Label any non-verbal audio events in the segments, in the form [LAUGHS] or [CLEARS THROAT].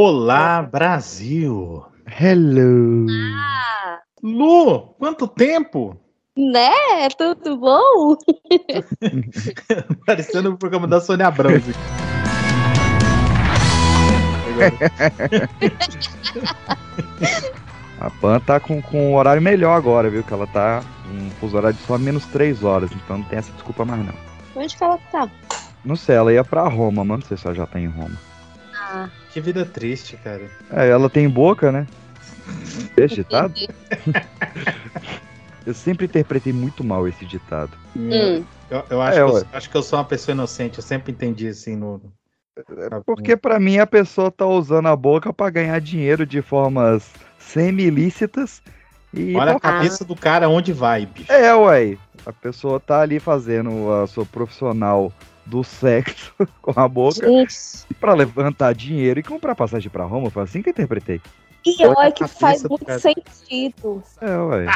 Olá, Brasil! Hello! Ah, Lu, quanto tempo? né? Tudo bom? [LAUGHS] Parecendo o programa da Sônia Abrão. assim. [LAUGHS] A Pan tá com, com um horário melhor agora, viu? Que ela tá um fuso horário de só menos 3 horas, então não tem essa desculpa mais não. Onde que ela tá? Não sei, ela ia pra Roma, mano. Não sei se ela já tá em Roma. Ah, Que vida triste, cara. É, ela tem boca, né? Esse ditado? Eu sempre interpretei muito mal esse ditado. hum. Eu, eu acho, É, que eu, acho que eu sou uma pessoa inocente, eu sempre entendi assim no. na- Porque pra mim a pessoa tá usando a boca pra ganhar dinheiro de formas semi-ilícitas e. Olha a cabeça do cara onde vai, bicho. É, ué. A pessoa tá ali fazendo a sua profissional do sexo [LAUGHS] com a boca pra levantar dinheiro e comprar passagem pra Roma. Foi assim que eu interpretei. pior Olha é que faz muito cara. sentido. É, ué.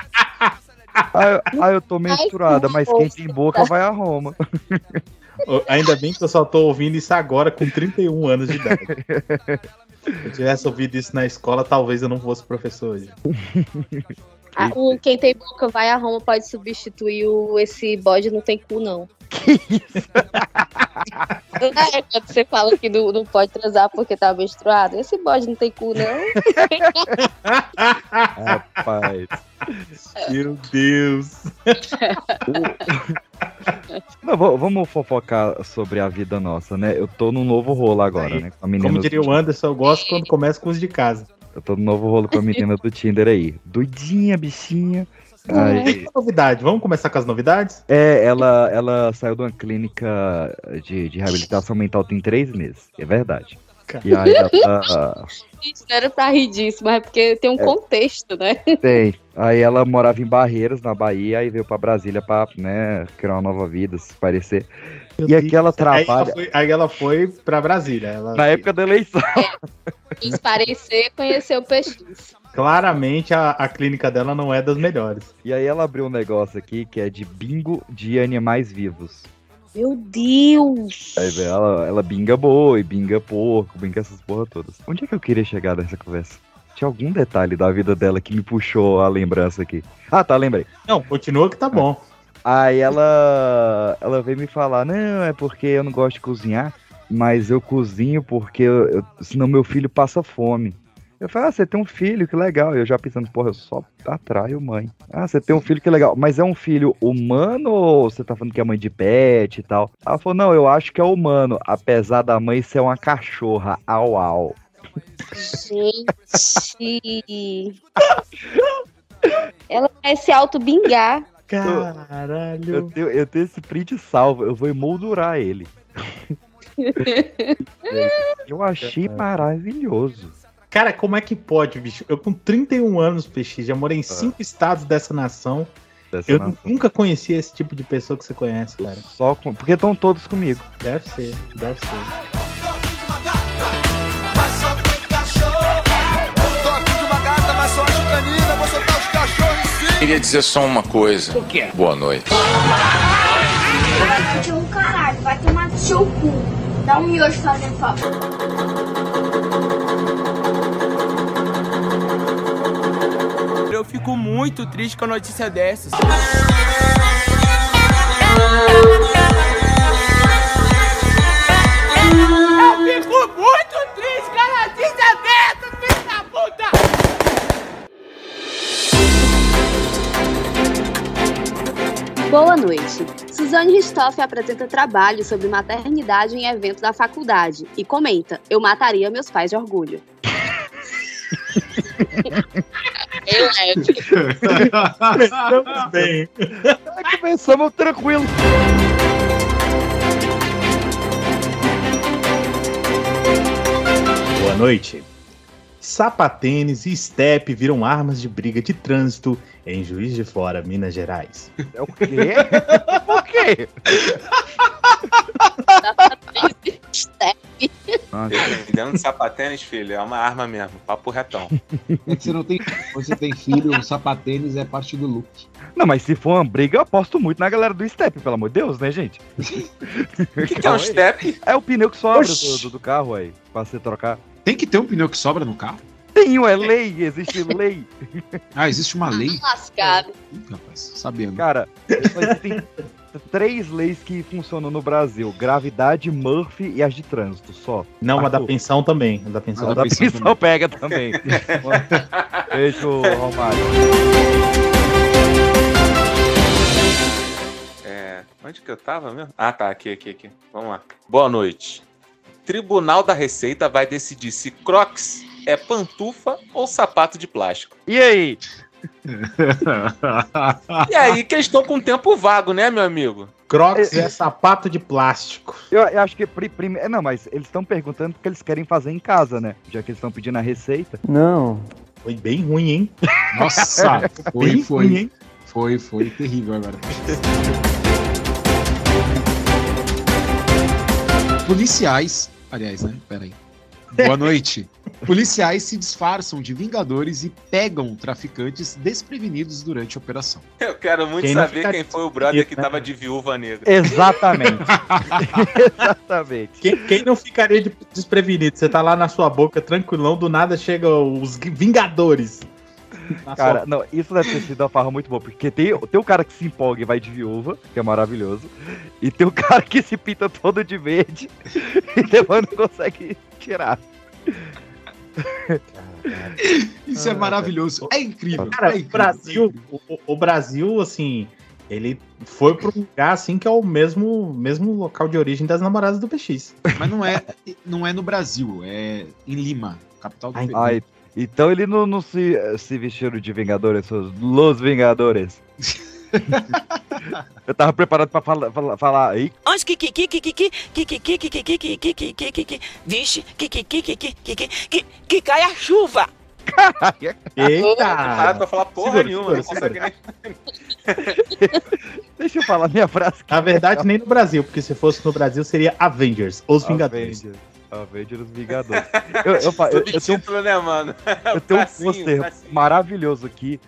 Ah, eu- ah, eu tô menstruada, mas quem tem boca vai a Roma. [LAUGHS] Ainda bem que eu só tô ouvindo isso agora com 31 anos de idade. [LAUGHS] Se eu tivesse ouvido isso na escola, talvez eu não fosse professor hoje. Ah, o quem tem boca vai a Roma pode substituir o esse bode não tem cu, não. [LAUGHS] É, quando você fala que não, não pode transar porque tá menstruado, esse bode não tem cu, não. Rapaz. Meu Deus. [LAUGHS] Vamos fofocar sobre a vida nossa, né? Eu tô num novo rolo agora, Aí, né? Com a menina Como diria o Anderson, eu gosto quando começa com os de casa. Eu tô no novo rolo com a menina do Tinder aí. Doidinha, bichinha. Aí, Novidade, vamos começar com as novidades? é, ela, ela saiu de uma clínica de, de reabilitação mental tem três meses. É verdade. E aí ela Espero tá [LAUGHS] rir disso, mas é porque tem um É. contexto, né? tem. Aí ela morava em Barreiros, na Bahia, aí veio pra Brasília pra, né, criar uma nova vida, se parecer. E aqui ela Aí ela, trabalha. foi, aí ela foi pra Brasília. Ela, Na época da eleição. Quis parecer, conhecer o PX. Claramente a, a clínica dela não é das melhores. E aí ela abriu um negócio aqui que é de bingo de animais vivos. Meu Deus! Aí velho, ela, ela binga boi, binga porco, binga essas porra todas. Onde é que eu queria chegar nessa conversa? Tinha algum detalhe da vida dela que me puxou a lembrança aqui. Ah, tá, lembrei. Não, continua que tá bom. Aí ela, ela veio me falar, não, é porque eu não gosto de cozinhar, mas eu cozinho porque eu- eu- senão meu filho passa fome. Eu falei, ah, você tem um filho, que legal. Eu já pensando, porra, eu só atraio mãe. Ah, você tem um filho, que legal. Mas é um filho humano ou você tá falando que é mãe de pet e tal? Ela falou, não, eu acho que é humano, apesar da mãe ser uma cachorra. Au, au. Gente! Ela vai se auto-bingar. Eu Caralho. tenho, eu tenho esse print salvo, eu vou emoldurar ele. [LAUGHS] eu achei maravilhoso. Cara, como é que pode, bicho? Eu com 31 anos, PX, já morei em cinco estados dessa nação. Dessa Eu nação. nunca conheci esse tipo de pessoa que você conhece, cara. Só com... Porque estão todos comigo. Deve ser, deve ser. Queria dizer só uma coisa. O quê? Boa noite. Vai ter um caralho, vai tomar no seu cu. Dá um miojo fazendo favor. Eu fico muito triste com a notícia dessas. Suzane Ristoff apresenta trabalho sobre maternidade em evento da faculdade e comenta: Eu mataria meus pais de orgulho. [LAUGHS] Eu. Estamos bem. Começamos tranquilo. Boa noite. Sapatênis e step viram armas de briga de trânsito em Juiz de Fora, Minas Gerais. É o quê? [LAUGHS] Por quê? De sapatênis, filho, é uma arma mesmo, papo retão. É que você não tem. Você tem filho, o sapatênis é parte do look. Não, mas se for uma briga, eu aposto muito na galera do Step, pelo amor de Deus, né, gente? O que, que é um step? É o pneu que sobra do, do- do carro aí, pra você trocar. Tem que ter um pneu que sobra no carro? Tenho, é lei, existe lei. Ah, existe uma lei? Lascado. Ih, rapaz, sabendo. Cara, mas tem três leis que funcionam no Brasil: gravidade, Murphy e as de trânsito, só. Não, mas da Arthur. pensão também. a Da pensão Ah, A da pensão pensão pega também. [LAUGHS] Beijo, Romário. É, onde que eu tava mesmo? Ah, tá, aqui, aqui, aqui. Vamos lá. Boa noite. Tribunal da Receita vai decidir se Crocs é pantufa ou sapato de plástico. E aí? E aí que eles estão com tempo vago, né, meu amigo? Crocs é sapato de plástico. Eu, eu acho que pri- primeiro. Não, mas eles estão perguntando porque eles querem fazer em casa, né? Já que eles estão pedindo a receita. Não. Foi bem ruim, hein? [LAUGHS] Nossa, foi, bem foi. ruim, hein? Foi, foi terrível agora. [LAUGHS] Policiais. Aliás, né? Peraí. Boa noite. Policiais se disfarçam de vingadores e pegam traficantes desprevenidos durante a operação. Eu quero muito Quem saber quem foi o brother que né? tava de viúva negra. Exatamente. [LAUGHS] Exatamente. Quem, quem não ficaria de- desprevenido? Você tá lá na sua boca, tranquilão, do nada chegam os Vingadores. Na Cara, sua- não, isso deve ter sido uma farra muito boa, porque tem, tem o cara que se empolga e vai de viúva, que é maravilhoso, e tem o cara que se pinta todo de verde [LAUGHS] e depois não consegue tirar. Isso é maravilhoso. É incrível. Cara, é o incrível, Brasil, é o, o Brasil, assim, ele foi pra um lugar assim que é o mesmo, mesmo local de origem das namoradas do PX. Mas não é, não é no Brasil, é em Lima, capital do Ai, Peru. Ai, então ele não, não se, se vestiram de Vingadores, seus Los Vingadores. [LAUGHS] Eu tava preparado pra falar, aí. Onde que que que que que que que que que que que que que que que que que que vixe que que que que que que que que que cai a chuva. Para Eita! pra falar porra nenhuma, não segura, consegue nem. Deixa eu falar minha frase. Na verdade, nem no Brasil, porque se fosse no Brasil seria Avengers, os Vingadores. Avengers. Vingadores. Eu, eu, fa- eu, eu tenho, né, mano? eu tenho um pôster maravilhoso aqui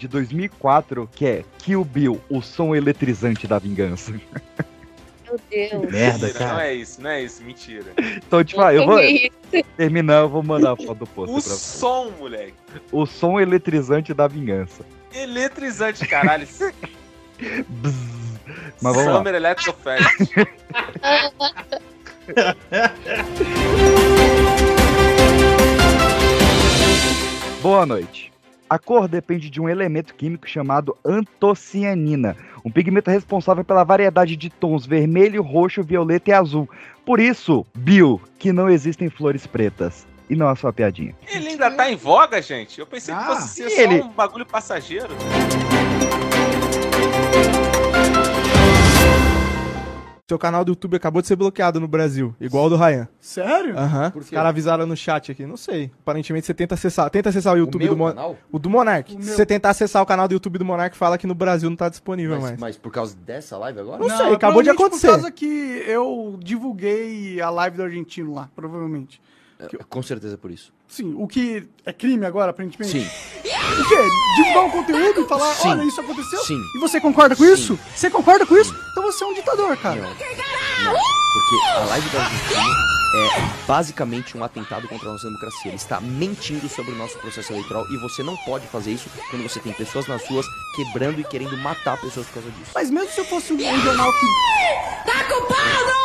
de 2004 que é Kill Bill, o som eletrizante da vingança. [LAUGHS] Meu Deus. Merda, Mentira, não cara. é isso, não é isso, mentira. Então, tipo, ah, eu vou terminar, eu vou mandar a foto do pôster O pra você. som, moleque. O som eletrizante da vingança. Eletrizante, caralho. [LAUGHS] Mas vamos lá. Summer Electro Fest. Boa noite. A cor depende de um elemento químico chamado antocianina, um pigmento responsável pela variedade de tons vermelho, roxo, violeta e azul. Por isso, Bill, que não existem flores pretas. E não é só piadinha. Ele ainda tá em voga, gente? Eu pensei que Ah, fosse ser e só ele? um bagulho passageiro. Seu canal do YouTube acabou de ser bloqueado no Brasil, igual o do Ryan. Sério? Aham. Por Os caras avisaram no chat aqui, não sei. Aparentemente você tenta acessar. Tenta acessar o YouTube do Mon... canal? O do Monark. O Se meu. você tentar acessar o canal do YouTube do Monark, fala que no Brasil não tá disponível Mas, mais. mas por causa dessa live agora? Não sei, acabou de acontecer. Por causa que eu divulguei a live do argentino lá, provavelmente. Com certeza por isso. Sim, o que é crime agora, aparentemente. Sim. O quê? Divulgar um conteúdo e falar, Sim. olha, isso aconteceu? Sim. E você concorda com Sim. isso? Você concorda com isso? Então você é um ditador, cara. Não. Porque a live da Argentina é basicamente um atentado contra a nossa democracia. Ele está mentindo sobre o nosso processo eleitoral e você não pode fazer isso quando você tem pessoas nas ruas quebrando e querendo matar pessoas por causa disso. Mas mesmo se eu fosse um jornal que. Tá culpado!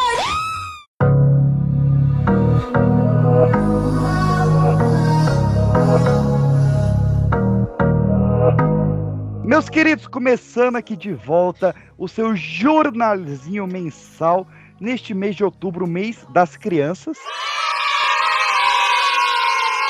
Meus queridos, começando aqui de volta o seu jornalzinho mensal neste mês de outubro, mês das crianças.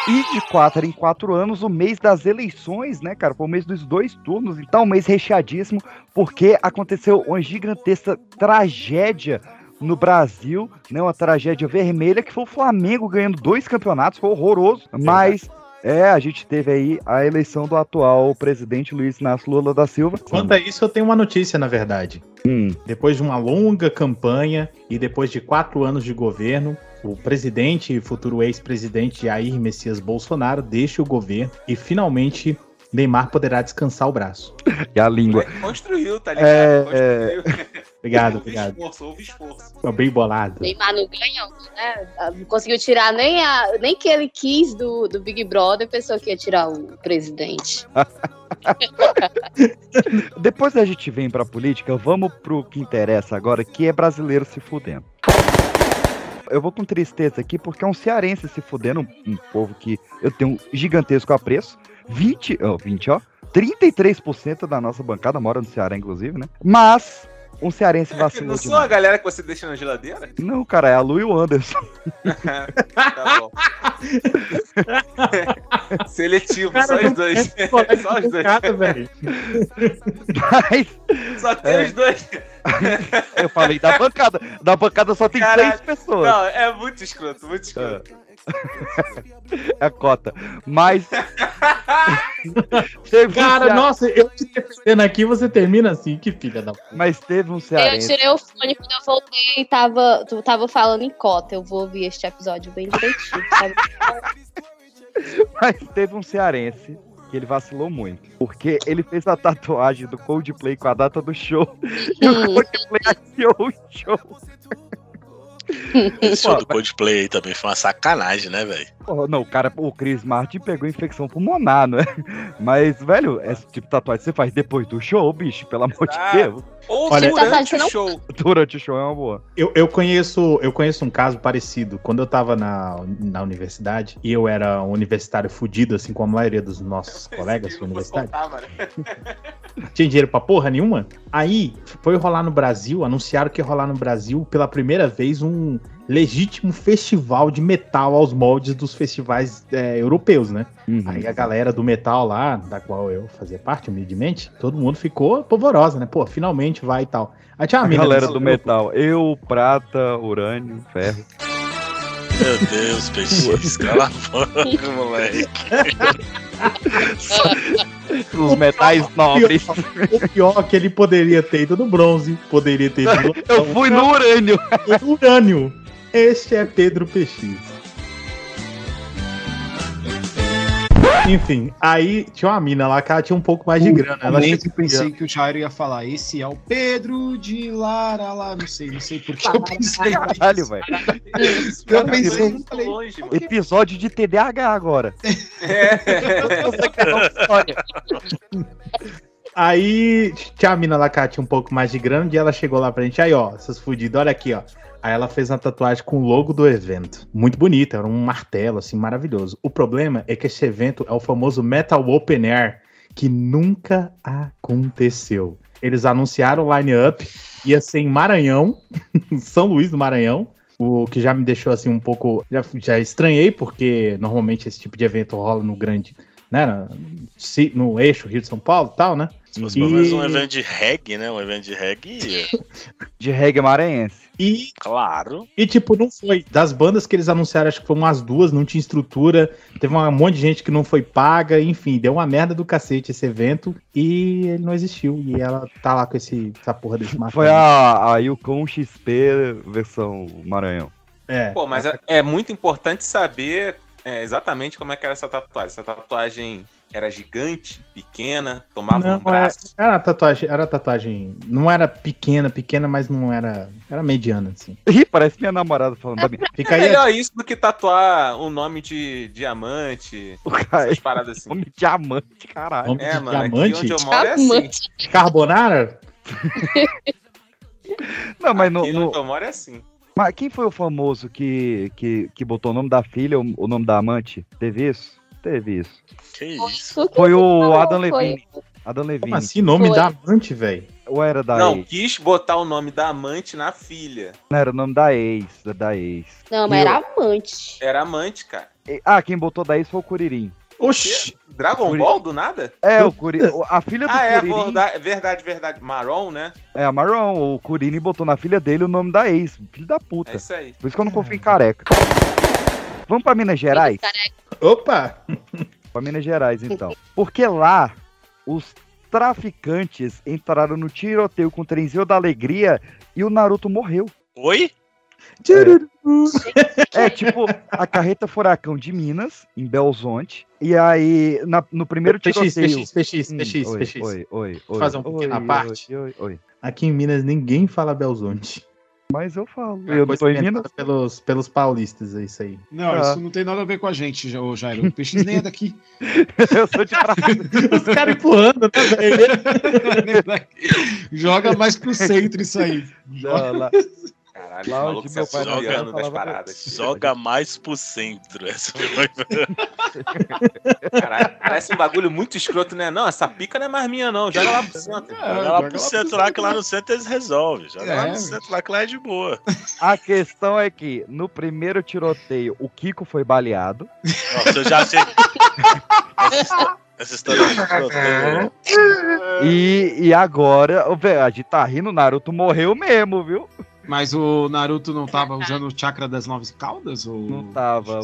E de quatro em quatro anos, o mês das eleições, né, cara? Foi o mês dos dois turnos, então um mês recheadíssimo, porque aconteceu uma gigantesca tragédia no Brasil, né? Uma tragédia vermelha, que foi o Flamengo ganhando dois campeonatos, foi horroroso, mas é, a gente teve aí a eleição do atual presidente Luiz Inácio Lula da Silva. Quanto a isso, eu tenho uma notícia, na verdade. Hum, Depois de uma longa campanha e depois de quatro anos de governo, o presidente e futuro ex-presidente Jair Messias Bolsonaro deixa o governo e finalmente Neymar poderá descansar o braço. E a língua. Construiu, tá ligado? É, Construiu. Obrigado, Houve obrigado. esforço, houve esforço. Tô bem bolado. Neymar não ganhou, né? Não conseguiu tirar nem, a, nem que ele quis do, do Big Brother, pensou que ia tirar o presidente. [LAUGHS] Depois da gente vir pra política, vamos pro que interessa agora, que é brasileiro se fudendo. Eu vou com tristeza aqui porque é um cearense se fudendo, um, um povo que eu tenho um gigantesco apreço. 20, ó, 20, ó. 33% da nossa bancada mora no Ceará, inclusive, né? Mas um cearense vacilou Não sou a galera que você deixa na geladeira? Não, cara, é a Lu e o Anderson. [LAUGHS] tá bom. [LAUGHS] Seletivo, Cara, só os dois. é só os dois. velho. Mas Só tem É. os dois. eu falei da bancada. Da bancada só tem Caralho. três pessoas. Não, é muito escroto, muito escroto. É a [LAUGHS] cota. Mas. [LAUGHS] um Cara, cea- nossa, eu te defendendo aqui, você termina assim, que filha da puta. Mas teve um Eu cearense. tirei o fone quando eu voltei e tava, tu tava falando em cota. Eu vou ouvir este episódio bem direitinho, sabe? [LAUGHS] Mas teve um cearense que ele vacilou muito. Porque ele fez a tatuagem do Coldplay com a data do show. E o. Coldplay adiou o show. Esse [LAUGHS] show do Coldplay aí também foi uma sacanagem, né, velho? Não, o cara, o Chris Martin pegou infecção pulmonar, né? [LAUGHS] Mas, velho, esse tipo de tatuagem você faz depois do show, bicho, pelo amor de Ah, Deus. Ou Olha- durante o show. [LAUGHS] Durante o show é uma boa. Eu, eu conheço eu conheço um caso parecido. Quando eu tava na, na universidade, e eu era um universitário fudido, assim como a maioria dos nossos [LAUGHS] colegas da Não universidade, né? tinha dinheiro pra porra nenhuma. Aí foi rolar no Brasil, anunciaram que ia rolar no Brasil pela primeira vez um legítimo festival de metal aos moldes dos festivais é, europeus, né? Uhum. Aí a galera do metal lá, da qual eu fazia parte, humildemente, todo mundo ficou polvorosa, né? Pô, finalmente vai e tal. Aí tinha A mina galera do grupo, metal. Eu, prata, urânio, ferro. Meu Deus, PX, cala a boca, moleque. Os metais nobres. O pior que ele poderia ter ido no bronze, poderia ter ido no Eu fui no urânio. no urânio. Este é Pedro PX. Enfim, aí tinha uma mina lá que ela tinha um pouco mais de grana. Ela chegou- eu pensei que o Jairo ia falar, esse é o Pedro de Lara lá, não sei, não sei por que eu pensei Caralho, velho. Eu pensei, longe. Episódio de TDAH agora. [LAUGHS] Aí tinha a mina lá que ela tinha um pouco mais de grana e ela chegou lá pra gente. Aí, ó, essas fudidas, olha aqui, ó. Aí ela fez uma tatuagem com o logo do evento. Muito bonita, era um martelo, assim, maravilhoso. O problema é que esse evento é o famoso Metal Open Air, que nunca aconteceu. Eles anunciaram o line-up, ia ser em Maranhão, [LAUGHS] São Luís do Maranhão. O que já me deixou assim um pouco. Já, já estranhei, porque normalmente esse tipo de evento rola no grande. Né, se- no eixo Rio de São Paulo e tal, né? Se fosse pelo menos um E- evento de reggae, né? Um evento de reggae. [LAUGHS] De reggae maranhense. E, claro. e, tipo, não foi. Das bandas que eles anunciaram, acho que foram umas duas, não tinha estrutura. Teve um monte de gente que não foi paga. Enfim, deu uma merda do cacete esse evento. E ele não existiu. E ela tá lá com esse, essa porra desse martelo. Foi a, a Yukon XP versão Maranhão. É. Pô, mas é, é muito importante saber é, exatamente como é que era essa tatuagem. Essa tatuagem era gigante, pequena, tomava um Não, é, braço. era tatuagem, era tatuagem. Não era pequena, pequena, mas não era. Era mediana, assim. Ih, parece minha namorada falando da minha. [LAUGHS] Fica É aí. a- melhor isso do que tatuar o nome de diamante, O cara essas paradas assim. Nome diamante, caralho. Nome É, de mano, aqui diamante? onde eu moro é assim. Diamante. Carbonara? [LAUGHS] Não, mas no, Aqui no- onde eu moro é assim. Mas quem foi o famoso que, que, que botou o nome da filha, o, o nome da amante? Teve isso? Teve isso. Que isso? Foi o Adam foi. Levine. Adam Levine. Como assim? Nome Foi. da amante, velho? Ou era da Não, ex? quis botar o nome da amante na filha. Não, era o nome da ex. Da, da ex. Não, mas era amante. Era amante, cara. E- Ah, quem botou da ex foi o Curirim. Oxi! Dragon Curi- Ball do nada? É, o Curirim. A filha do Ah, é, Curirim. verdade, verdade, verdade. Maron, né? É a Marron. O Curirim botou na filha dele o nome da ex. Filho da puta. É isso aí. Por isso que eu não confio em careca. Vamos pra Minas Gerais? Opa! [LAUGHS] Pra Minas Gerais, então. Porque lá, os traficantes entraram no tiroteio com o trenzinho da alegria e o Naruto morreu. Oi? É tipo a carreta furacão de Minas, em Belzonte. E aí, na- no primeiro PX, tiroteio. PX, PX, Hum, PX, oi, PX. Oi, oi, oi. Fazer um oi, parte. Oi, oi, Aqui em Minas ninguém fala Belzonte. Mas eu falo. É eu tô em Minas. Pelos, pelos paulistas, é isso aí. Não, Ah. isso não tem nada a ver com a gente, Jairo. O PX nem é daqui. [LAUGHS] eu sou de [LAUGHS] Os caras empurrando, né? [LAUGHS] Joga mais pro centro isso aí. Não, lá- Caralho, Lá maluco meu pai das falava- paradas. Joga mais pro centro. Essa foi... [LAUGHS] Caralho, parece um bagulho muito escroto, né? Não, essa pica não é mais minha, não. Joga lá pro centro. Joga lá pro centro lá, que lá no centro eles resolvem. Joga lá É. no centro lá, que lá é de boa. A questão é que no primeiro tiroteio o Kiko foi baleado. Nossa, eu já sei. Essa, histó- essa história é escrota, E, e agora, velho, a gente tá rindo, o Naruto morreu mesmo, viu? Mas o Naruto não tava usando o chakra das nove caudas? Ou... Não tava.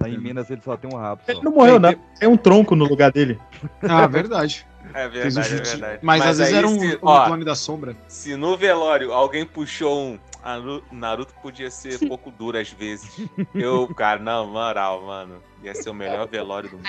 Lá em Minas ele só tem um rabo. Só. Ele não morreu, não. Tem um tronco no lugar dele. Ah, verdade. É verdade, é jutsu. verdade. Mas, às vezes era um, se, um ó, clone da sombra. se no velório alguém puxou um. Naruto podia ser pouco duro às vezes. Eu, cara, não, moral, mano. Ia ser o melhor velório do mundo.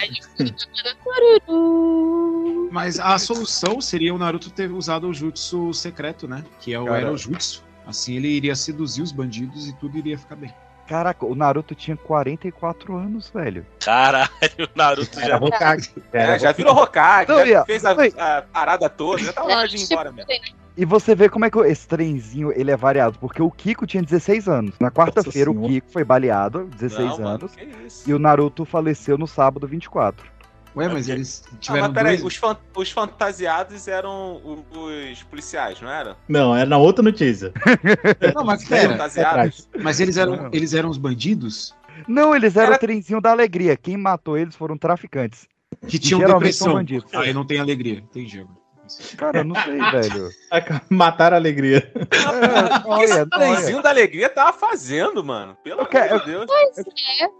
Mas a solução seria o Naruto ter usado o jutsu secreto, né? Que é o Cara. Erojutsu. Assim ele iria seduzir os bandidos e tudo iria ficar bem. Caraca, o Naruto tinha 44 anos, velho. Caralho, o Naruto já. Hokage. É, já virou Hokage, Não, já ia- fez a, a parada toda, já tá hora de ir embora mesmo. E você vê como é que esse trenzinho ele é variado, porque o Kiko tinha 16 anos. Na quarta-feira o. Kiko foi baleado, 16 Não, mano, anos, que isso. e o Naruto faleceu no sábado 24. Ué, mas eles Ah, tiveram mas peraí, dois... os, fan- os fantasiados eram os policiais, não era? Não, é na outra notícia. [LAUGHS] Não, mas Os pera. fantasiados. Mas eles eram, Não. eles eram os bandidos Não, eles eram Era- o trenzinho da alegria. Quem matou eles foram traficantes. que tinham geralmente são depressão. bandidos. Aí não tem alegria. Entendi. Cara, eu não sei, [LAUGHS] velho. Mataram a alegria. É, O olha, esse da alegria tava fazendo, mano? Pelo Eu quero- amor de Deus.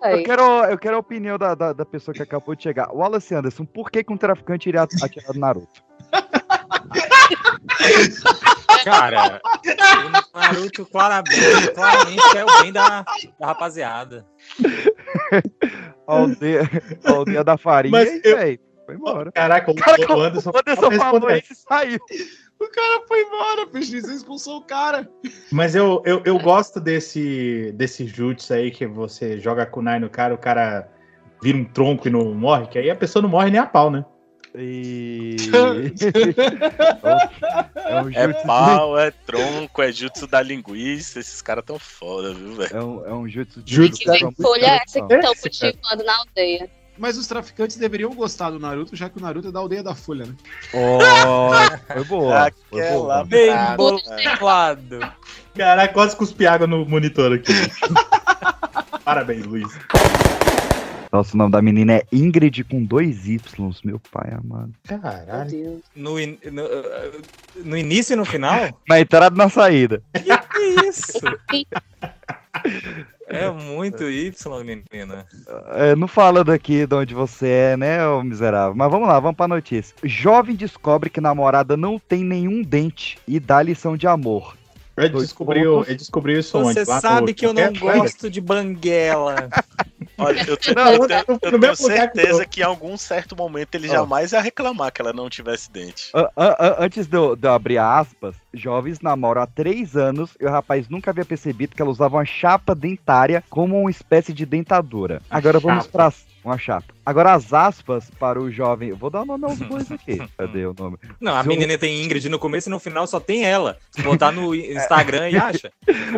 É, Eu quero, eu quero a opinião da, da, da pessoa que acabou de chegar. Wallace Anderson, por que, que um traficante iria atirar no Naruto? Cara, o Naruto claramente, claramente é o bem da, da rapaziada. A [LAUGHS] aldeia, aldeia da farinha, Mas e, eu- véi, foi embora. Caraca, o, Cara, o Anderson, o Anderson falou isso e saiu. O cara foi embora, peixe. Você expulsou o cara. Mas eu, eu, eu gosto desse, desse jutsu aí que você joga kunai no cara, o cara vira um tronco e não morre, que aí a pessoa não morre nem a pau, né? E... [LAUGHS] é um É pau, é tronco, é jutsu da linguiça. Esses caras tão foda, viu, velho? é um, é um jutsu de Jutsu Que folha é essa que estão cultivando na aldeia. Mas os traficantes deveriam gostar do Naruto, já que o Naruto é da aldeia da Folha, né? Ó, foi boa. Foi Aquela boa. Bem bolado. Caraca, quase cuspi água no monitor aqui. [LAUGHS] Parabéns, Luiz. Nossa, o nome da menina é Ingrid com dois Ys, meu pai amado. Caralho. No, in- no, uh, no início e no final? [LAUGHS] Na entrada e na saída. Que isso? [LAUGHS] É muito Y, menina. É, não fala daqui de onde você é, né, ô miserável? Mas vamos lá, vamos pra notícia. Jovem descobre que namorada não tem nenhum dente e dá lição de amor. Ele descobriu, ele descobriu isso Você onde? Sabe que eu não gosto de banguela. [LAUGHS] Olha, eu [LAUGHS] tenho, Não, eu eu- tenho- eu- tenho certeza que em algum certo momento ele Ó. jamais ia reclamar que ela não tivesse dente. A- a- a- antes de eu, de eu abrir aspas, jovens namoram há três anos e o rapaz nunca havia percebido que ela usava uma chapa dentária como uma espécie de dentadura. Agora vamos chapa. pra. Uma chapa. Agora as aspas para o jovem. Eu vou dar o nome aos dois aqui. [LAUGHS] Cadê o nome? Não, a Se eu- menina tem Ingrid no começo e no final só tem ela. Se botar no [LAUGHS] Instagram e acha.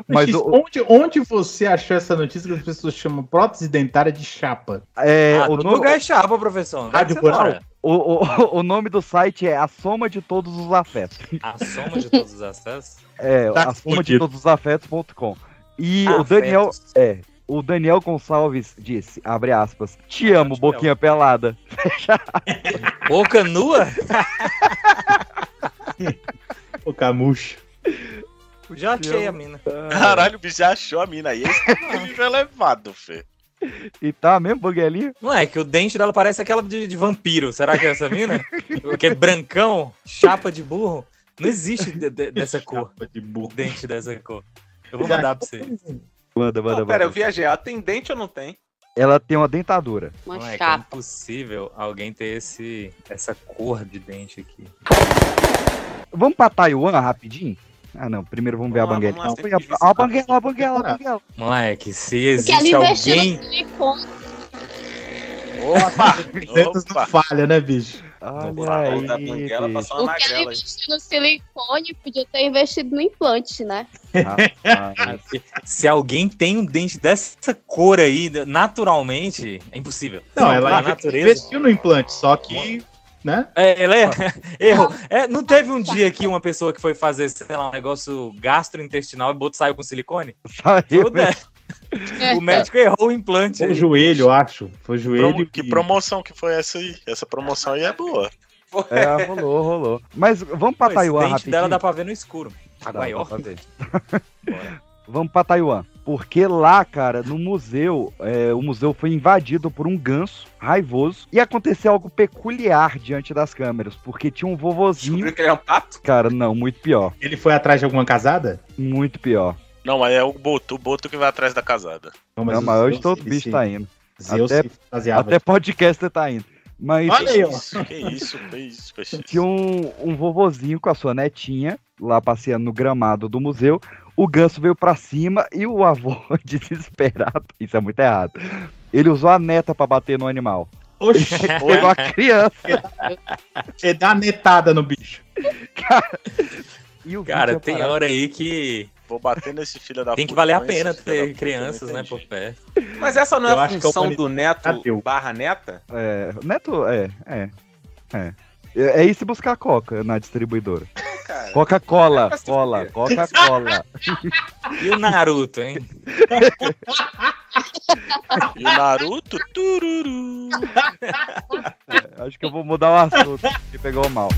Mas o- onde, onde você achou essa notícia que as pessoas chamam prótese dentária de chapa? É, ah, o, todo nome, lugar é chapa, professor. Vai Rádio Rural. o, o, [LAUGHS] o nome do site é A Soma de Todos os Afetos. A soma de todos os acessos. É, Tá a soma de todos os afetos.com. E Ah, o Daniel, Afetos. é, o Daniel Gonçalves disse, abre aspas, te amo, te boquinha pelada. [LAUGHS] Boca nua? [LAUGHS] O Camucho. Já achei a mina. Caralho, o bicho já achou a mina aí. Esse [LAUGHS] é nível elevado, Fê. E tá mesmo, buguelinho? Não é que o dente dela parece aquela de, de vampiro. Será que é essa mina? Que é brancão, chapa de burro. Não existe de- de- dessa cor. Chapa de burro. Dente dessa cor. Eu vou mandar pra você. Manda, manda, Não, pera, eu manda. viajei. Ela tem dente ou não tem? Ela tem uma dentadura. Moleque, é impossível alguém ter esse, essa cor de dente aqui. Vamos pra Taiwan rapidinho? Ah, não. Primeiro vamos ver a lá, banguela. vamos lá, tem que Ó, a banguela, a banguela, a banguela. Moleque, se existe alguém. silicone. Dedos [LAUGHS] não falha, né, bicho? Olha da aí, banguela bicho. passou uma magrela. aí. investiu no silicone, podia ter investido no implante, né? Rapaz. Se, alguém tem um dente dessa cor aí, naturalmente, é impossível. Não, ela a natureza. investiu no implante, só que, né? É, ela é. [LAUGHS] Erro. É, não teve um dia que uma pessoa que foi fazer, sei lá, um negócio gastrointestinal e botou saiu com silicone? Saiu, Tudo é. O médico errou o implante. Foi o joelho, eu acho. Foi o joelho. Promo- que promoção que foi essa aí? Essa promoção aí é boa. É, rolou, rolou. Mas vamos pra Pô, Taiwan dente rapidinho. dela dá pra ver no escuro. Dá, Aguaió. dá ver. [LAUGHS] Vamos pra Taiwan. Porque lá, cara, no museu, é, o museu foi invadido por um ganso raivoso e aconteceu algo peculiar diante das câmeras, porque tinha um vovozinho. Descobriu que ele é um pato? Cara, não, muito pior. Ele foi atrás de alguma casada? Muito pior. Não, mas é o Boto, o Boto que vai atrás da casada. Não, não, o mas hoje todo bicho tá indo. Zeus Até, se até de- podcast tá indo. Mas Olha aí, ó. Isso, que isso, que isso, peixe. [LAUGHS] tinha um, um vovozinho com a sua netinha lá passeando no gramado do museu. O ganso veio pra cima e o avô, [LAUGHS] desesperado, isso é muito errado. Ele usou a neta pra bater no animal. Oxi, [LAUGHS] pegou a criança. Ele dá netada no bicho. E o Cara, vídeo é tem parado. hora aí que Vou bater nesse filho da tem que puta, valer a pena ter crianças, né, por perto. Mas essa não é Eu a função do neto bateu. barra neta? É, Neto, é, é, é. É isso buscar coca na distribuidora. Coca-Cola, É cola. Coca-Cola. [LAUGHS] E o Naruto, hein? E o Naruto, tururu. Acho que eu vou mudar o assunto, que pegou mal.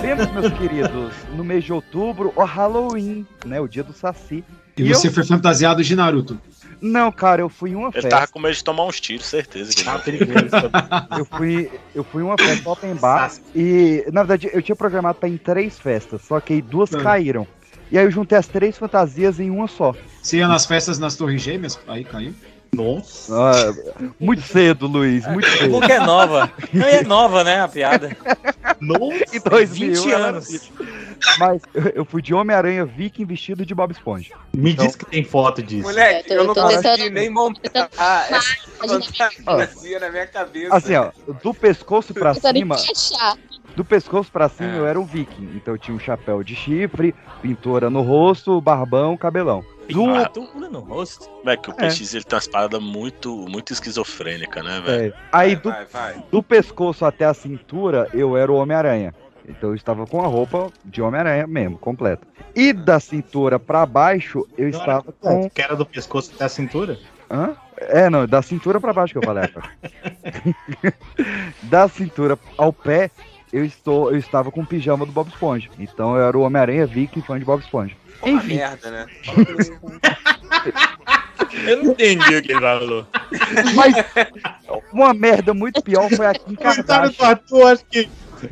Tivemos, meus queridos, no mês de outubro, o Halloween, né? O dia do Saci. E E você eu- foi fantasiado de Naruto. Não, cara, eu fui em uma Ele festa. tava com medo de tomar uns tiros, certeza. Que Ah, não. perigoso. Eu fui, eu fui em uma festa open bar e, na verdade, eu tinha programado pra ir em três festas, só que aí duas Ah. caíram. E aí eu juntei as três fantasias em uma só. Você ia nas festas nas Torres Gêmeas? Aí caiu. Nossa. Ah, muito cedo, Luiz, muito cedo. Porque é nova. Não é nova, né, a piada? Em 2000, 20 ela- anos. Mas eu- fui de Homem-Aranha Viking vestido de Bob Esponja. Me Então- diz que tem foto disso. Moleque, Eu tô- eu não tô consegui tentando- nem montar essa Imagina- fantasia na minha cabeça. Assim, ó, do pescoço pra cima, do pescoço pra cima É. eu era um Viking. Então eu tinha um chapéu de chifre, pintura no rosto, barbão, cabelão. Do, Pintura no rosto. Moleque, o É. PX ele tem umas paradas muito, muito esquizofrênicas, né, velho? é, aí Vai, do vai, vai. Do pescoço até a cintura, eu era o Homem-Aranha. Então eu estava com a roupa de Homem-Aranha mesmo, completa. E da cintura pra baixo, eu estava com. Que era do pescoço até a cintura? Hã? É, não, da cintura pra baixo que eu falei. [LAUGHS] [LAUGHS] da cintura ao pé, eu, estou, eu estava com o pijama do Bob Esponja. Então eu era o Homem-Aranha Viking fã de Bob Esponja. Pô, Enfim. merda, né? [LAUGHS] Eu não entendi o que ele falou. Mas uma merda muito pior foi aqui em Comentário do Kardashian. Arthur, acho que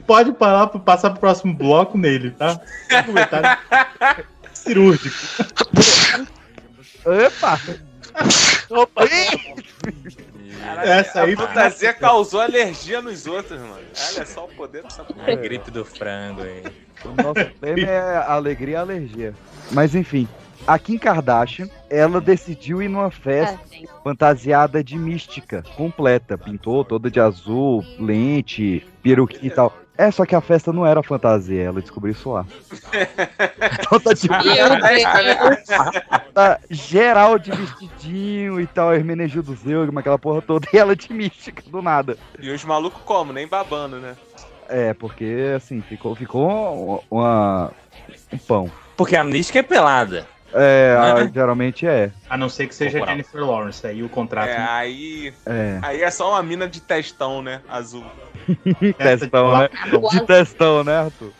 pode parar pra passar pro próximo bloco nele, tá? Comentário cirúrgico. Opa! [LAUGHS] Opa! Essa aí a fantasia causou alergia nos outros, mano. Olha só o poder dessa A É gripe do frango aí. O nosso tema é alegria e alergia. Mas enfim, a Kim Kardashian, ela decidiu ir numa festa sim. fantasiada de mística completa. Pintou toda de azul, lente, peruquinha e tal. É, só que a festa não era fantasia, ela descobriu isso lá. [LAUGHS] Então tá tipo, Meu Deus. [LAUGHS] tá geral de vestidinho e tal, Hermenegildo Zeugma, aquela porra toda, e ela de mística, do nada. E os malucos como? Nem babando, né? É, porque assim, ficou, ficou uma, um pão. Porque a mística é pelada. É, [LAUGHS] a- Né? geralmente é. A não ser que seja Corporal. Jennifer Lawrence, aí o contrato. É, aí. É. Aí é só uma mina de testão, né? Azul. [LAUGHS] Testão, né? De testão, né, Arthur?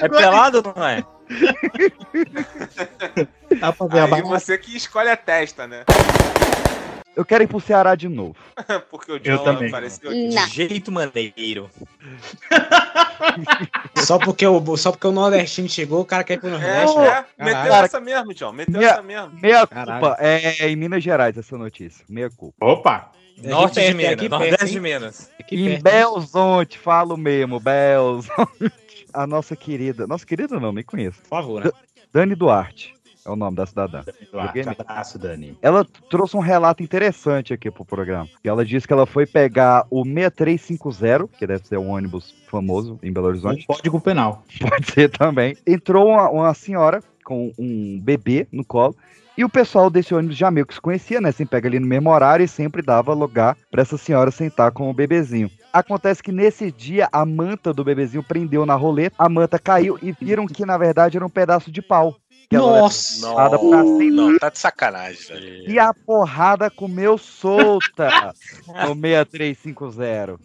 É pelado ou não é? [LAUGHS] Dá pra ver a Aí barra. você que escolhe a testa, né? Eu quero ir pro Ceará de novo. [LAUGHS] Porque o Eu John também. apareceu aqui. Não. De jeito maneiro. [LAUGHS] Só porque, o, só porque o nordestino chegou, o cara quer ir pro É, Nordeste. é, meteu Cara, essa mesmo, John. Meteu minha- essa mesmo. Meia Caralho. culpa é em Minas Gerais essa notícia. Meia culpa. Opa! É Norte de é Minas, Nordeste perto, de? Minas. Em. Belzonte, falo mesmo, Belzonte. [LAUGHS] A nossa querida, nossa querida não, nem conheço. Por favor, né? Dani Duarte é o nome da cidadã. Duarte, abraço, Dani. Ela trouxe um relato interessante aqui pro programa. Ela disse que ela foi pegar o 6350, que deve ser um ônibus famoso em Belo Horizonte. Um código penal. [LAUGHS] Pode ser também. Entrou uma, uma senhora com um bebê no colo. E o pessoal desse ônibus já meio que se conhecia, né? Sempre pega ali no mesmo horário e sempre dava lugar pra essa senhora sentar com o bebezinho. Acontece que nesse dia a manta do bebezinho prendeu na roleta, a manta caiu e viram que na verdade era um pedaço de pau. Era Nossa! pra sentar. Não, tá de sacanagem, velho. E a porrada comeu solta [LAUGHS] no 6350.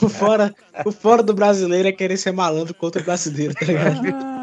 O fora, o fora do brasileiro é querer ser malandro contra o brasileiro, tá ligado?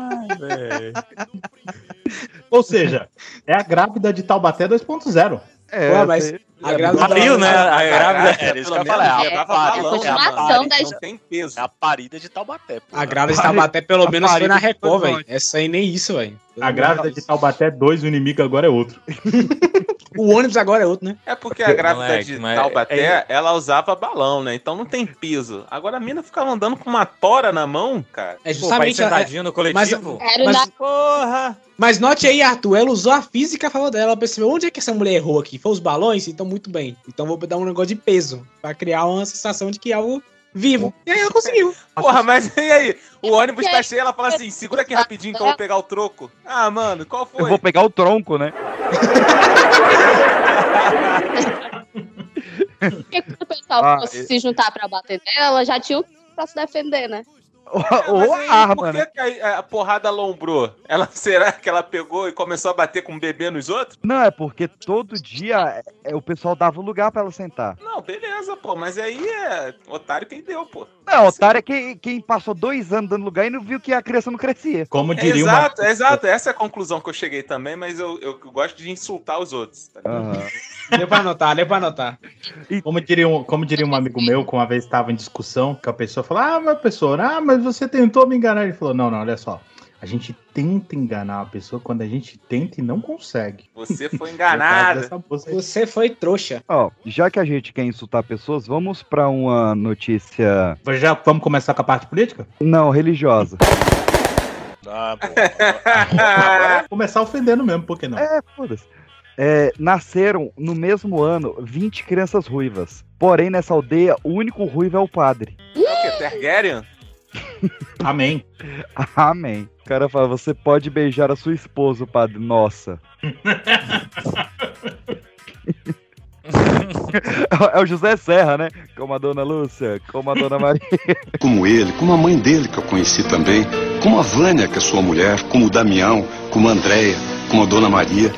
Ou seja, é a grávida de Taubaté 2.0. É, Pô, mas você- a grávida Pariu, né? A grávida. Era isso que eu menos É a é continuação da tem peso. É a parida de Taubaté, pô. A grávida estava até pelo menos foi na de Record, velho. Essa aí nem isso, velho. A grávida de Taubaté 2, o inimigo agora é outro. [LAUGHS] O ônibus agora é outro, né? É porque a grávida Moleque, de Taubaté, é- ela usava balão, né? Então não tem peso. Agora a mina ficava andando com uma tora na mão, cara. É Pô, justamente. a- sentadinho no coletivo. Era Mas- na Porra! Mas note aí, Arthur, ela usou a física a favor dela. Ela percebeu onde é que essa mulher errou aqui. Foi os balões? Então, muito bem. Então, vou dar um negócio de peso. Pra criar uma sensação de que é algo vivo. E aí ela conseguiu. Porra, mas e aí? O ônibus tá cheio, ela fala assim: segura aqui rapidinho que eu vou pegar o troco. Ah, mano, qual Eu foi? vou pegar o tronco, né? [LAUGHS] Porque quando o pessoal Ah, fosse e- se juntar pra bater nela, ela já tinha o pra se defender, né? Ou, Mas ou aí, a arma, por né? que, que a, a porrada alombrou? Ela, [LAUGHS] será que ela pegou e começou a bater com um bebê nos outros? Não, é porque todo dia é, o pessoal dava lugar pra ela sentar. Não, beleza, pô, mas aí é otário quem deu, pô. Não, otário é quem, quem passou dois anos dando lugar e não viu que a criança não crescia. Como É diria uma... exato, é exato. Essa é a conclusão que eu cheguei também, mas eu, eu gosto de insultar os outros. tá? Aham. [LAUGHS] Deu pra anotar, deu pra anotar. Como diria, um, como diria um amigo meu, que uma vez estava em discussão, que a pessoa falou: Ah, mas pessoa, ah, mas você tentou me enganar. Ele falou: Não, não, olha só. A gente tenta enganar a pessoa quando a gente tenta e não consegue. Você foi [LAUGHS] enganado. Você foi trouxa. Ó, já que a gente quer insultar pessoas, vamos pra uma notícia Já vamos começar com a parte política? não religiosa. Ah, bom. [LAUGHS] Começar ofendendo mesmo, por que não? É, foda-se. É, nasceram no mesmo ano 20 crianças ruivas. Porém, nessa aldeia, o único ruivo é o padre. É o quê? Targaryen? [LAUGHS] Amém. Amém. O cara fala: você pode beijar a sua esposa, padre. Nossa. [LAUGHS] é o José Serra, né? Como a dona Lúcia, como a dona Maria. [LAUGHS] Como ele, como a mãe dele que eu conheci também, como a Vânia, que é sua mulher, como o Damião, como a Andréia, como a Dona Maria.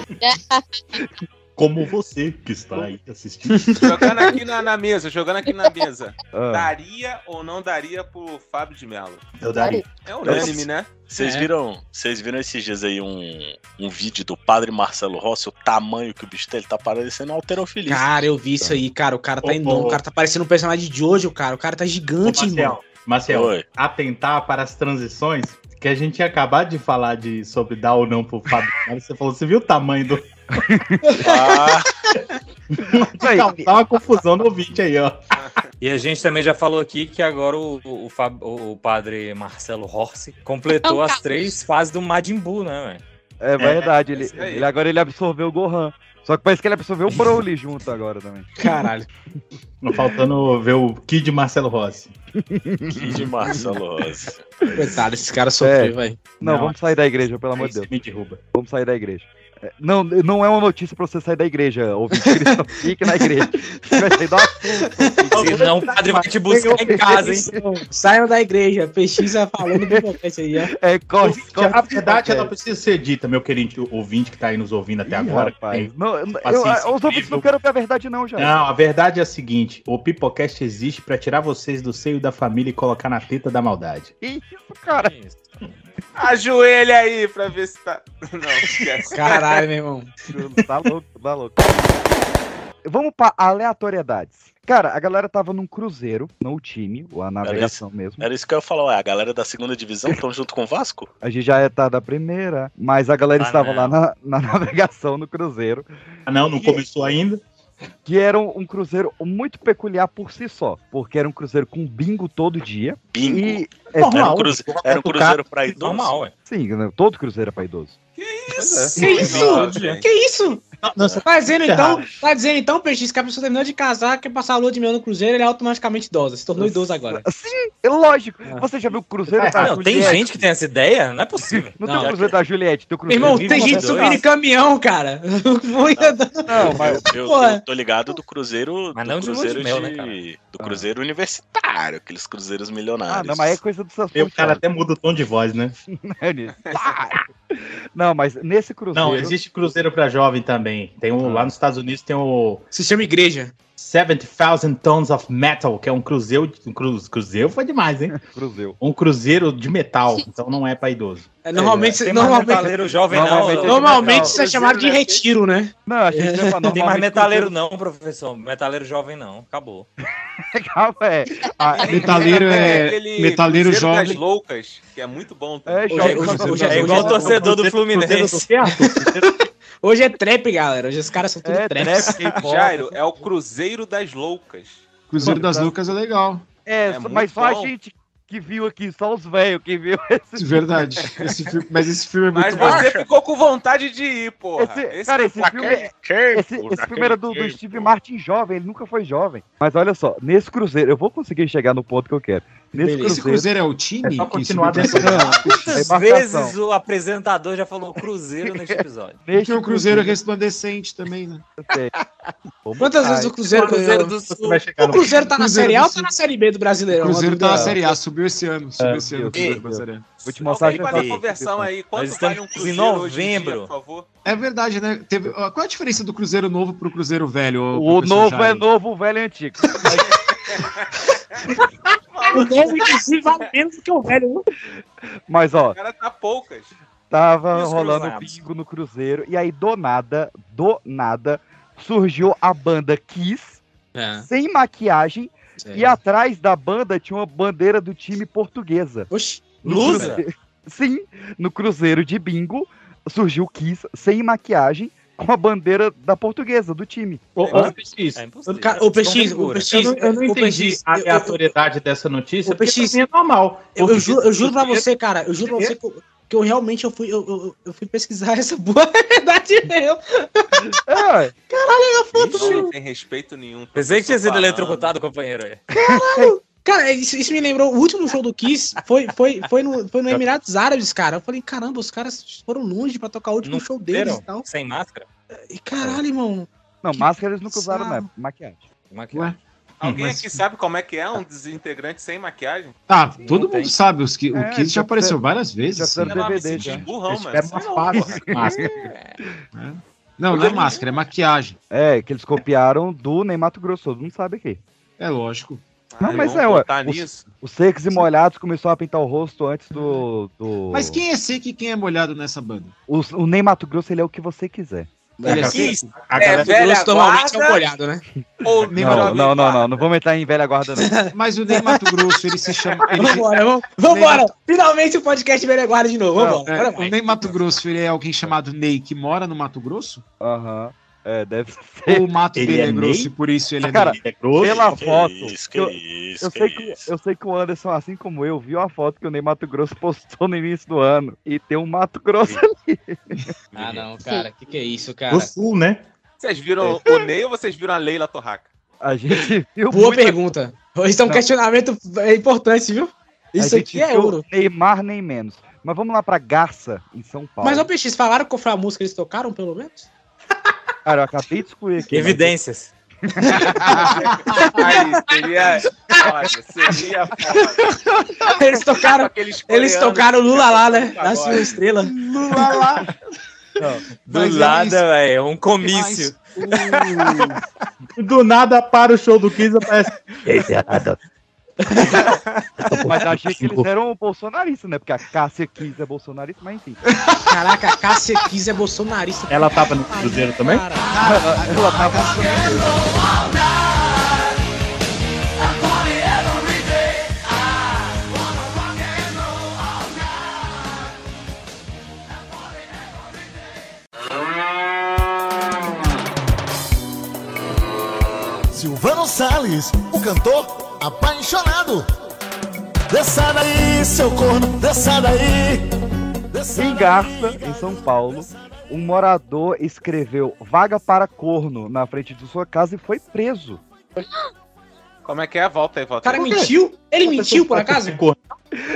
Como você que está aí assistindo. Jogando aqui na, na mesa, jogando aqui na mesa. [LAUGHS] Ah. Daria ou não daria pro Fábio de Mello? Eu daria. É unânime, né? Vocês É. viram, vocês viram esses dias aí um, um vídeo do padre Marcelo Rossi, o tamanho que o bicho tem, ele tá parecendo alterofilista. Cara, eu vi isso aí, cara. O cara tá Ô, enorme. ô. O cara tá parecendo um personagem de Jojo, cara. O cara tá Ô, gigante, irmão. Marcel, Marcel Oi. atentar para as transições que a gente tinha acabado de falar de, sobre dar ou não pro Fábio. Melo, Você falou, você viu o tamanho do. Ah, Tá uma confusão no ouvinte aí, ó. E a gente também já falou aqui que agora o, o, o o padre Marcelo Rossi completou Não, as três fases do Majin Buu, né, velho? é verdade, ele, isso aí. ele- agora ele absorveu o Gohan. Só que parece que ele absorveu o Broly junto agora também. Caralho. Faltando ver o Kid Marcelo Rossi. de Marcelo Rossi. Coitado, esse cara sofreu, É. velho. Não, Não, vamos sair da igreja, pelo amor de Deus. me derruba. Vamos sair da igreja. Não, não é uma notícia pra você sair da igreja, ouvinte cristão. [LAUGHS] Fique na igreja. Você vai sair do assunto. Senão o padre vai te buscar em casa, hein? Saiam da igreja. Pesquisa falando do [LAUGHS] podcast aí, ó. É, corre, Ouvinte, a verdade ela precisa ser dita, meu querido ouvinte que tá aí nos ouvindo até agora. que rapaz. tem Não, eu- eu- os ouvintes não querem ver a verdade, não, já. Não, a verdade é a seguinte: o Pipocast existe pra tirar vocês do seio da família e colocar na teta da maldade. Que isso, cara? Ajoelha aí pra ver se tá. [LAUGHS] Não, esquece. Caralho, meu irmão. Tá louco, tá louco. Vamos pra aleatoriedades. Cara, a galera tava num cruzeiro, no time, ou a navegação mesmo. Era isso que eu ia falar, ué, a galera da segunda divisão estão junto com o Vasco? A gente já tá da primeira, mas a galera Ah, estava não. lá na, na [LAUGHS] navegação no cruzeiro. Ah, não, não começou ainda? Que era um, um cruzeiro muito peculiar por si só, porque era um cruzeiro com bingo todo dia. Bingo? E, Era um, normal, cruze- coloca era um cruzeiro pra idoso? Normal, ué. Sim, né, todo cruzeiro é pra idoso. Que isso? Que isso? Tá dizendo então, tá dizendo então, Peixe, que a pessoa terminou de casar, quer passar a lua de mel no cruzeiro, ele é automaticamente idosa, se tornou idoso agora. Sim, é lógico. Você já viu o cruzeiro da Não, tem Juliette? gente que tem essa ideia? Não é possível. Não, tem o cruzeiro da Juliette, tem o cruzeiro irmão, tem gente 1992. subindo em caminhão, cara. [LAUGHS] Foi Não, mas Eu, eu tô ligado do cruzeiro. Mas do não de lua de cruzeiro mel, né, cara? Do cruzeiro universitário, aqueles cruzeiros milionários. Ah, não, mas é coisa do seu E o cara até muda o tom de voz, né? [LAUGHS] Não, mas nesse cruzeiro. Não, existe cruzeiro pra jovem também. Tem um, Lá nos Estados Unidos tem o. Se chama igreja. 70,000 Tons of Metal, que é um cruzeiro. Um cru, cruzeiro foi demais, hein? [LAUGHS] Cruzeiro. Um cruzeiro de metal, então não é pra idoso. É, normalmente, Tem mais normalmente, metaleiro jovem, não. Normalmente- normalmente Não, isso é chamado de retiro, né? Não, a gente chama Não [LAUGHS] tem mais metaleiro, cruzeiro- não, professor. Metaleiro jovem, não. Acabou. [LAUGHS] Calma, é. Ah, Metaleiro é. Metaleiro Cruzeiro das jovem. loucas, que é muito bom. É, também. Hoje, jovem. hoje, hoje, É igual o torcedor do Cruzeiro Fluminense. Certo? Hoje é trap, galera. Hoje os caras são tudo É, trap. trap. [LAUGHS] Jairo, é o Cruzeiro das loucas. Cruzeiro das Loucas é legal. É, É mas só a gente que viu aqui, só os velhos que viu [LAUGHS] esse. Verdade. Esse filme- mas esse filme é muito Mas bom. você ficou com vontade de ir, porra. Esse- cara, esse filme, é- esse, esse filme era do, do Steve Martin jovem, ele nunca foi jovem. Mas olha só, nesse cruzeiro, eu vou conseguir chegar no ponto que eu quero. Nesse Esse cruzeiro é o time? É só continuar? É Quantas vezes o apresentador já falou cruzeiro neste episódio? Tem o Cruzeiro resplandecente também, né? [LAUGHS] Quantas vezes o Cruzeiro, Cruzeiro do Sul. vai O Cruzeiro tá na Cruzeiro Série A ou tá na Série B do Brasileiro? O Cruzeiro tá na. Série A, subiu esse ano. Subiu É, esse ano Cruzeiro. Vou te mostrar Alguém tá- conversão aí. Quanto vale um em cruzeiro hoje em dia, novembro. por favor? É verdade, né? Teve, qual é a diferença do Cruzeiro novo pro Cruzeiro velho? O novo é novo, o velho é antigo. [LAUGHS] O novo, inclusive, vale menos do que o velho. Mas ó, O cara tá poucas. tava rolando cruzados? bingo no cruzeiro, e aí do nada, do nada, surgiu a banda Kiss, sem maquiagem, e atrás da banda tinha uma bandeira do time portuguesa. Oxi. Lusa? cruzeiro- [LAUGHS] Sim, no cruzeiro de bingo surgiu Kiss sem maquiagem com a bandeira da portuguesa, do time. Ô, ô, PX, É. Cara, o PX, o eu não, eu não o entendi PX, a eu- aleatoriedade dessa notícia, o PX, é normal. Eu, eu, juro, eu juro pra cruzeiro- você, cara, eu juro pra você que eu, que eu realmente eu fui, eu, eu, eu fui pesquisar [LAUGHS] essa boa verdade mesmo. É, Ixi, não tem respeito nenhum. Pensei que tinha sido eletrocutado, companheiro. aí. Cara, isso, isso me lembrou, o último show do Kiss foi, foi, foi, no, foi no [LAUGHS] Emirados Árabes, cara. Eu falei, caramba, os caras foram longe pra tocar o último Não show deles e tal. Sem máscara? E caralho, irmão. não, máscara eles nunca usaram, né? Maquiagem. Maquiagem. Alguém Mas- aqui sabe como é que é um desintegrante sem maquiagem? Ah, todo mundo tem. sabe. Os que, É, o Kiss já já apareceu fizeram- várias já vezes. fizeram sim. Sei lá, me DVD senti já. burrão, Eles mano. pegam uma fase de máscara. Não, não é máscara, é maquiagem. É, que eles copiaram do Ney Mato Grosso, todo mundo sabe aqui. É lógico. Não, Ai, mas é, ué, os-. Os secos e molhados começou a pintar o rosto antes do. do... Mas quem é seco e quem é molhado nessa banda? O, o Ney Mato Grosso, ele é o que você quiser. Ele é Isso. seco? A É, galera- velha Grosso normalmente é um molhado, né? [LAUGHS] ou Não, não, não, não, não vamos entrar em velha guarda, não. [LAUGHS] Mas o Ney Mato Grosso, ele se chama. Ele, Vambora, vamos, vambora. Finalmente o podcast Velha Guarda de novo. Vambora, é, o. Ney Mato Grosso, ele é alguém chamado Ney que mora no Mato Grosso? Aham. É, deve [LAUGHS] ser. Ou o mato Ele dele é, é grosso e por isso ele é Cara, é grosso. Pela Que foto. isso, que eu, isso, eu que sei que, eu sei que o Anderson, assim como eu, viu a foto que o Ney Mato Grosso postou no início do ano. E tem um Mato Grosso ali. [LAUGHS] Ah, não, cara. Que que é isso, Do cara? sul, né? Vocês viram o Ney ou vocês viram a Leila Torraca? A gente [LAUGHS] viu. Boa muita- pergunta. Isso é um Não. questionamento importante, viu? Isso aqui é ouro. Neymar nem menos. Mas vamos lá pra Garça, em São Paulo. Mas, ô PX, falaram qual foi a música que eles tocaram, pelo menos? Cara, eu acabei de descobrir aqui. Evidências. Aí, seria. Olha, seria foda. Eles tocaram, eles tocaram Lula lá, né? Nasce uma estrela. Lula lá. Do Mas nada, eles- velho, um comício. [LAUGHS] Do nada para o show do Kiss aparece. [LAUGHS] Mas achei que eles eram bolsonaristas, né? Porque a Cássia Kiss é bolsonarista, mas enfim. Caraca, a Cássia Kiss é bolsonarista. Ela tava no Cruzeiro também? Ela, ela tava Silvano Salles, o cantor apaixonado. Desça daí, seu corno, desça daí. Em Garça, em São Paulo, um morador escreveu vaga para corno na frente de sua casa e foi preso. Como é que é? Volta aí, O volta cara aí. mentiu? Ele mentiu, por acaso?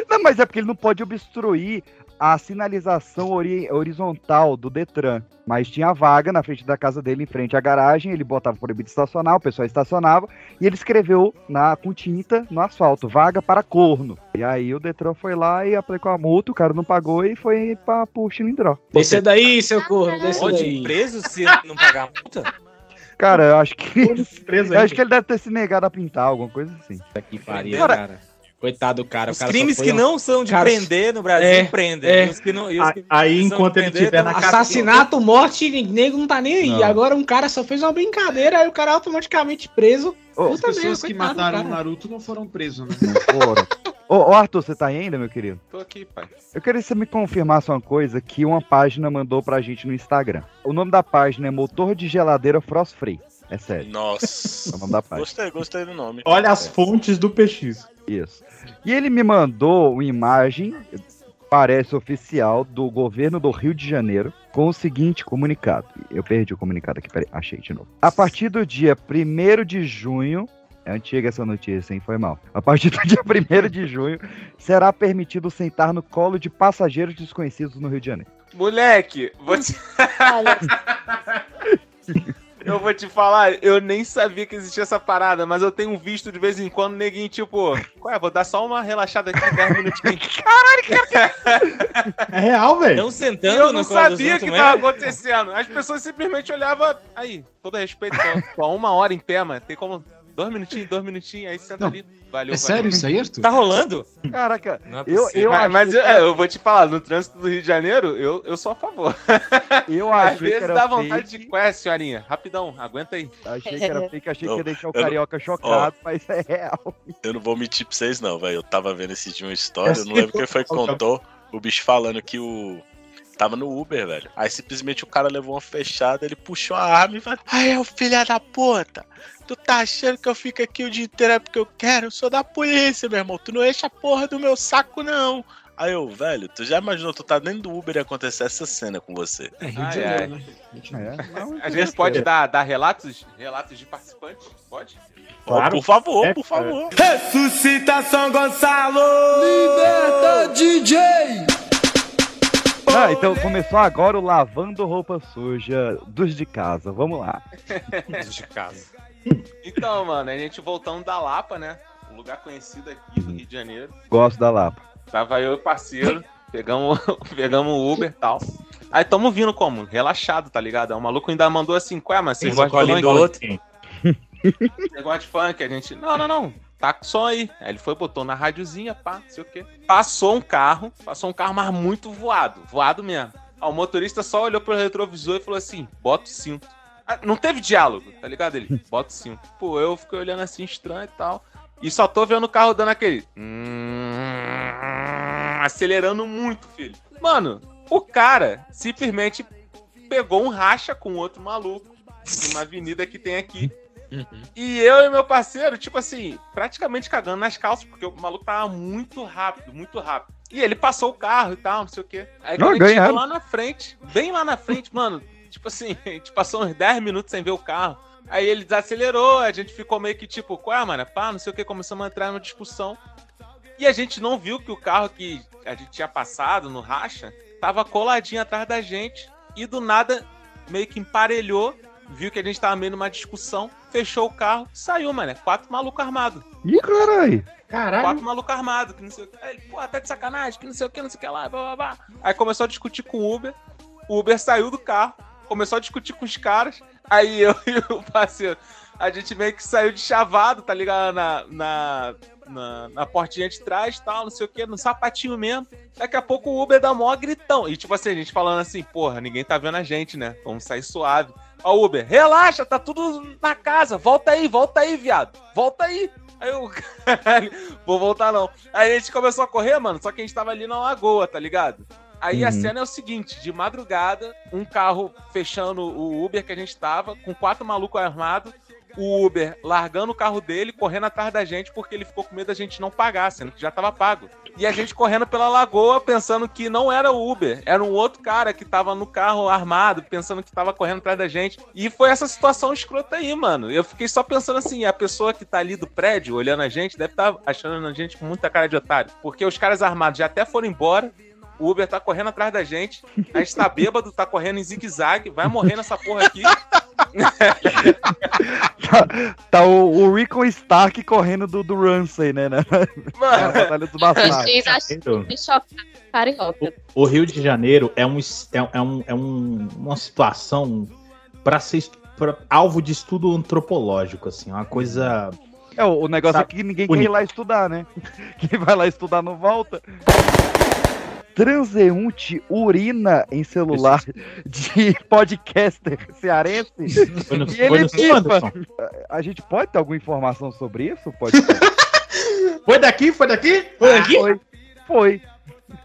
Não, mas é porque ele não pode obstruir a sinalização ori- horizontal do Detran. Mas tinha vaga na frente da casa dele, em frente à garagem, ele botava proibido estacionar, o pessoal estacionava, e ele escreveu na, com tinta no asfalto, vaga para corno. E aí o Detran foi lá e aplicou a multa, o cara não pagou e foi pra, pro Chilindró. Desce daí, seu corno, desce Pode daí. ir preso se não pagar a multa? Cara, eu acho que. Preso [LAUGHS] acho que ele deve ter se negado a pintar, alguma coisa assim. Que pariu, Cara, cara. Coitado do cara. o Os cara crimes foi que um- não são de Cara, prender no Brasil, é, prendem. é. Os que não, os que Aí, enquanto ele tiver na cadeia. Assassinato, morte, nego não tá nem aí. Não. Agora um cara só fez uma brincadeira, aí o cara é automaticamente preso. Ô, As pessoas merda, que mataram o. Naruto não foram presos, né? [LAUGHS] Ô, ô, Arthur, você tá aí ainda, meu querido? Tô aqui, pai. Eu queria que você me confirmasse uma coisa que uma página mandou pra gente no Instagram. O nome da página é Motor de Geladeira Frost Free. É sério. Nossa. É o nome da página. Gostei, gostei do nome. Olha as fontes do PX. Isso. E ele me mandou uma imagem, parece oficial, do governo do Rio de Janeiro, com o seguinte comunicado. Eu perdi o comunicado aqui, peraí, achei de novo. A partir do dia 1 de junho. É antiga essa notícia, hein? Foi mal. A partir do [LAUGHS] dia 1 de junho, será permitido sentar no colo de passageiros desconhecidos no Rio de Janeiro. Moleque, vou [LAUGHS] te... eu vou te falar, eu nem sabia que existia essa parada, mas eu tenho visto de vez em quando neguinho, tipo, qual é, vou dar só uma relaxada aqui, 10 minutinhos. [LAUGHS] É real, velho. Estão sentando eu não sabia que tava acontecendo. As pessoas simplesmente olhavam, aí, todo respeito, há uma hora em pé, mano, tem como... Dois minutinhos, dois minutinhos, aí senta Não, ali. Valeu, É sério isso aí, Arthur? Tá rolando? Caraca, Não é eu, possível. eu, mas, eu, que é, eu vou te falar, no trânsito do Rio de Janeiro, eu, eu sou a favor. [LAUGHS] eu Às achei que vezes era dá vontade fake, de. Ué, senhorinha, rapidão, aguenta aí. Achei que era fake, achei que Eu- ia deixar o carioca chocado, mas é real. Eu não vou mentir pra vocês, não, velho. Eu tava vendo esse dia uma história, eu não lembro quem foi que contou. O bicho falando que o. Tava no Uber, velho. Aí simplesmente o cara levou uma fechada, ele puxou a arma e falou: Aí é o filho da puta! Tu tá achando que eu fico aqui o dia inteiro é porque eu quero? Eu sou da polícia, meu irmão. Tu não enche a porra do meu saco, não. Aí eu, velho, tu já imaginou, tu tá dentro do Uber e acontecer essa cena com você? É Rio Ai, de Janeiro, ai. né? É, A gente pode dar, dar relatos, relatos de participantes? Pode? Claro. Por favor, É, por favor. Ressuscita São Gonçalo! Liberta DJ! Ah, então começou agora o lavando roupa suja dos de casa. Vamos lá. [LAUGHS] de casa. Então, mano, a gente voltando da Lapa, né? Um lugar conhecido aqui do Rio de Janeiro. Gosto da Lapa. Tava eu e o parceiro, pegamos, [LAUGHS] pegamos o Uber e tal. Aí tamo vindo como? Relaxado, tá ligado? O maluco ainda mandou assim, qual é, mas vocês Um gostam de funk? outro. Você gosta de funk? A gente, não, não, não, tá com som aí. Aí ele foi, botou na rádiozinha, pá, não sei o quê. Passou um carro, passou um carro, mas muito voado, voado mesmo. Aí o motorista só olhou pro retrovisor e falou assim, bota o cinto. Ah, Não teve diálogo, tá ligado? Ele, [LAUGHS] bota o cinto. Pô, eu fiquei olhando assim estranho e tal. E só tô vendo o carro dando aquele. "Hum", acelerando muito, filho. Mano, o cara simplesmente pegou um racha com outro maluco de uma avenida que tem aqui. E eu e meu parceiro, tipo assim, praticamente cagando nas calças, porque o maluco tava muito rápido, muito rápido. E ele passou o carro e tal, não sei o quê. Aí Não, quando a gente chegou lá na frente, bem lá na frente, mano, tipo assim, [LAUGHS] a gente passou uns 10 minutos sem ver o carro. Aí ele desacelerou, a gente ficou meio que tipo, qual é, mano? Pá, não sei o que, começamos a entrar numa discussão. E a gente não viu que o carro que a gente tinha passado no racha tava coladinho atrás da gente. E do nada, meio que emparelhou, viu que a gente tava meio numa discussão, fechou o carro, saiu, mano. Quatro malucos armados. Ih, caralho. Quatro malucos armados, que não sei o que. Ele, pô, tá de sacanagem, que não sei o que, não sei o que lá, blá, blá, blá. Aí começou a discutir com o Uber. O Uber saiu do carro, começou a discutir com os caras. Aí eu [LAUGHS] e o parceiro, a gente meio que saiu de chavado, tá ligado? Na, na, na, na portinha de trás tal, não sei o que, no sapatinho mesmo. Daqui a pouco o Uber dá mó gritão. E tipo assim, a gente falando assim, porra, ninguém tá vendo a gente, né? Vamos sair suave. Ó, o Uber, relaxa, tá tudo na casa. Volta aí, volta aí, viado. Volta aí. Aí eu, [LAUGHS] caralho, vou voltar não. Aí a gente começou a correr, mano, só que a gente tava ali na lagoa, tá ligado? Aí a Uhum. cena é o seguinte: de madrugada, um carro fechando o Uber que a gente tava, com quatro malucos armados, o Uber largando o carro dele, correndo atrás da gente, porque ele ficou com medo da gente não pagar, sendo que já tava pago. E a gente correndo pela lagoa, pensando que não era o Uber, era um outro cara que tava no carro armado, pensando que tava correndo atrás da gente. E foi essa situação escrota aí, mano. Eu fiquei só pensando assim: a pessoa que tá ali do prédio, olhando a gente, deve estar achando a gente com muita cara de otário. Porque os caras armados já até foram embora. O Uber tá correndo atrás da gente. A gente tá bêbado, tá correndo em zigue-zague, vai morrer nessa porra aqui. Tá o, o Rico Stark correndo do, do Ramsey, né? né? Na Batalha dos Bastardos. Vocês acham que chocar carioca. O Rio de Janeiro é, um, é, é um, é um- uma situação para ser pra- alvo de estudo antropológico, assim, uma coisa. É, o, o negócio Sabe, é que ninguém quer ir bonito. lá estudar, né? [LAUGHS] Quem vai lá estudar não volta. Transeunte urina em celular de [LAUGHS] podcaster cearense. Foi no- e foi ele no pipa. Anderson? A gente pode ter alguma informação sobre isso? Pode ter. [LAUGHS] Foi daqui? Foi daqui? Foi aqui? Foi. Foi.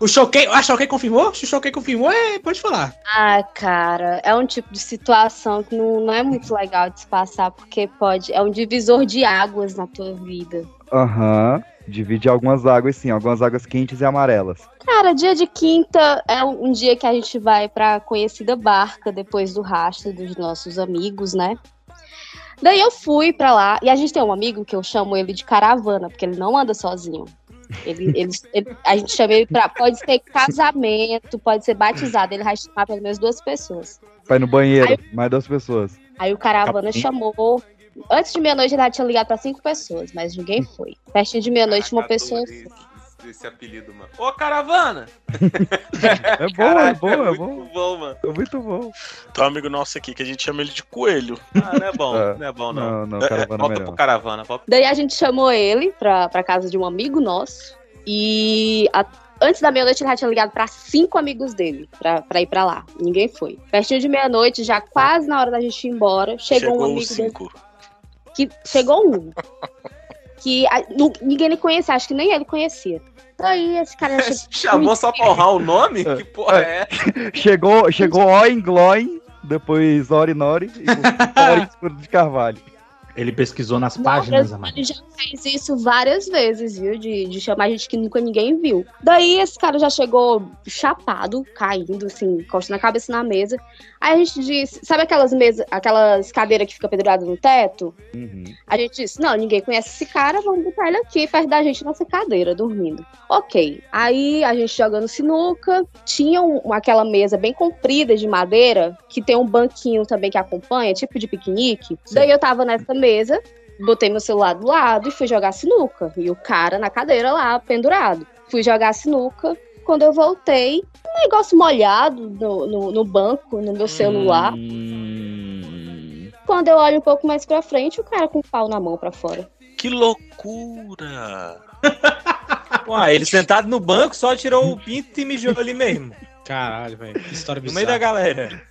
O Choquei, a Choquei confirmou? Se o Choquei confirmou, é, pode falar. Ah, cara, é um tipo de situação que não, não é muito legal de se passar, porque pode. É um divisor de águas na tua vida. Aham. Divide algumas águas, sim. Algumas águas quentes e amarelas. Cara, dia de quinta é um dia que a gente vai pra conhecida barca depois do rastro dos nossos amigos, né? Daí eu fui pra lá e a gente tem um amigo que eu chamo ele de caravana, porque ele não anda sozinho. Ele, [LAUGHS] ele- ele- a gente chama ele pra. Pode ser casamento, pode ser batizado, ele vai chamar pelo menos duas pessoas. Vai no banheiro, mais duas pessoas. Aí o caravana Capim. chamou. Antes de meia-noite ele já tinha ligado pra cinco pessoas, mas ninguém foi. Pertinho de meia-noite uma pessoa foi. Esse apelido, mano. Ô, caravana! É bom, é bom, é muito bom. bom, mano. É muito bom. Tem um amigo nosso aqui que a gente chama ele de coelho. Ah, não é bom, É. não é bom, não. Não, não, É, caravana é volta melhor. pro caravana, volta Daí a gente chamou ele pra, pra casa de um amigo nosso. E a- antes da meia-noite ele já tinha ligado pra cinco amigos dele pra, pra ir pra lá. Ninguém foi. Pertinho de meia-noite, já quase na hora da gente ir embora, chegou, um Chegou amigo os dele. Que, chegou um. que a- ninguém lhe conhecia, acho que nem ele conhecia. Daí esse cara. [LAUGHS] Chamou só pra honrar o nome? Que porra é essa? [LAUGHS] Chegou, chegou Oin Gloin, depois Ori Nori e [LAUGHS] Ori Escuro de Carvalho. Ele pesquisou nas Não, páginas, Amanda. ele já fez isso várias vezes, viu? De, de chamar gente que nunca ninguém viu. Daí esse cara já chegou chapado, caindo, assim, encostando a cabeça na mesa. Aí a gente disse, sabe aquelas mesas, aquelas cadeiras que fica pendurada no teto? A gente disse, não, ninguém conhece esse cara, vamos botar ele aqui perto da gente nessa cadeira, dormindo. Ok. Aí a gente jogando sinuca, tinha um- aquela mesa bem comprida de madeira, que tem um banquinho também que acompanha, tipo de piquenique. Daí eu tava nessa mesa, botei meu celular do lado e fui jogar sinuca. E o cara na cadeira lá, pendurado. Fui jogar sinuca. Quando eu voltei, um negócio molhado no, no, no banco, no meu celular. Quando eu olho um pouco mais pra frente, o cara com o pau na mão pra fora. Que loucura! Ué, ele sentado no banco só tirou o pinto e mijou ali mesmo. Caralho, velho. Que história No meio da galera.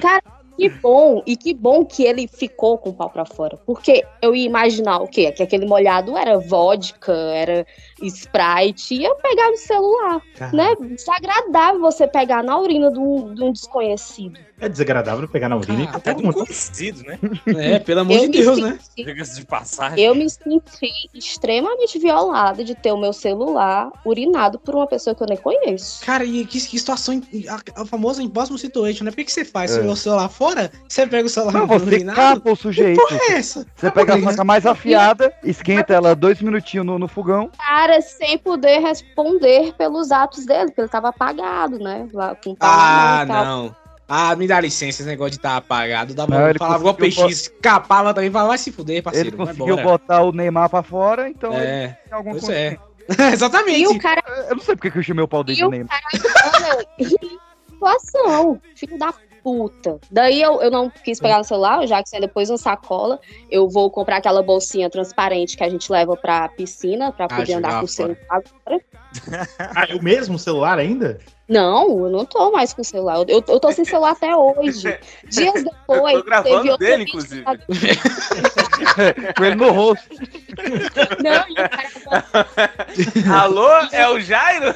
Cara, que bom, e que bom que ele ficou com o pau pra fora. Porque eu ia imaginar o quê? Que aquele molhado era vodka, era Sprite, e eu pegar no celular, né? Desagradável você pegar na urina de um, de um desconhecido. É desagradável pegar na urina e Até qualquer do um. conhecido, né? É, pelo amor Eu de Deus, né? senti- Diga-se de passagem. Eu me senti extremamente violada de ter o meu celular urinado por uma pessoa que eu nem conheço. Cara, e que, que situação. A, a famosa impossible situation, né? Por que, que você faz? É. o celular fora? Você pega o celular Não, você urinado? capa o sujeito. Que porra é essa? Você pega a faca mais afiada, esquenta ela dois minutinhos no, no fogão. Cara, sem poder responder pelos atos dele, porque ele tava apagado, né? Lá com Ah, não. Ah, me dá licença, esse negócio de estar apagado. Dava, Não, ele falava igual PX, capava também, vai se fuder, Ele parceiro. vai conseguiu embora. botar o Neymar pra fora, então É, ele pois é. [LAUGHS] Exatamente. E o cara, Eu não sei porque que eu chamei o pau dele e de o Neymar. cara, [LAUGHS] situação, filho da puta. Daí eu, eu não quis pegar no celular, já que você depois uma sacola, eu vou comprar aquela bolsinha transparente que a gente leva pra piscina, pra poder jogar andar com o celular agora. [LAUGHS] Ah, é o mesmo celular ainda? Não, eu não tô mais com o celular. Eu, eu tô sem celular até hoje. [LAUGHS] Dias depois, Eu tô gravando teve outro dele, inclusive. [LAUGHS] Com ele no rosto. Não, e o cara Alô, é o Jairo?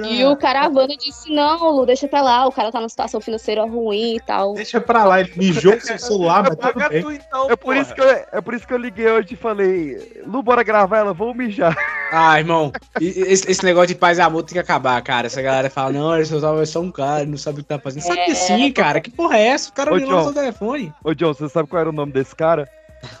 E o caravana disse: não, Lu, deixa pra lá, o cara tá numa situação financeira ruim e tal. Deixa pra lá, ele mijou seu celular, mas tudo bem. tu então, É por, isso que eu, é por isso que eu liguei hoje e falei, Lu, bora gravar ela, vou mijar. Ah, irmão, esse, esse negócio de paz e amor tem que acabar, cara. Essa galera fala, não, ele só é só um cara, ele não sabe o que tá fazendo. Sabe que É. sim, cara. Que porra é essa? O cara olhou no seu telefone. Ô, John, você sabe qual era o nome desse cara?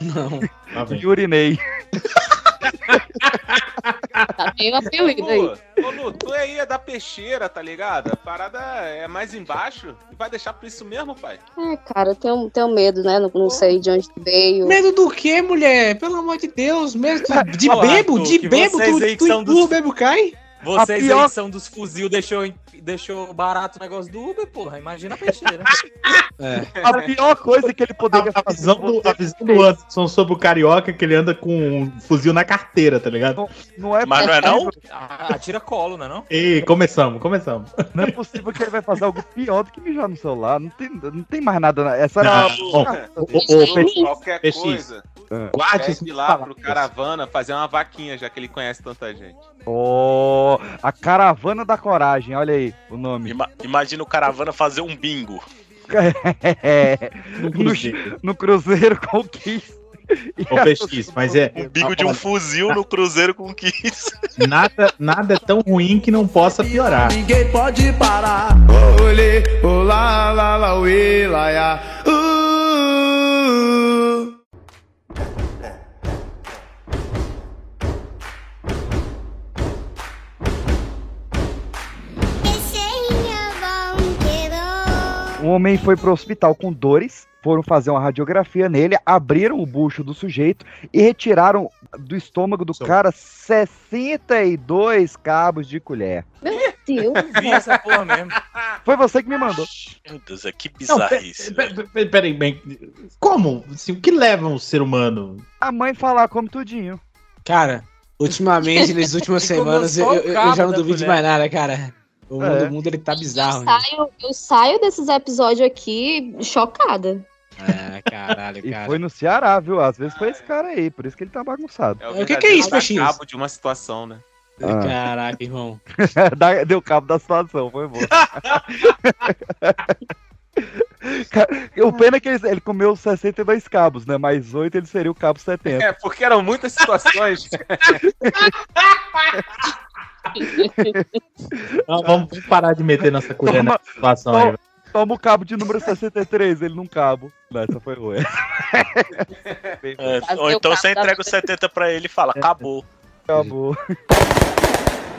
Não. [LAUGHS] Vem. Urinei. [LAUGHS] [LAUGHS] Tá bem apelido aí. Ô, Lu, tu aí é da peixeira, tá ligado? A parada é mais embaixo e vai deixar por isso mesmo, pai? É, cara, eu tenho, tenho medo, né? Não, não sei de onde veio. Medo do quê, mulher? Pelo amor de Deus. Medo de, de bebo? Arthur, de que bebo? Tu, que tu empurra, o bebo cai? Vocês A pior- aí são dos fuzil deixou, deixou barato o negócio do Uber, porra. Imagina a peixeira. É. A pior coisa que ele poderia A, a visão do, a visão do Anderson sobre o carioca é que ele anda com um fuzil na carteira, tá ligado? Não é Mas não é não? Ah, tira colo, não é não? E começamos, começamos. Não é possível que ele vai fazer algo pior do que mijar no celular. Não tem, não tem mais nada. na- Essa era Não, bom, a... ô, ô, ô, Peixe, Qualquer PX. coisa, guarde isso pede pra lá pro caravana fazer uma vaquinha, já que ele conhece tanta gente. Oh, a caravana da coragem, olha aí o nome. Ima- imagina o caravana fazer um bingo. É, [LAUGHS] No no, cruzeiro. Cruzeiro Conquista. Ô, PX, mas é. Um bingo de um fuzil no cruzeiro com 15. [LAUGHS] Nada, nada é tão ruim que não possa piorar. Ninguém pode parar. Olê, olá, lá, lá, uê, lá, Um homem foi pro hospital com dores, foram fazer uma radiografia nele, abriram o bucho do sujeito e retiraram do estômago do cara 62 cabos de colher. Meu Deus. [LAUGHS] Vi essa porra mesmo. Foi você que me mandou. Meu Deus, é que bizarrice. pera- pera- pera- Peraí, bem. Como? Assim, o que leva um ser humano? A mãe falar come tudinho. Cara, ultimamente, [LAUGHS] nas últimas semanas, eu, eu- eu já não duvido de mais nada, cara. O mundo, É. o mundo ele tá Eu bizarro. né? saio, eu saio desses episódios aqui chocada. Ah, caralho, E cara. foi no Ceará, viu? Às vezes foi esse cara aí, por isso que ele tá bagunçado. É O que que é isso, PX? cabo de uma situação, né? Ah. Caraca, irmão. [LAUGHS] Deu cabo da situação, foi bom. [LAUGHS] Cara, o pena é que ele, ele comeu 62 cabos, né? Mais 8 ele seria o cabo 70. É, porque eram muitas situações. [LAUGHS] Não, vamos parar de meter nossa colher nessa situação aí. Toma, toma o cabo de número 63, ele num cabo. Nessa foi ruim. [LAUGHS] É, ou o então você entrega os 70 pra ele e fala, acabou. Acabou.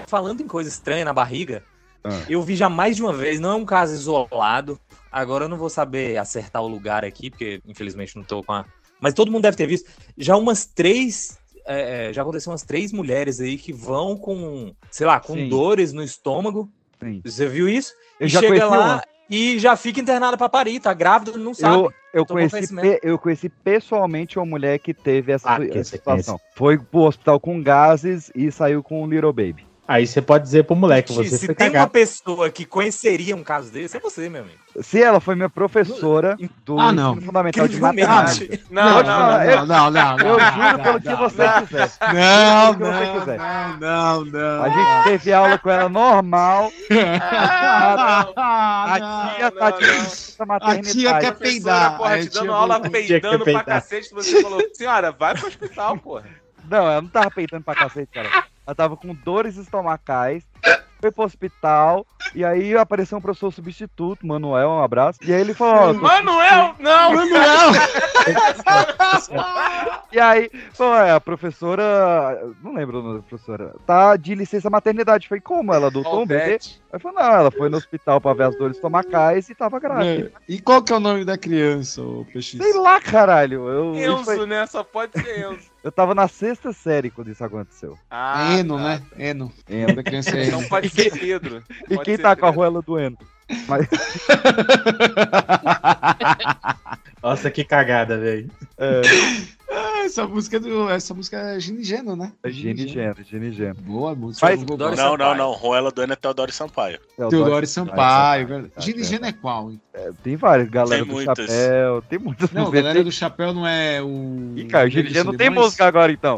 Falando em coisa estranha na barriga, Ah. eu vi já mais de uma vez, não é um caso isolado. Agora eu não vou saber acertar o lugar aqui, porque infelizmente não tô com a. Mas todo mundo deve ter visto. Já umas três. É, é, já aconteceu umas três mulheres aí que vão com, sei lá, com Sim. dores no estômago. Sim. Você viu isso? Eu e já chega lá uma. e já fica internada pra parir, tá grávida, não sabe. Eu, eu, conheci, eu conheci pessoalmente uma mulher que teve essa, Ah, essa situação. Foi pro hospital com gases e saiu com um little baby. Aí você pode dizer pro moleque, você Se tem uma cagado. pessoa que conheceria um caso desse, é você, meu amigo. Se ela foi minha professora do Ah, não. fundamental de matemática. [LAUGHS] Não, não, não, eu- Não, não, não. Eu não, juro não, pelo que não, você não. quiser. Não, não, não, não. A gente teve aula com ela normal. Ah, [LAUGHS] A não, tia tá de licença A maternidade. tia quer peidar. porra, te dando aula peidando pra cacete, você falou, senhora, vai pro hospital, porra. Não, ela não tava peitando pra cacete, cara. Ela tava com dores estomacais, foi pro hospital, e aí apareceu um professor substituto, Manuel, um abraço. E aí ele falou, tô- Manuel, não! Manuel! [LAUGHS] E aí, pô, é, a professora. Não lembro o nome da professora. Tá de licença maternidade. Foi como? Ela adotou um bebê? Aí falou, não, ela foi no hospital pra ver as dores estomacais e tava grávida. E qual que é o nome da criança, o PX? Sei lá, caralho. Eu, Enzo, foi- né? Só pode ser Enzo. [LAUGHS] eu tava na sexta série quando isso aconteceu. Ah, Eno, né? Eno. Eno. da criança é Então pode ser Pedro. E Pode quem ser tá com a Pedro. ruela do Eno? Mas, [LAUGHS] Nossa, que cagada, velho. é, Ah, essa música é do. Essa música é Ginigeno, né? Gene Geno, Gene Geno. Boa música. Gogol. Não, não, Sampaio. não. Ruela do Eno é Teodoro Sampaio. Teodoro Sampaio. Tá, Ginigeno é qual, hein? É, tem vários, galera Tem do muitas. chapéu, tem muitas Não, galera do chapéu não é o. Ih, cara, GG não tem Alemães? música agora então.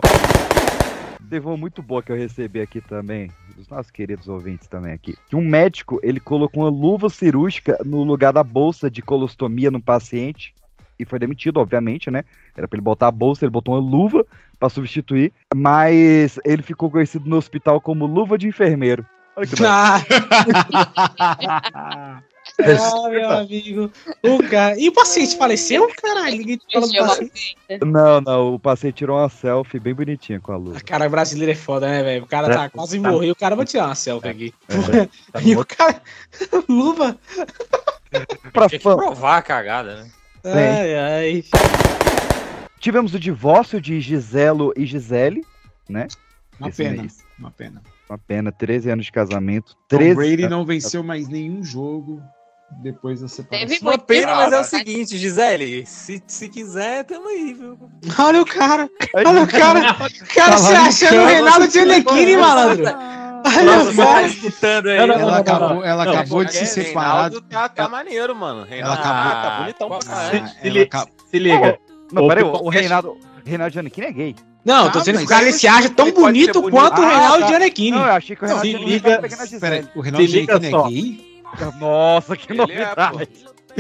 Teve uma muito boa que eu recebi aqui também, dos nossos queridos ouvintes também aqui. Que um médico, ele colocou uma luva cirúrgica no lugar da bolsa de colostomia no paciente e foi demitido, obviamente, né? Era pra ele botar a bolsa, ele botou uma luva pra substituir, mas ele ficou conhecido no hospital como luva de enfermeiro. Olha que [LAUGHS] Ah, [LAUGHS] ah, meu amigo. O cara... E o paciente faleceu? Caralho, ninguém fala do paciente. Não, não, o paciente tirou uma selfie bem bonitinha com a luva. Cara, brasileiro é foda, né, velho? O cara tá É. quase morreu. O cara vai tirar uma selfie aqui. Tá [LAUGHS] E o cara. [LAUGHS] Luva. Pra que fã. provar a cagada, né? Ai, ai. Tivemos o divórcio de Giselo e Gisele, né? Uma Esse pena. mês. Uma pena. Uma pena, 13 anos de casamento. Tom 13 Brady não venceu mais nenhum jogo depois da separação. Teve Uma pena, mas é o drama. seguinte, Gisele, se, se quiser, tamo aí, viu? Olha o cara. Olha o cara. O cara se achando o Reinaldo Giannettini, malandro. Olha Nossa, o tá cara. escutando aí. Não, não, né? não, Ela não, acabou, ela Não, acabou de se Reinaldo separar. tá, tá maneiro, mano. Reinaldo acabou- tá, tá bonitão pra caralho. Se, ela li- se liga. Não, O peraí, o, o Reinaldo, Reinaldo Giannichini é gay. Não, tô Ah, dizendo que o cara se acha tão bonito bonito. quanto o Ah, Reinaldo tá. Giannettini. Não, eu achei que o Reinaldo se Giannichini liga- tava pegando a Peraí, Gisele. o Reinaldo Se liga Giannichini é gay? Nossa, que Ele é, novidade.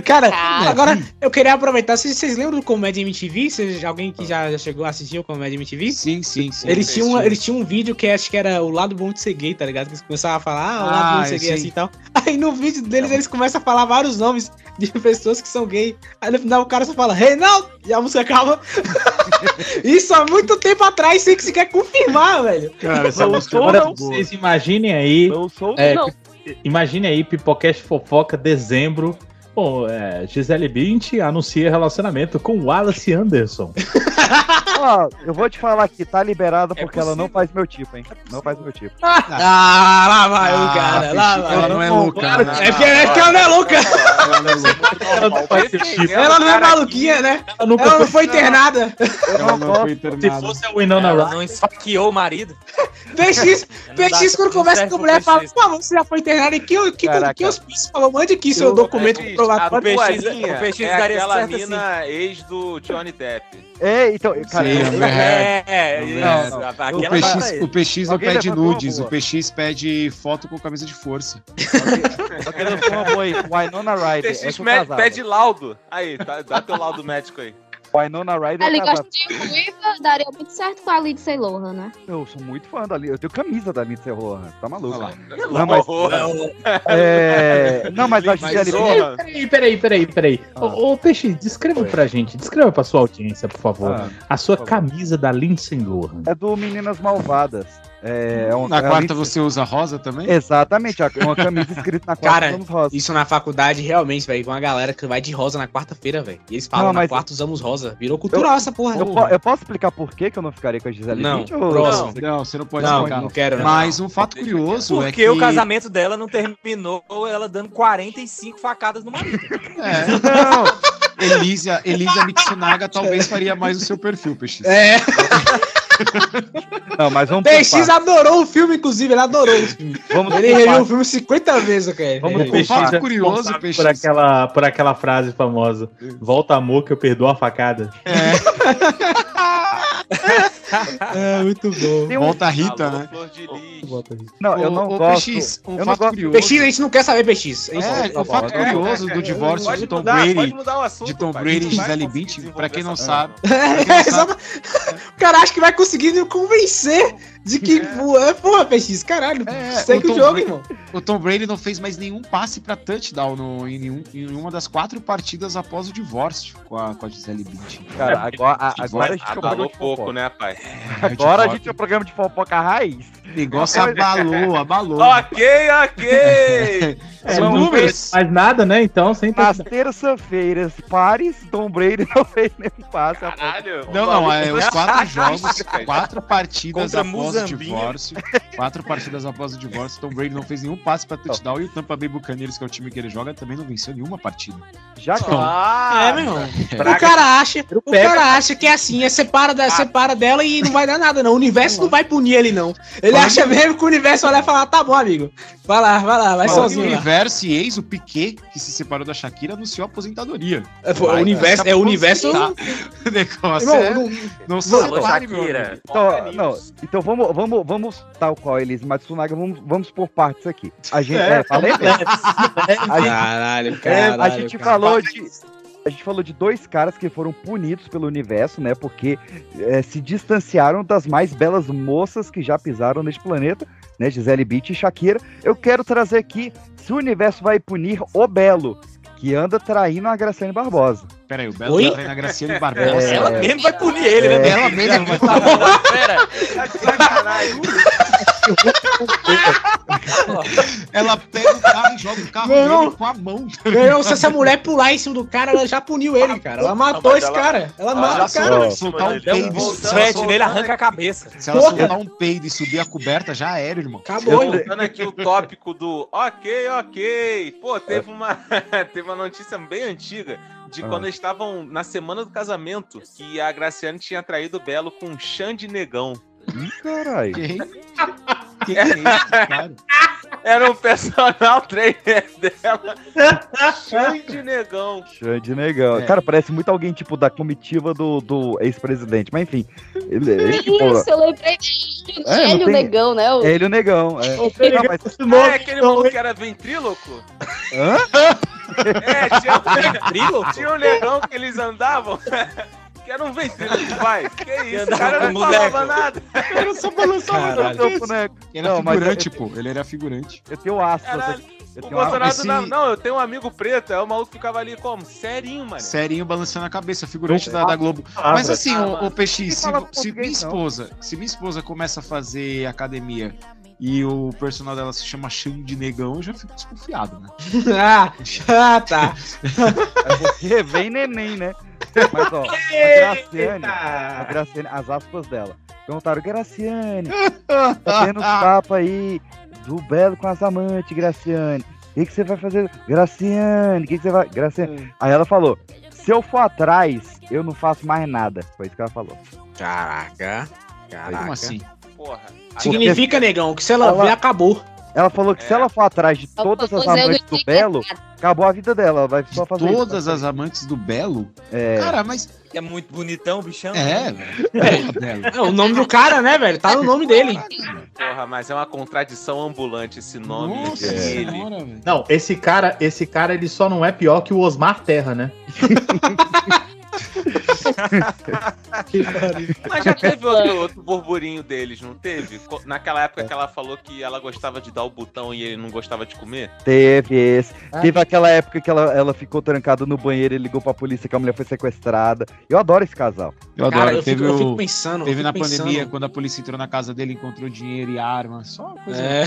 Cara, Cara. agora eu queria aproveitar. Vocês, vocês lembram do Comédia MTV? Vocês, alguém que já, já chegou a assistir o Comédia MTV? Sim, sim, sim. Eles tinham, Sim. eles tinham um vídeo que acho que era o lado bom de ser gay, tá ligado? Que eles começavam a falar, ah, o lado bom Ah, de ser gay sim. assim e tal. Aí no vídeo deles eles começam a falar vários nomes de pessoas que são gay. Aí no final o cara só fala, Reinaldo! E a música acaba. [LAUGHS] Isso há muito tempo atrás, sem que se quer confirmar, velho. Cara, essa Não música é sou, não. vocês imaginem aí, Eu sou É, Não. Imagine aí, Pipocast Fofoca, dezembro. Bom, é, Gisele Bint anuncia relacionamento com Wallace Anderson. Ó, eu vou te falar que tá liberada É porque ela não faz meu tipo, hein? Não faz meu tipo. Ah, lá vai o Ah, cara, lá vai. Ela não é louca. né? É porque, é ela não é louca. Ela não é louca. Ela não faz seu tipo. Ela não é maluquinha, né? Ela nunca Ela não foi. internada. Ela não foi Se internada. fosse a Winona Ela Ryder, não esfaqueou o marido. PX, PX quando conversa com a pro mulher, fala, pô, você já foi internado e que, que, que hospício? Falou, mande aqui seu Eu- documento PX, comprovado. A O PX o PX é daria aquela certo mina ex do Johnny Depp. É, então, cara, Sim. É, Amber isso. Heard. não. Aquela O PX, o PX não Alguém pede nudes, o. PX pede foto com camisa de força. [LAUGHS] Só que eu sou uma boa aí. Winona Ryder. PX eu sou me- casado. pede laudo. Aí, tá, dá teu laudo médico aí. Winona Ryder é gosta de ruiva, daria muito certo com a Lindsay Lohan, né? Eu sou muito fã da Lindsay. Eu tenho camisa da Lindsay Lohan. Tá maluco? Não, mas, é... não, mas a Gisele Peraí, peraí, peraí, peraí. Ah. Ô, ô, Peixe, descreva Oi. pra gente, descreva pra sua audiência, por favor, Ah, a sua camisa da Lindsay Lohan. é do Meninas Malvadas. É, é um, Na é a quarta você usa rosa também? Exatamente, é uma camisa escrita na quarta Cara, usamos rosa. Isso na faculdade, realmente, velho. Com uma galera que vai de rosa na quarta-feira, velho. E eles falam, Não, na quarta usamos rosa. Virou cultural essa porra. Eu, eu posso explicar por que, que eu não ficaria com a Gisele Não, Bündchen, ou- próximo. Não, você não pode Não, explicar. não quero, não. Mas um fato curioso é Porque que... o casamento dela não terminou ela dando 45 facadas no marido. [LAUGHS] É. Não, Elisa, Elisa Mitsunaga talvez faria mais o seu perfil, PX. É. [LAUGHS] Não, mas vamos por PX adorou o filme, inclusive, ele adorou o filme. Vamos ele reviu o filme 50 vezes, cara. Vamos Ele- por partes. é responsável por aquela, por aquela frase famosa. Volta amor que eu perdoo a facada. É, [LAUGHS] muito bom. Tem um- Volta a Rita, né? Não, eu não ô, gosto. PX, um eu não gosto. curioso. PX, a gente não quer saber PX. É isso. É, o fato bom. curioso É, do é, divórcio pode de Tom mudar, Brady, pode mudar o assunto, de Tom pai. Brady e Gisele Bündchen, pra quem não sabe, [LAUGHS] É, só pra- O cara acha que vai conseguir me convencer de que é, porra, PX, caralho. segue o, Tom jogo, Brady- irmão. O Tom Brady não fez mais nenhum passe pra touchdown no, em, nenhum, em nenhuma das quatro partidas após o divórcio com a, com a Gisele Bündchen. Cara, agora, a- agora a gente Abalou pouco, né, pai? [LAUGHS] Agora a gente é o programa de fofoca raiz. Negócio abalou, abalou. ok, ok! [LAUGHS] É, São números. mais nada, né? Então, sem Nas terça-feiras, pares, Tom Brady não fez nenhum passe. Caralho! Não, não, é os quatro [LAUGHS] jogos, quatro partidas Contra após o divórcio. Quatro partidas após o divórcio. Tom Brady não fez nenhum passe pra touchdown e o Tampa Bay Buccaneers, que é o time que ele joga, também não venceu nenhuma partida. Já que Ah, É, meu irmão. O cara acha, o cara acha que é assim, é separa, Ah. da, separa dela e não vai dar nada, não. O universo não vai punir ele, não. Ele Falando acha mesmo que o universo vai lá e falar, tá bom, amigo. Vai lá, vai lá, vai em sozinho. lá. universo e ex, o Piquet, que se separou da Shakira, anunciou a aposentadoria. É, pô, o Vai, universo- vai é o universo- aposentar. [LAUGHS] O negócio Irmão, é... não- Não Não, meu amigo. Então, não, então vamos, vamos, vamos tal qual eles, Matsunaga, vamos, vamos por partes aqui. A gente, É, é, falei vamos mesmo. A gente- Caralho, é, caralho, a gente cara. falou de a gente falou de dois caras que foram punidos pelo universo, né? Porque é, se distanciaram das mais belas moças que já pisaram neste planeta, né? Gisele Bündchen e Shakira. Eu quero trazer aqui se o universo vai punir o Belo, que anda traindo a Graciane Barbosa. Pera aí, o Belo Oi? tá traindo a Graciane Barbosa. É. Ela mesmo vai punir ele, É. né? Ela mesmo vai Pera, Ela pega o carro e joga o carro Não. dele com a mão. Meu, se essa mulher pular em cima do cara, ela já puniu ele, cara. Ela matou mas esse ela- cara. Ela ela mata o cara. soltou um peido. se ela sweat soltar- nele, arranca a cabeça. Se ela Porra. soltar um peido e subir a coberta, já era, irmão. Acabou, irmão. Voltando aqui o tópico do ok, ok. Pô, teve uma, [LAUGHS] teve uma notícia bem antiga de Ah. quando eles estavam na semana do casamento que a Graciane tinha traído o Belo com um Xande Negão. Ih, caralho. Quem? Que [LAUGHS] que é isso, cara? Era um personal trainer dela. Xande Negão. Xande Negão. É. Cara, parece muito alguém, tipo, da comitiva do, do ex-presidente. Mas enfim. Ele, ele, tipo, Isso, eu lembrei dele. É, não ele, o tem- negão, né? O- é ele o negão. É. Não, mas- Ah, é aquele maluco que era ventríloco? Hã? É, tinha um ventríloco? Tinha um negão que eles andavam. Que era um ventríloco, vai. Que isso, o cara não falava nada. Era só balançava o boneco. Ele Não, era figurante, pô. Ele era figurante. Eu tenho aspas Caralho. aqui. Eu O. Bolsonaro esse- não, não, eu tenho um amigo preto, é o maluco que ficava ali como? Serinho, mano. Serinho balançando a cabeça, figurante da, da Globo. ah, Mas assim, Ah, o, o PX, se, se minha esposa, se minha esposa começa a fazer academia e o personal dela se chama Xande Negão, eu já fico desconfiado, né? [LAUGHS] Ah, ah, tá. Aí você vem neném, né? Mas ó, a Graciane, a Graciane, as aspas dela. Perguntaram, Graciane, tá tendo [LAUGHS] tapa aí do Belo com as amantes, Graciane. O que, que você vai fazer? Graciane, o que, que você vai. Graciane. Aí ela falou: se eu for atrás, eu não faço mais nada. Foi isso que ela falou. Caraca. Como assim? Porra. Significa, negão, que se ela, Ela- ver, acabou. Ela falou que se ela for atrás de todas as amantes do Belo, acabou a vida dela. Ela vai só De fazer todas isso. as amantes do Belo? É. Cara, mas. É muito bonitão, bichão. É, velho. Belo. É o nome do cara, né, velho? Tá no nome dele. Porra, mas é uma contradição ambulante esse nome Nossa dele. senhora, velho. Não, esse cara, esse cara, ele só não é pior que o Osmar Terra, né? [LAUGHS] [LAUGHS] Mas já teve outro, outro burburinho deles, não teve? Naquela época que ela falou que ela gostava de dar o botão e ele não gostava de comer? Teve esse. Teve aquela época que ela, ela ficou trancada no banheiro e ligou pra polícia que a mulher foi sequestrada. Eu adoro esse casal. Eu Cara, adoro. eu teve fico- eu fico pensando, Teve fico na pensando. pandemia, quando a polícia entrou na casa dele, encontrou dinheiro e arma. Só coisa. É.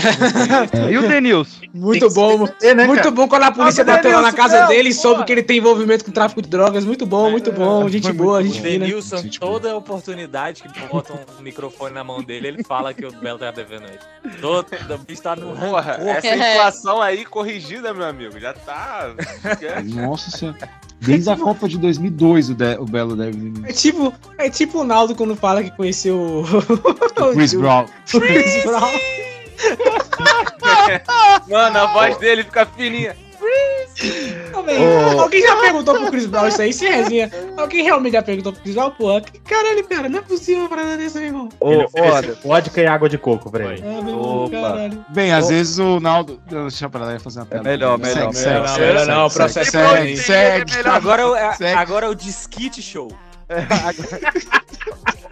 E o Denilson? Muito bom, né, muito cara? bom quando a polícia Nossa, bateu lá na casa não, dele e soube que ele tem envolvimento com tráfico de drogas. Muito bom, muito bom. Gente Foi boa, muito gente O. Denilson, boa. toda oportunidade que bota um [LAUGHS] microfone na mão dele, ele fala que o Belo tá devendo ele. Todo, o bicho tá no Porra, rancor. essa inflação aí corrigida, meu amigo, já tá. Nossa senhora. Desde a Copa de 2002 o, De- o Belo deve. É tipo, é tipo o Naldo quando fala que conheceu o, [LAUGHS] O Chris Brown. Chris Brown. Mano, a voz dele fica fininha. Velho, Alguém já perguntou pro Chris Brown isso aí, sem resenha? Alguém realmente já perguntou pro Chris Brown? Porra, que caralho, cara, não é possível uma parada dessa, meu irmão. Ô, ofereceu vodka e água de coco pra ele. É, irmão, caralho. Bem, às Ô. vezes o Naldo. Deixa pra lá ia fazer uma melhor, Segue, melhor, segue, melhor, segue, melhor segue, não, segue, processo segue, é segue. Agora, é o- é- Segue. agora é o Disquite Show.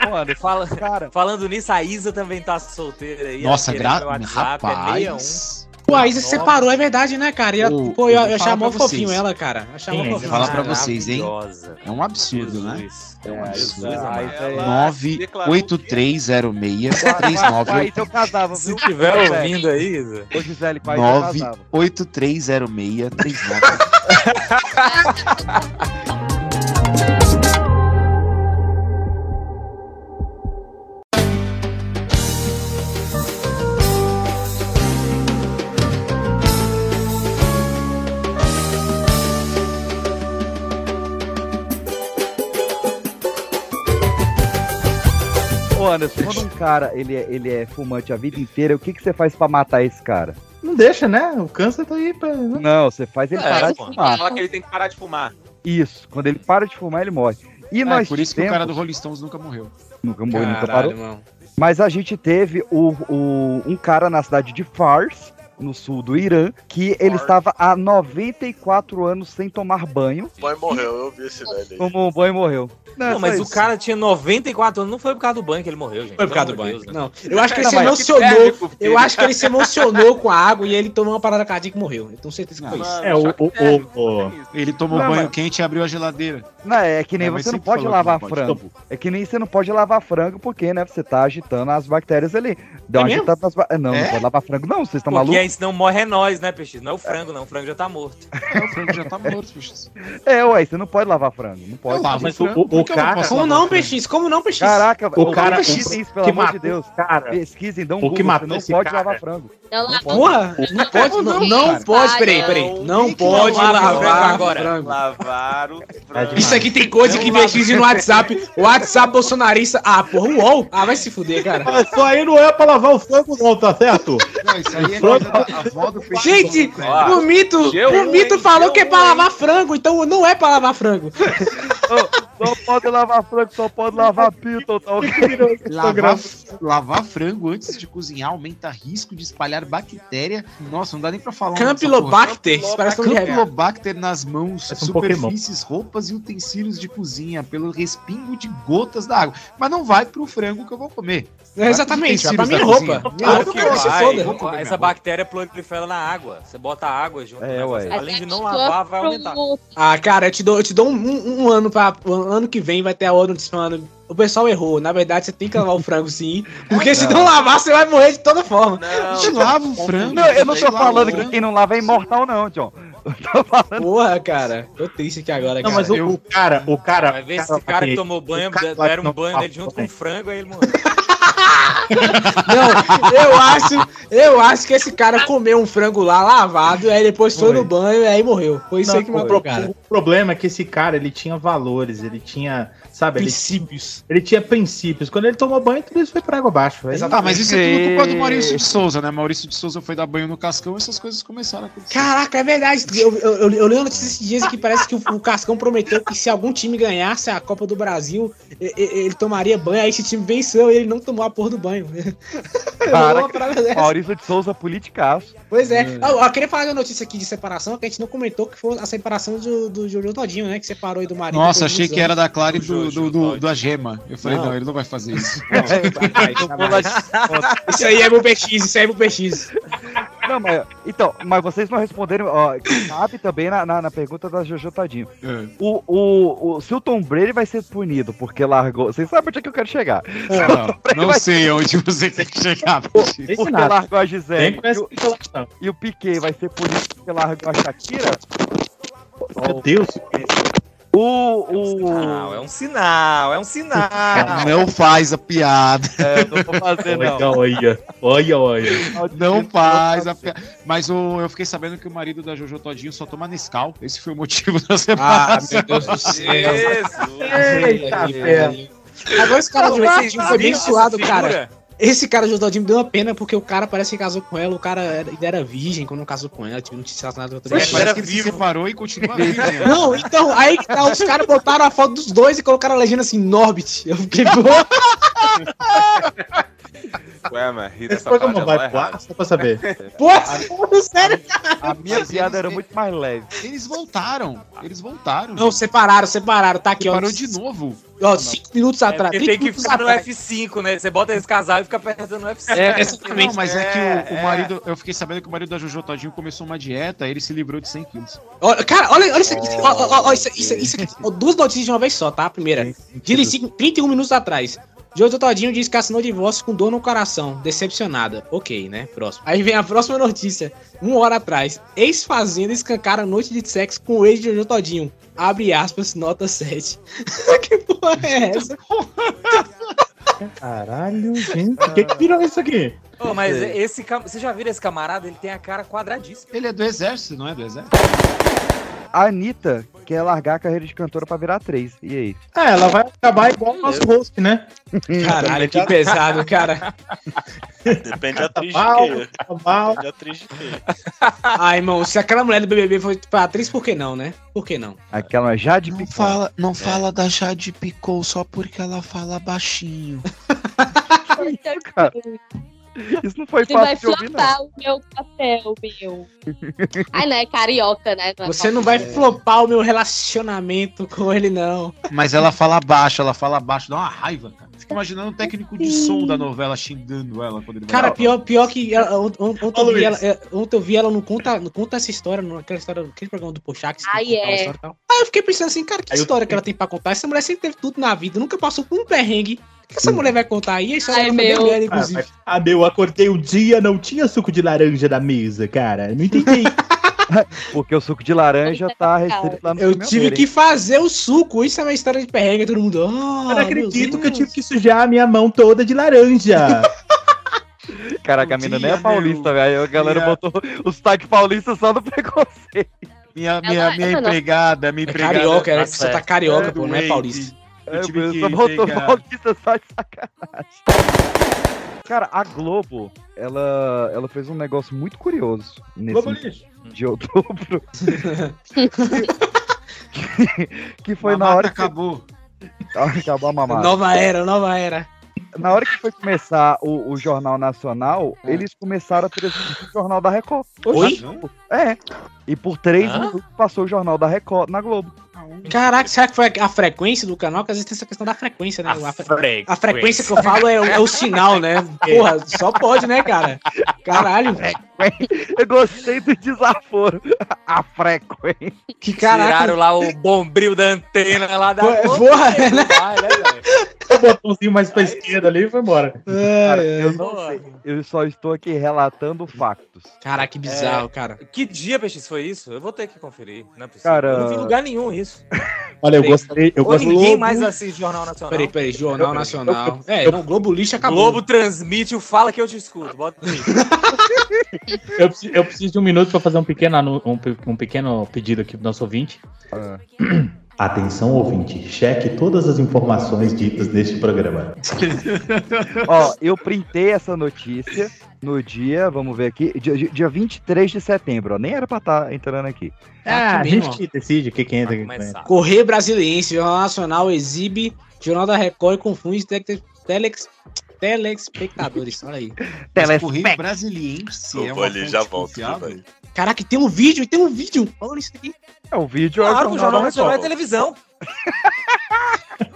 Mano, Fala, cara, falando nisso, a Isa também tá solteira aí. Nossa, ela querendo gra... meu WhatsApp, é 61. O Aizen se separou, é verdade, né, cara? E ela, o, pô, eu, eu, eu chamou fofinho ela, cara. Eu chamou fofinho. Falar pra vocês, hein? É um absurdo, né? É um é absurdo. 9830639. É. Então casava, Se tiver ouvindo aí, Ô Gisele, pai, 9830639. Ô, [LAUGHS] Anderson, quando um cara ele é, ele é fumante a vida inteira, o que, que você faz pra matar esse cara? Não deixa, né? O câncer tá aí pra. Não, você faz ele parar É, de mano, fumar. fala que ele tem que parar de fumar. Isso, quando ele para de fumar, ele morre. E É, nós por isso que temos... o cara do Rolling Stones nunca morreu. Nunca morreu, nunca Caralho, parou. mano. Mas a gente teve o, o- um cara na cidade de Fars, no sul do Irã, que ele estava há 94 anos sem tomar banho. O boy morreu, eu vi esse velho aí. Tomou um banho e morreu. Não, é mas só o isso. cara tinha 94 anos, não foi por causa do banho que ele morreu, gente. Foi por causa do banho. Deus, né? Não, eu acho que ele Não, se emocionou. térmico, Eu acho que ele se emocionou com a água e ele tomou uma parada cardíaca e morreu. Eu tenho certeza que foi isso. É, o. o, o, o- Ele tomou Não, banho mas- quente e abriu a geladeira. Não, é que nem É, você não pode lavar não pode. frango. É que nem você não pode lavar frango porque, né, você tá agitando as bactérias ali. Dá É uma agitada nas é, Não, É? não pode lavar frango não, vocês estão Porque malucos? aí senão morre é nós, né, Peixe? Não é o frango, não. O frango já tá morto. [LAUGHS] É, o frango já tá morto, bicho. É, ué, você não pode lavar frango, não pode. Lavo mas frango, o- o- não cara- Como lavar não? PX? Como não, PX? Caraca, o cara. pesquisem isso, pelo que amor de Deus. Cara, Pesquisem, dão um O que Google, matou não esse pode cara- lavar frango. Lavo Porra, não pode, não, não pode, peraí, peraí. Não pode lavar agora. frango. Lavaram o frango. Isso aqui tem coisa que PX no WhatsApp. WhatsApp bolsonarista. Ah, porra, UOL. Ah, vai se fuder, cara. Isso aí não é pra lavar o frango, não, tá certo? Não, isso aí é da. Gente, o mito, G1, o mito falou que é pra G1, hein. lavar frango, então não é pra lavar frango. [LAUGHS] Só pode lavar frango, só pode lavar pito, tá ok? Lavar, lavar frango antes de cozinhar aumenta risco de espalhar bactéria. Nossa, não dá nem pra falar. Campylobacter. Campylobacter nas mãos, Parece um superfícies, roupas e utensílios de cozinha pelo respingo de gotas da água. Mas não vai pro frango que eu vou comer. É, Exatamente, vai pra minha roupa. cozinha. Minha Ah, que se foda. Essa bactéria prolifera na água. Você bota água junto. É. Além de não lavar, vai aumentar. Ah, cara, eu te dou, eu te dou um, um- um ano pra. Um ano que vem vai ter a te falando. O pessoal errou. Na verdade, você tem que lavar o frango sim. Porque se não lavar, você vai morrer de toda forma. A gente lava o frango. Não, eu não a tô falando que quem não lava é imortal, não, John. Eu tô falando. Porra, cara. Tô triste aqui agora, Não, cara. mas o, o cara, o cara. Vai ver o esse cara que tomou banho, cara deram não um banho nele junto com o frango, aí ele morreu. Não, eu acho, eu acho que esse cara comeu um frango lá lavado, aí depois foi Foi. no banho e aí morreu. Foi isso aí que cara. o problema é que esse cara, ele tinha valores, ele tinha, sabe, ele, Princípios. ele tinha princípios. Quando ele tomou banho, tudo isso foi por água abaixo. Aí, Ah, mas isso é tudo culpa do Maurício de Souza, né? Maurício de Souza foi dar banho no cascão e essas coisas começaram a acontecer. Caraca, é verdade. Eu, eu, eu, eu li uma notícia esses dias que parece que o, o Cascão prometeu que se algum time ganhasse a Copa do Brasil, e- e- ele tomaria banho. Aí esse time venceu e ele não tomou a porra do banho. Parada dessa. Maurício de Souza, politicaço. Pois é. Eu, eu queria falar uma notícia aqui de separação, que a gente não comentou, que foi a separação do, do Jojo Todinho, né? Que separou aí do marido. Nossa, achei que era da Clara e do, Do, do, do Agema. Eu falei, Não. não. ele não vai fazer isso. [LAUGHS] Isso aí é pro PX, isso aí é pro PX. Não, mas, então, mas vocês não responderam, ó, que cabe também na, na, na pergunta da Jojo Tadinho. É. O, o, o, se o Tom Brady vai ser punido porque largou. Vocês sabem onde é que eu quero chegar. Não, não sei onde você quer chegar. Porque nada. largou a Gisele. E o, e o Piquet vai ser punido porque largou a Shakira. Meu Deus. O, o... Não, é um sinal, é um sinal. Não faz a piada. É, não vou fazer, não. Olha, olha, olha. Não faz a piada. Mas o, eu fiquei sabendo que o marido da Jojo Todinho só toma Nescau. Esse foi o motivo da Ah, separação. meu Deus do céu. Eita, ferro. Agora esse cara Jotodinho foi bem suado, figura- cara. Esse cara do Jotodinho me deu uma pena porque o cara parece que casou com ela, o cara era, ele era virgem quando casou com ela, tipo, não tinha nada com outra pessoa. parece que ele se separou e continua vivo. né? Não, então, aí que tá, os caras botaram a foto dos dois e colocaram a legenda assim, Norbit. Eu fiquei, pô, [LAUGHS] Ué, mas ri Esse dessa programa parte vai vai pro ar, só pra saber. [LAUGHS] pô, sério? A minha Mas piada eles- era muito mais leve. Eles voltaram. Eles voltaram. Não, separaram, separaram, tá aqui, ó. Separou de novo. Ó, cinco minutos É atrás. porque 30 tem que minutos ficar no atrás. F5, né? Você bota esse casal e fica apertando no F5. É, exatamente. Não, mas é, que o, o é. marido. Eu fiquei sabendo que o marido da Jojo Todinho começou uma dieta, ele se livrou de 100 quilos. Olha, cara, olha, olha isso aqui. Ó, ó, ó, isso, isso, isso aqui. Ó, duas notícias de uma vez só, tá? A primeira. De 5, 31 minutos atrás. Jojo Todinho diz que assinou divórcio com dor no coração. Decepcionada. Ok, né? Próximo. Aí vem a próxima notícia. Uma hora atrás. Ex-fazenda escancara noite de sexo com o ex de Jojo Todinho. Abre aspas, nota 7. [LAUGHS] que porra é essa? Caralho, gente. O que que virou isso aqui? Ô, mas esse. Você já viu esse camarada? Ele tem a cara quadradíssima. Ele é do exército, não é do exército? A Anitta quer largar a carreira de cantora pra virar atriz. E aí? É, ela vai acabar igual o nosso host, né? Caralho, que pesado, cara. Depende da atriz de Mal, quê? mal. Depende da atriz de quê? Ah, irmão, se aquela mulher do BBB foi pra atriz, por que não, né? Por que não? Aquela Jade Não fala, não fala da Jade Picou só porque ela fala baixinho. [LAUGHS] Isso não foi Você vai fácil de ouvir, não. flopar o meu papel, meu. [LAUGHS] Ai, não, é carioca, né? é Você não vai flopar o meu relacionamento com ele, não. Mas ela fala baixo, ela fala baixo, dá uma raiva, cara. Fica imaginando o técnico de som da novela xingando ela quando ele vai Cara, pior, pior que ela, ont- ontem, eu vi ela, é, ontem eu vi ela não conta, não conta essa história, não, aquela história, aquele programa do Pochak. que Ai, é. história e tal. Aí eu fiquei pensando assim, cara, que Aí eu- história que ela tem pra contar? Essa mulher sempre teve tudo na vida, nunca passou por um perrengue. O que essa mulher vai contar aí? Foi bem meu. Ah, inclusive. mas- ah, meu, acordei um dia, não tinha suco de laranja na mesa, cara. Não entendi. [LAUGHS] Porque o suco de laranja tá restrito lá no Eu tive dele, que fazer o suco, isso é uma história de perrengue, todo mundo. Ah, Eu não acredito que eu tive que sujar a minha mão toda de laranja. [LAUGHS] Caraca, a mina nem é paulista, velho. A galera Dia. botou o sotaque paulista só no [LAUGHS] preconceito. Minha, minha, minha empregada, minha É empregada. carioca, era, tá você tá carioca, É, pô, não é paulista. Eu É, tive meu, que só botou pegar- paulista só de sacanagem. Cara, a Globo, ela, ela fez um negócio muito curioso nesse Globo lixo. de outubro. [LAUGHS] que foi na Mamata hora que acabou. acabou a mamada. Nova era, nova era. Na hora que foi começar o, o Jornal Nacional, eles começaram a transmitir o Jornal da Record. Oi? É. E por três Hã? minutos passou o Jornal da Record na Globo. Caraca, será que foi a frequência do canal? Porque às vezes tem essa questão da frequência, né? A A, fre- frequência. a frequência que eu falo é, o- é o sinal, né? Porra, só pode, né, cara? Caralho, Eu gostei do desaforo. A frequência. que caralho. Tiraram lá o bombril da antena lá da. Porra, porra, né? Vai, né, velho? O botãozinho mais pra esquerda ali e foi embora. Cara, É, eu é. não sei. Eu só estou aqui relatando factos. Caraca, que bizarro, cara. Que dia, PX, foi isso? Eu vou ter que conferir. Não é possível. Cara- Eu não vi lugar nenhum isso. Olha, eu gostei. Eu Ou gosto ninguém Globo. mais assiste Jornal Nacional. Peraí, peraí, Jornal Eu- Nacional. eu- É, eu- não, Globo Lixo acabou. Globo transmite o Fala Que Eu Te Escuto. Bota. [LAUGHS] Eu, preciso- eu preciso de um minuto pra fazer um pequeno, um, um pequeno pedido aqui pro nosso ouvinte. Ah. [CLEARS THROAT] Atenção, ouvinte. Cheque todas as informações ditas neste programa. [LAUGHS] Ó, eu printei essa notícia no dia, vamos ver aqui, dia, dia 23 de setembro, ó. Nem era pra estar entrando aqui. Ah, a Aqui gente que decide o que, que entra. Começar. Correio Brasiliense, Jornal Nacional exibe Jornal da Record e confunde tele, telex, telespectadores. Olha aí. [LAUGHS] Mas Correio Brasiliense Eu é uma ali, já volto, velho. Caraca, tem um vídeo, tem um vídeo. Olha isso aqui. É, o vídeo é Claro, o Jornal Nacional é televisão. [LAUGHS]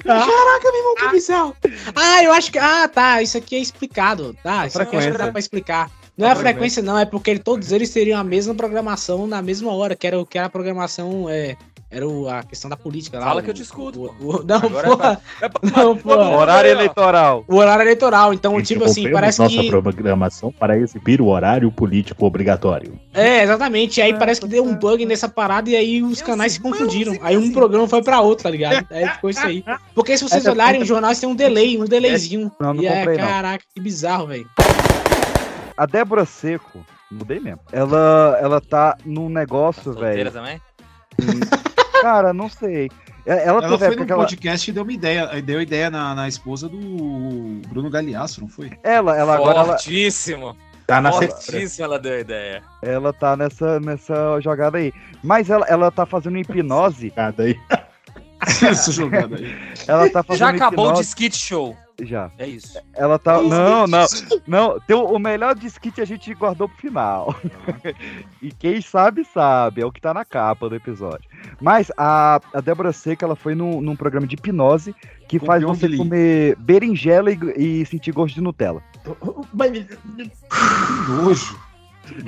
Caraca, meu irmão, que bizarro. Ah, eu acho que. Ah, tá. Isso aqui é explicado. Tá, isso aqui eu acho que frequência. dá pra explicar. Não é a frequência, não, é porque todos eles teriam a mesma programação na mesma hora, que era, o- que era a programação é, Era o- a questão da política lá. Fala o- que eu te escuto. o- pô. o- não, Agora porra. é pra- Não, porra. Horário eleitoral. O horário eleitoral. Então, tipo assim, Interrompemos parece nossa que. programação para exibir o horário político obrigatório. É, exatamente. Aí parece que deu um bug nessa parada e aí os canais se confundiram. Aí um programa foi pra outro, tá ligado? Aí ficou isso aí. Porque se vocês Essa olharem, conta- o jornal tem um delay, um delayzinho. Não, não e é, comprei, não. caraca, que bizarro, velho. A Débora Seco, mudei mesmo. Ela, ela tá num negócio, Solteira velho. também? [LAUGHS] Cara, não sei. É, Ela, Ela teve foi num ela, podcast e deu uma ideia. Deu ideia na, na esposa do Bruno Galeasso, não foi? ela, ela agora ela, Fortíssimo. Tá na Fortíssimo ela deu a ideia. ela tá nessa, nessa jogada aí. Mas ela, ela tá fazendo hipnose. aí. [LAUGHS] Essa jogada aí. Ela tá fazendo Já acabou de hipnose. skit show. Já. É isso. Ela tá. Não, não. Não, tem o, melhor disquite a gente guardou pro final. [LAUGHS] e quem sabe, sabe. É o que tá na capa do episódio. Mas a, a Débora Seca, ela foi num, num programa de hipnose que Com faz você Lee. comer berinjela e, e sentir gosto de Nutella. Nojo.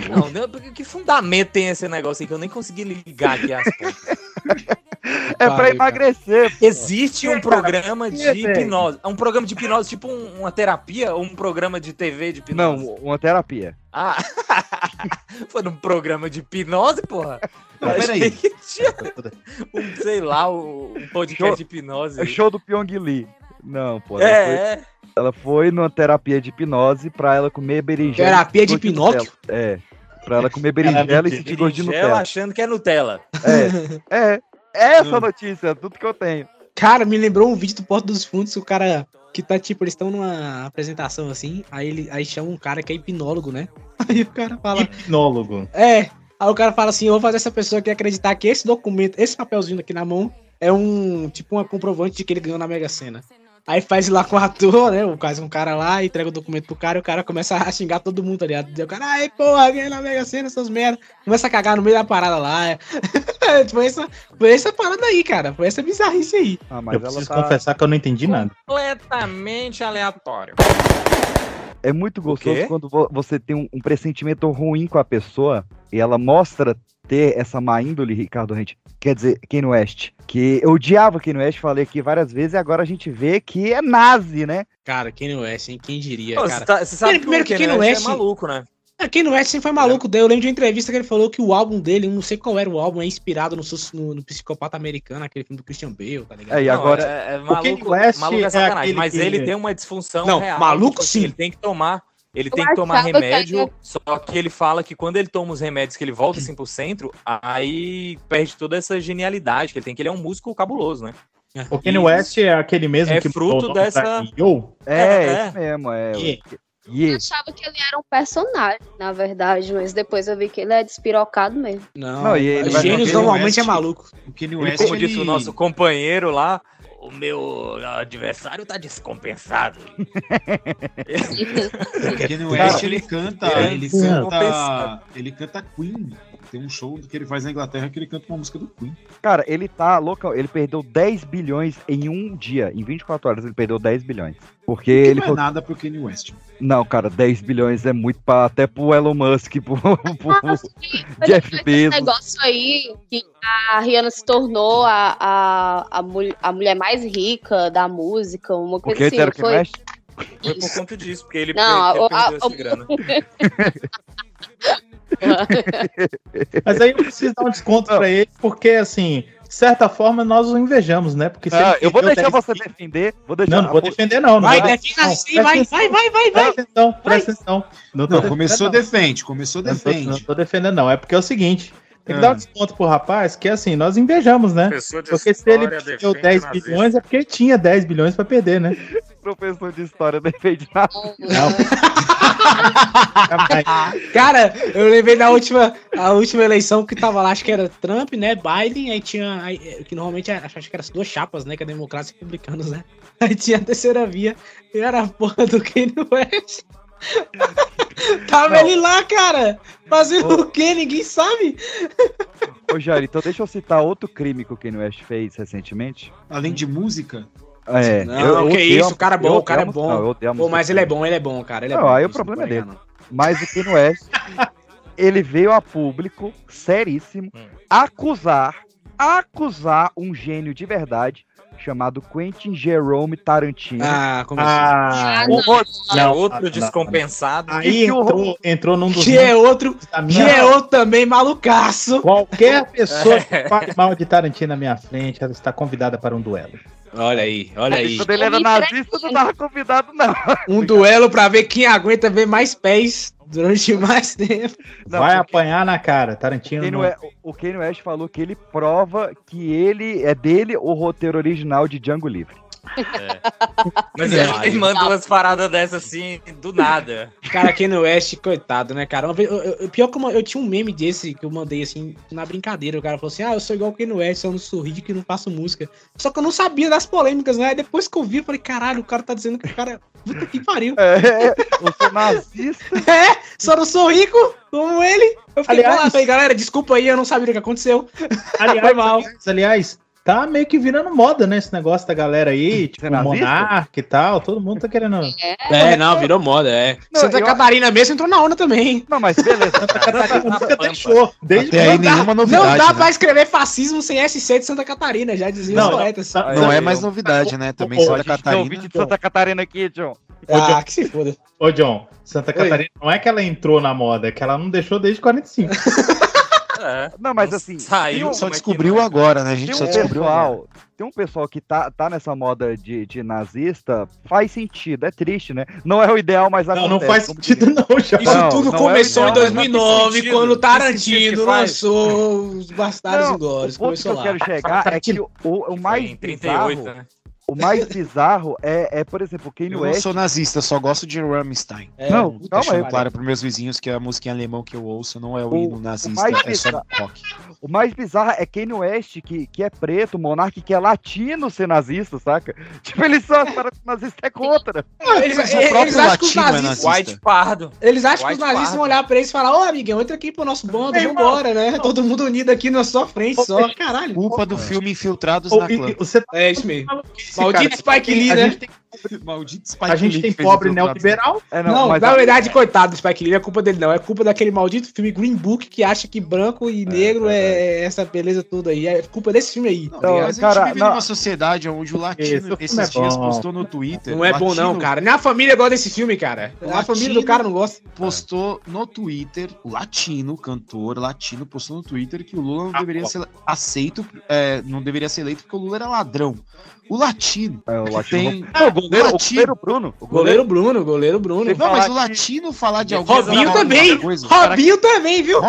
Não, não, que fundamento tem esse negócio aí que eu nem consegui ligar aqui as pontas? [LAUGHS] É pra emagrecer. pô. Existe um programa de hipnose. Um programa de hipnose, tipo um- uma terapia ou um programa de TV de hipnose? Não, uma terapia. Ah, [LAUGHS] foi num programa de hipnose, porra? Mas peraí. um, sei lá, um podcast Show- de hipnose. É show do Pyong Lee. Não, pô. É, é. Ela foi numa terapia de hipnose pra ela comer berinjela. Terapia de Pinóquio? Nutella. É. Pra ela comer berinjela e sentir gosto de Berinjela Nutella. achando que é Nutella. É. É. Essa notícia, tudo que eu tenho. Cara, me lembrou um vídeo do Porto dos Fundos, o cara que tá, tipo, eles estão numa apresentação assim, aí ele aí chama um cara que é hipnólogo, né? [LAUGHS] Aí o cara fala. Hipnólogo. É. Aí o cara fala assim: eu vou fazer essa pessoa aqui acreditar que esse documento, esse papelzinho aqui na mão, é um tipo uma comprovante de que ele ganhou na Mega Sena. Aí faz lá com o ator, né? O caso um cara lá, entrega o documento pro cara e o cara começa a xingar todo mundo, tá ligado? Daí o cara, ai, porra, ganhei na Mega Sena, essas merda. Começa a cagar no meio da parada lá. é. [LAUGHS] foi, essa, foi essa parada aí, cara. Foi essa bizarrice aí. Ah, Eu preciso confessar que eu não entendi nada. Completamente aleatório. É muito gostoso quando vo- você tem um, um pressentimento ruim com a pessoa e ela mostra ter essa má índole, Ricardo Rente. Quer dizer, Kanye West. Que eu odiava Kanye West, falei aqui várias vezes, e agora a gente vê que é nazi, né? Cara, Kanye West, hein? Quem diria, Pô, cara. Você, tá- você sabe Primeiro que o Kanye Kanye West é West- maluco, né? É, Kanye West sempre foi maluco. Daí eu lembro de uma entrevista que ele falou que o álbum dele, não sei qual era o álbum, é inspirado no, no, no Psicopata Americano, aquele filme do Christian Bale, tá ligado? É, e Não, agora- é, é O Kanye maluco, West maluco é é sacanagem, mas que- ele tem uma disfunção Não, real. maluco tipo assim, sim. Ele tem que tomar, ele Eu tem que tomar remédio, só que ele fala que quando ele toma os remédios que ele volta assim pro centro, aí perde toda essa genialidade que ele tem, que ele é um músico cabuloso, né? O Kanye West é aquele mesmo É que fruto dessa- Yo? É, É, isso mesmo, é. Yeah. Eu Yeah. achava que ele era um personagem, na verdade, mas depois eu vi que ele é despirocado mesmo. Não, Não, e ele gênios normalmente West- é maluco. O Kanye Ele, West, como ele... disse o nosso companheiro lá, o meu adversário tá descompensado. O Cara, West, ele canta, ele canta, ele canta Queen. Tem um show que ele faz na Inglaterra que ele canta uma música do Queen. Cara, ele tá local, ele perdeu 10 bilhões em um dia. Em 24 horas ele perdeu 10 bilhões. Porque Ele ele não é falou, nada pro Kanye West. não, cara, 10 bilhões é muito pra, até pro Elon Musk, pro, [LAUGHS] pro Mas Jeff esse Bezos. negócio aí que a Rihanna se tornou a, a, a, mul- a mulher mais rica da música, uma coisa Porque assim. Kanye West? Foi por conta disso, porque ele, Não, per- ele a- perdeu a- essa grana. [LAUGHS] [LAUGHS] [LAUGHS] Mas aí eu preciso dar um desconto pra ele, porque assim, de certa forma nós o invejamos, né? Porque se Ah, ele eu vou deixar 10 você defender. Vou deixar. Não, não vou defender, não. não Vai, defina não, assim, vai, vai, vai, vai, vai. Presta atenção, presta atenção. Não Não, começou defende, começou não. Não tô, não defende. tô defendendo, não. É porque é o seguinte: tem que Ah. dar um desconto pro rapaz, que assim, nós invejamos, né? Professor de Porque se ele perdeu defende 10 nazista. bilhões, é porque ele tinha 10 bilhões pra perder, né? [LAUGHS] Professor de história defende nada. [LAUGHS] Cara, eu lembrei da última, a última eleição que tava lá, acho que era Trump, né? Biden, aí tinha. aí, que normalmente é- acho, acho que eram as duas chapas, né? Que é democratas e republicanos, né? Aí tinha a terceira via, e era a porra do Kanye West. [LAUGHS] Tava ele lá, cara! Fazendo o quê? Ninguém sabe. [LAUGHS] Ô, Jair, então deixa eu citar outro crime que o Kanye West fez recentemente. Além de música, É, Não, eu que isso, a- o cara é bom, o cara é bom. não, Pô, mas ele é bom, ele é bom, cara. Ele é Não, bom. aí o problema é dele. não. Mas o Kanye West, [LAUGHS] ele veio a público, seríssimo, Hum. acusar acusar um gênio de verdade chamado Quentin Jerome Tarantino. Ah, como Ah, assim? não. É Não, outro não, descompensado. Aí que o- entrou, entrou num dos. Que é outro, que é outro também malucaço. Qualquer pessoa [LAUGHS] que fale mal de Tarantino na minha frente, ela está convidada para um duelo. Olha aí, olha aí. Quando ele era nazista, não tava convidado, não. Um duelo pra ver quem aguenta ver mais pés durante mais tempo. Não, Vai apanhar na cara. Tarantino. Kanye não- West- o Kanye West falou que ele prova que ele é dele o roteiro original de Django Livre. Mas É. ele manda umas paradas dessas assim, do nada. Cara, aqui no West, coitado, né, cara? Uma vez- eu- eu- pior que eu, eu tinha um meme desse que eu mandei assim, na brincadeira. O cara falou assim: Ah, eu sou igual o Kanye West, só não sou ridículo e não faço música. Só que eu não sabia das polêmicas, né? Aí depois que eu vi, eu falei: Caralho, o cara tá dizendo que o cara. Puta que pariu. É, eu sou nazista. [LAUGHS] É, só não sou rico como ele. Eu fiquei Aliás- falando, falei, galera, desculpa aí, eu não sabia o que aconteceu. Aliás, Foi mal. aliás, aliás, tá meio que virando moda, né? Esse negócio da galera aí, tipo, Ser nazista? Monark e tal. Todo mundo tá querendo. É, não, virou moda, é. Não, Santa eu- Catarina mesmo entrou na onda também. Não, mas beleza. Santa Catarina nunca deixou. Desde Até aí Não dá- nenhuma Não novidade. dá né? pra escrever fascismo sem SC de Santa Catarina, já diziam Não, os não, poetas. tá- Não é mais novidade, né? Também Ô, ô, Santa A gente tem Catarina. ouvinte de Santa Catarina aqui, John. Ah, que se foda. Ô, John, Santa Catarina não é que ela entrou na moda, é que ela não deixou desde 45. [LAUGHS] É. Não, mas assim, Saiu, Só como é que descobriu não é? agora, né? A gente tem só um descobriu agora. pessoal, tem um pessoal que tá, tá nessa moda de, de nazista, faz sentido, é triste, né? Não é o ideal, mas Não, acontece. não faz como sentido, não, John. Isso Não, tudo não começou é o em ideal, 2009, sentido. quando o Que sentido Tarantino faz? lançou os Bastardos Não, Inglórios. o ponto que Começou eu lá. quero chegar é que o, o mais em 38, bizarro, né? O mais bizarro é, é, por exemplo, o Kanye Eu não sou nazista, só gosto de Rammstein. É, Não, aí. Deixando claro para meus vizinhos que a música em alemão que eu ouço não é o, O- hino o nazista, mais é só rock. O mais bizarro é Kanye West, que, que é preto, Monark, que é latino ser nazista, saca? [LAUGHS] Tipo, eles só para que nazista é contra. Eles, Mas o eles acham que os latino é nazistas. nazista. White Pardo. Eles acham que os White nazistas Pardo. vão olhar pra eles e falar: Ô, amigão, entra aqui pro nosso bando, Ei, vambora, né? Todo mundo unido aqui na sua frente só. Caralho. Culpa do filme Infiltrados na e- Clã. e É isso mesmo. Maldito cara- Spike Lee, né? tem, Maldito Spike a gente Lee tem pobre neoliberal. É, Não, mas na a- verdade, coitado do Spike Lee, não é culpa dele, não. É culpa daquele maldito filme Green Book que acha que branco e negro é, essa beleza toda aí. É culpa desse filme aí. tá Não, ligado? mas a cara, gente vive não. numa sociedade onde o Esse latino esses é dias bom. postou no Twitter. Não é bom, não, cara. Nem a família gosta desse filme, cara. A família do cara não gosta. Postou no Twitter, o latino, cantor latino, postou no Twitter que o Lula não Ah, deveria ó. ser aceito, é, não deveria ser eleito porque o Lula era ladrão. O latino. É, o latino. tem- Não, o goleiro, o goleiro Bruno. O Goleiro Bruno, goleiro Bruno. Não, mas o latino falar de alguém. Robinho falar também. alguma Coisa, o cara- Robinho também, viu?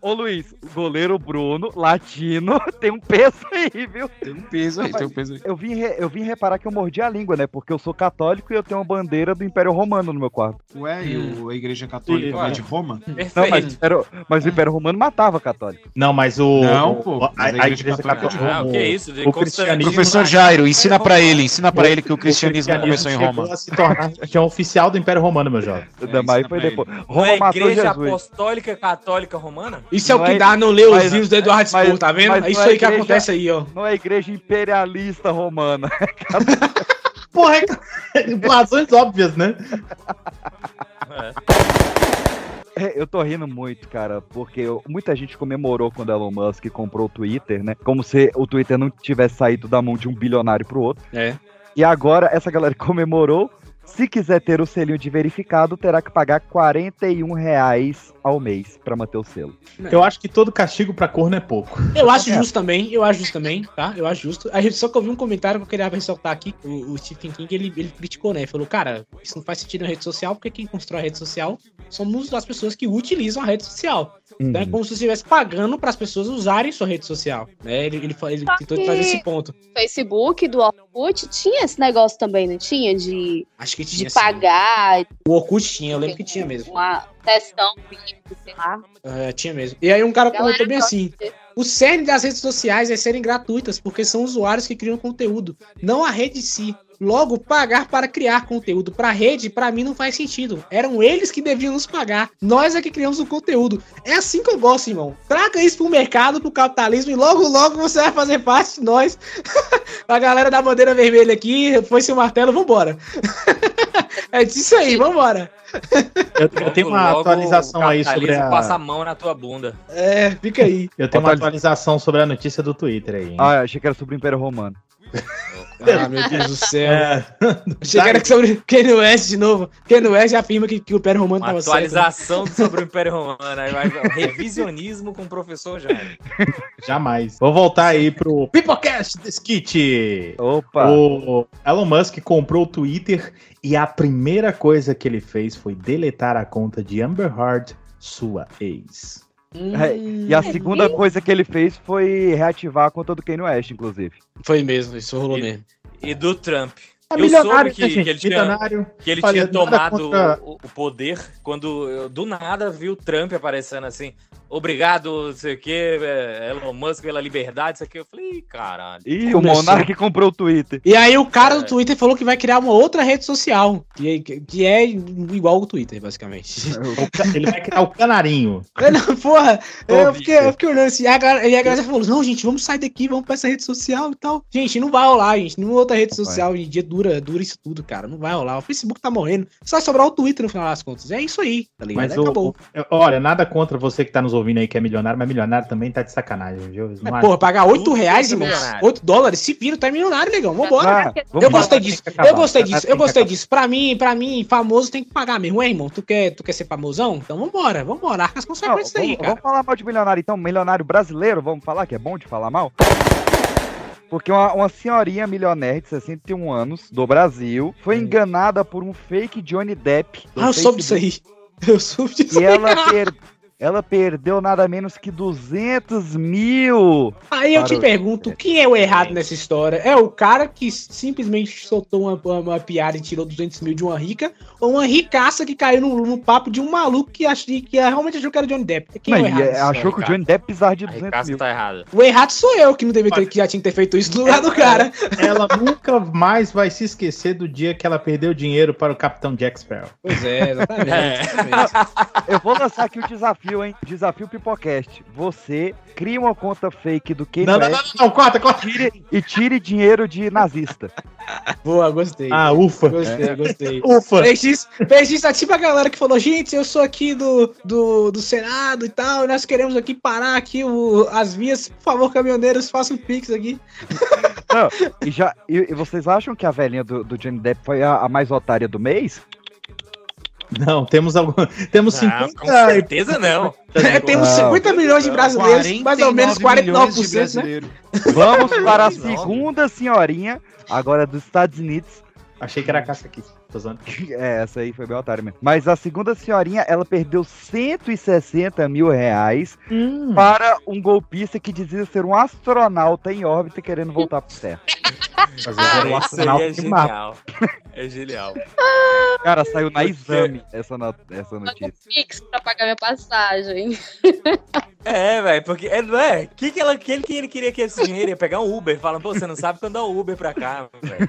Ô, Luiz, o goleiro Bruno, latino, [LAUGHS] tem um peso aí, viu? Tem um peso aí, tem um peso aí. Eu vim, re- eu vim reparar que eu mordi a língua, né? Porque eu sou católico e eu tenho uma bandeira do Império Romano no meu quarto. Ué, e o- a Igreja Católica vai de Roma? Não, mas, Perfeito. o Império- mas o Império Romano matava católico. Não, mas o. Não, o- pô, a, a a Igreja Católica- católica. Ah, o que é isso? De O cristianismo. Professor Jairo, ensina pra ele, ensina pra ele que o cristianismo começou em Roma. a se tornar [LAUGHS] religião oficial do Império Romano, meu jovem. O É, foi depois. Não Roma é matou igreja apostólica católica romana? Isso é o Não que é- dá no ler os livros do Eduardo mas- Spor, tá vendo? mas É isso não é aí que igreja- acontece aí, ó. Não é igreja imperialista romana. [LAUGHS] Porra, é... [LAUGHS] razões óbvias, né? É, Eu tô rindo muito, cara, porque eu- muita gente comemorou quando Elon Musk comprou o Twitter, né? Como se o Twitter não tivesse saído da mão de um bilionário pro outro. É. E agora essa galera [LAUGHS] comemorou. Se quiser ter o selinho de verificado, terá que pagar 41 reais ao mês pra manter o selo. Eu acho que todo castigo pra corno é pouco. Eu acho É. justo também, eu acho justo também, tá? Eu acho justo. A gente, só que eu vi um comentário que eu queria ressaltar aqui. O, o Stephen King, ele, ele criticou, né? Ele falou, cara, isso não faz sentido na rede social, porque quem constrói a rede social somos as pessoas que utilizam a rede social. Então é Uhum. como se você estivesse pagando para as pessoas usarem sua rede social. Né? Ele, ele, ele tentou que- trazer esse ponto. Facebook, do Orkut, tinha esse negócio também, não tinha? De, Acho que de tinha. sim. pagar, O Orkut tinha, eu lembro que tinha mesmo. uma sessão, sei lá. É, tinha mesmo. E aí um cara Galera comentou bem assim. de- O cerne das redes sociais é serem gratuitas, porque são usuários que criam conteúdo, não a rede em si. Logo, pagar para criar conteúdo para a rede, para mim, não faz sentido. Eram eles que deviam nos pagar. Nós é que criamos o conteúdo. É assim que eu gosto, irmão. Traga isso pro mercado, pro capitalismo, e logo, logo você vai fazer parte de nós. [LAUGHS] a galera da bandeira vermelha aqui, foi seu martelo, vambora. [LAUGHS] É disso aí, vambora. Eu, eu tenho uma Logo, atualização aí sobre a. passa a mão na tua bunda. É, fica aí. Eu tenho uma atualização sobre a notícia do Twitter aí. hein? Ah, achei que era sobre o Império Romano. [LAUGHS] Ah, meu Deus do céu. É. Que era sobre Kanye West de novo. Kanye West afirma que, que o Império Romano Uma tava certo. atualização [LAUGHS] sobre o Império Romano. Aí vai revisionismo com o professor Jair. Jamais. Vou voltar aí pro Pipocast Skit. Opa! O Elon Musk comprou o Twitter e a primeira coisa que ele fez foi deletar a conta de Amber Heard, sua ex. É, e a segunda coisa que ele fez foi reativar a conta do Kanye West, inclusive. Foi mesmo, isso rolou mesmo. E do Trump. É Eu milionário, soube que, né, que ele tinha, que ele tinha tomado contra- o, o poder quando eu, do nada vi o Trump aparecendo assim. Obrigado, não sei o que, Elon Musk pela liberdade, isso aqui. Eu falei, "Ih, caralho. Ih, o Monark comprou o Twitter. E aí o cara do Twitter falou que vai criar uma outra rede social, que é, que é igual o Twitter, basicamente. Ele vai criar o canarinho. [LAUGHS] É, não, porra, eu fiquei, eu fiquei olhando assim, e a galera, e a galera falou, não, gente, vamos sair daqui, vamos pra essa rede social e tal. Gente, não vai rolar, gente, nenhuma outra rede social hoje em dia dura, dura isso tudo, cara, não vai rolar. O Facebook tá morrendo, só vai sobrar o Twitter no final das contas. É isso aí, tá ligado? Mas Aí o, acabou. o- olha, nada contra você que tá nos ouvindo aí que é milionário, mas milionário também tá de sacanagem, viu? Não Mas, acho- porra, pagar 8 Tudo reais, é irmão, milionário. 8 dólares, se vira, tá milionário, negão, vambora. Ah, vamos eu gostei lá, disso, eu gostei disso, eu gostei disso. Pra mim, pra mim, famoso tem que pagar mesmo. Ué, irmão, tu quer, tu quer ser famosão? Então vambora, vambora, arca as Não, consequências aí, vamos, cara. vamos falar mal de milionário, então. Milionário brasileiro, vamos falar que é bom de falar mal? Porque uma, uma senhorinha milionária de 61 anos, do Brasil, foi enganada por um fake Johnny Depp. Ah, eu soube disso aí. [LAUGHS] Eu soube disso E aí. ela, per- [LAUGHS] ela perdeu nada menos que 200 mil. Aí eu te o- pergunto, quem é o errado nessa história? É o cara que simplesmente soltou uma, uma, uma piada e tirou 200 mil de uma rica, ou uma ricaça que caiu no, no papo de um maluco que, achei, que realmente achou que era Johnny Depp? Quem é o Mas, errado? nessa achou história, que o? Johnny Depp precisava de A 200 Ricaça mil. tá errada. O errado sou eu que não deveria ter, que já tinha que ter feito isso no lugar do cara. Ela [LAUGHS] nunca mais vai se esquecer do dia que ela perdeu dinheiro para o Capitão Jack Sparrow. Pois é, exatamente. [LAUGHS] Eu vou lançar aqui o desafio, hein? Desafio Pipocast. Você cria uma conta fake do Kanye Não, não, não, não, corta, corta. tire- e tire dinheiro de nazista. Boa, gostei. Ah, ufa. Gostei, gostei. Ufa. Fez isso, fez isso é tipo a galera que falou, gente, eu sou aqui do, do, do Senado e tal, e nós queremos aqui parar aqui o, as vias, por favor, caminhoneiros, façam pix aqui. Não, e, já, e, e vocês acham que a velhinha do, do Johnny Depp foi a, a mais otária do mês? Não, temos algum. Temos Não, 50. com certeza não. [LAUGHS] É, temos Não. 50 milhões de brasileiros, mais ou menos 49%, né? Vamos para a segunda senhorinha, agora dos Estados Unidos. Achei que era a caça aqui. [LAUGHS] É, essa aí foi bem otária mesmo. Mas a segunda senhorinha, ela perdeu 160 mil reais Hum. para um golpista que dizia ser um astronauta em órbita querendo voltar pro céu. Às vezes era um aí astronauta é genial. É genial. Cara, saiu na exame essa, no- essa notícia. Pix pra pagar minha passagem. É, velho, porque é, não é? Que que ela, que ele, que ele queria que esse dinheiro ia pegar um Uber? Fala, pô, você não sabe quando é o Uber pra cá, velho.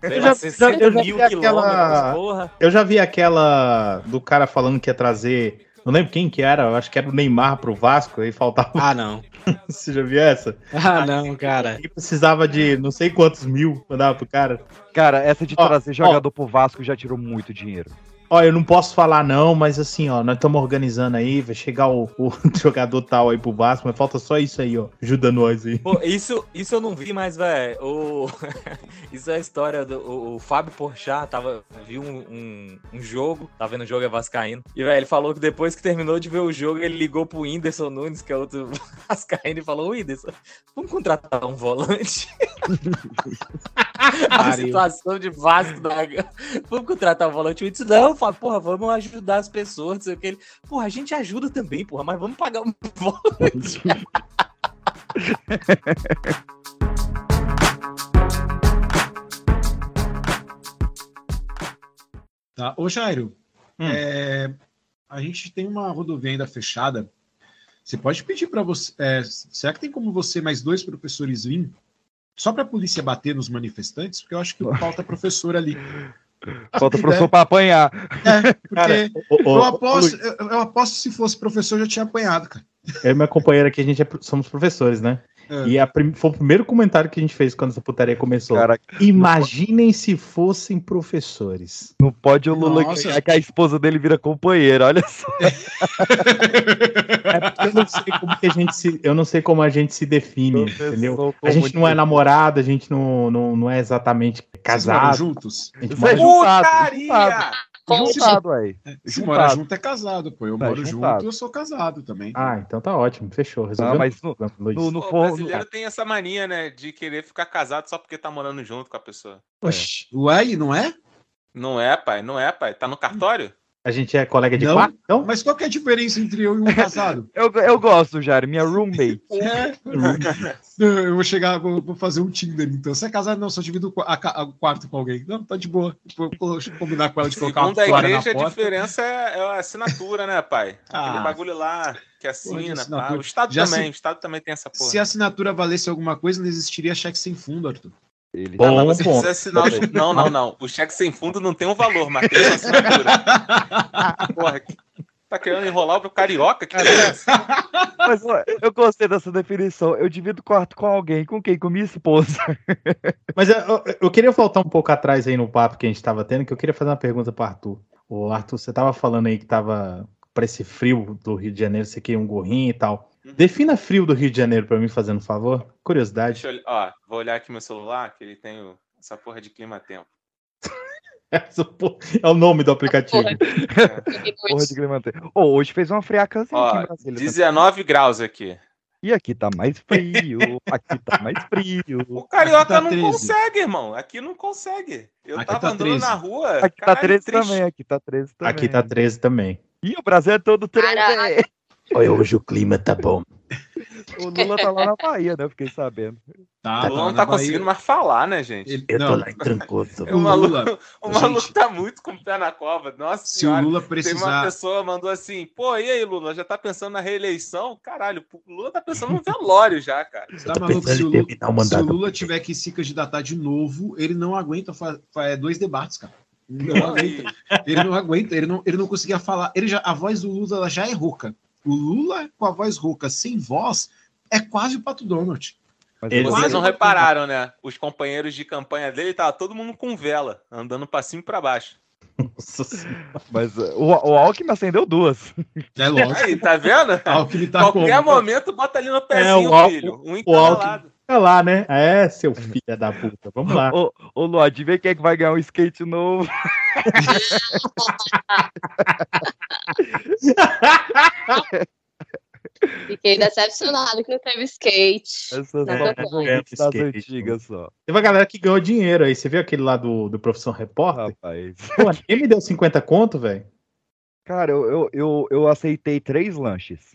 Sei Eu lá, já- 60 eu já mil quilômetros, aquela- porra. Eu já vi aquela do cara falando que ia trazer. Não lembro quem que era, eu acho que era o Neymar pro Vasco, aí faltava. Ah, não. [LAUGHS] Você já viu essa? Ah, não, cara. Ele precisava de não sei quantos mil mandava pro cara. Cara, essa de Ó, trazer ó. jogador pro Vasco já tirou muito dinheiro. Ó, eu não posso falar não, mas assim, ó, nós estamos organizando aí, vai chegar o, o [LAUGHS] jogador tal aí pro Vasco, mas falta só isso aí, ó. Ajuda nós aí. Pô, isso, isso eu não vi, mas, velho, o... [LAUGHS] isso é a história do o, o Fábio Porchat, tava, viu um, um, um jogo, tá vendo o jogo é vascaíno, e, velho, ele falou que depois que terminou de ver o jogo, ele ligou pro Whindersson Nunes, que é outro [LAUGHS] vascaíno, e falou, Whindersson, vamos contratar um volante? [LAUGHS] a situação de Vasco da Gama. Vamos contratar um volante. O Whindersson, não, fala, porra, vamos ajudar as pessoas, não sei o que. Ele, porra, a gente ajuda também, porra, mas vamos pagar um [LAUGHS] volante. [LAUGHS] Tá. Ô, Jairo, Hum. é, a gente tem uma rodovia ainda fechada. Você pode pedir para você. é, será que tem como você mais dois professores vir? Só para a polícia bater nos manifestantes? Porque eu acho que falta professor ali. [LAUGHS] Falta professor pra apanhar. É, porque Cara, ô, ô, eu, aposto, eu, eu aposto se fosse professor, eu já tinha apanhado, cara. Eu e minha companheira aqui, a gente é somos professores, né? E a prim- foi o primeiro comentário que a gente fez quando essa putaria começou. Caraca. Imaginem se fossem professores. Não pode o Lula Nossa. que a esposa dele vira companheira, olha só. [LAUGHS] Eu não sei como que a gente se, eu não sei como a gente se define, entendeu? A gente não é namorado, a gente não, não, não é exatamente moram casado. juntos? A gente é mora juntado, aí. Se mora junto é casado, pô. Eu Tá, moro juntado. junto e eu sou casado também. Ah, então tá ótimo, fechou. Resolveu. Não, mas no, Luiz. no, no Pô, o brasileiro tem essa mania, né? De querer ficar casado só porque tá morando junto com a pessoa. Oxi, ué, e não é? Não é, pai, não é, pai. Tá no cartório? A gente é colega de Não? quarto, então? Mas qual que é a diferença entre eu e um [LAUGHS] casado? Eu, eu gosto, Jair, minha roommate. É. [LAUGHS] Eu vou chegar, vou, vou fazer um Tinder, então. Você é casado? Não, só divido o quarto com alguém. Não, tá de boa. Vou vou combinar com ela de colocar uma Segundo a toalha na igreja, a porta. diferença é, é a assinatura, né, pai? [LAUGHS] Aquele Ah. bagulho lá que assina, pá. O Estado Já também, se- o Estado também tem essa porra. Se a assinatura valesse alguma coisa, não existiria cheque sem fundo, Arthur. Ele... Não, Bom mas você ponto. precisa assinar o... Não, não, não. O cheque sem fundo não tem um valor, mas tem uma assinatura. [LAUGHS] Porra, tá querendo enrolar o carioca? Que é essa? Mas ó, eu gostei dessa definição. Eu divido quarto com alguém. Com quem? Com minha esposa. [LAUGHS] Mas eu, eu- eu queria voltar um pouco atrás aí no papo que a gente tava tendo, que eu queria fazer uma pergunta pro Arthur. O Arthur, você tava falando aí que tava para esse frio do Rio de Janeiro, você queria um gorrinho e tal. Defina frio do Rio de Janeiro pra mim, fazendo um favor. Curiosidade. Deixa eu... Ó, vou olhar aqui meu celular, que ele tem o- essa porra de clima-tempo. [LAUGHS] Essa porra é o nome do aplicativo. Porra de Clemente. Ô, hoje fez uma friacazinha aqui em Brasília. 19 graus aqui. E aqui tá mais frio. Aqui tá mais frio. [LAUGHS] O carioca tá não 13. consegue, irmão. Aqui não consegue. Eu Aqui tava tá andando 13. na rua. Aqui tá caralho, 13 triste. também. Aqui tá 13 também. Aqui tá 13 também. Ih, o Brasil é todo 13. Caralho. Olha, hoje o clima tá bom. O Lula tá lá na Bahia, né? Eu fiquei sabendo. Tá, O Lula não tá conseguindo mais falar, né, gente? Ele- Eu tô não, lá em Trancoso. O maluco, Lula, o maluco gente. tá muito com o pé na cova. Nossa se o senhora. Lula Teve uma precisar. pessoa mandou assim, pô, e aí, Lula, já tá pensando na reeleição? Caralho, o Lula tá pensando no velório já, cara. Tá tô maluco? Se o, Lula, o se o. Lula tiver que se candidatar de novo, ele não aguenta fa- fa- dois debates, cara. Não aguenta. Ele não aguenta, ele não, ele não conseguia falar. Ele já, a voz do Lula ela já é rouca. O Lula com a voz rouca, sem voz, é quase o Pato Donald. Mas Ele- eu- Vocês Quase não repararam, né? Os companheiros de campanha dele, tava todo mundo com vela, andando pra cima e pra baixo. Mas uh, o, o Alckmin acendeu duas. É lógico. Aí, tá vendo? Alckmin tá Qualquer como? momento, bota ali no pezinho, o Al- filho. Um em cada Alckmin- lado. Olha lá, né? É, seu filho da puta. Vamos lá. Ô, ô Lu, adivinha quem é que vai ganhar um skate novo? [LAUGHS] [LAUGHS] Fiquei decepcionado que não teve skate. Essas Não, não. É, das skate, antigas só. Teve uma galera que ganhou dinheiro aí. Você viu aquele lá do, do Profissão Repórter? Rapaz. Pô, ninguém me deu 50 conto, velho. Cara, eu, eu, eu, eu aceitei três lanches.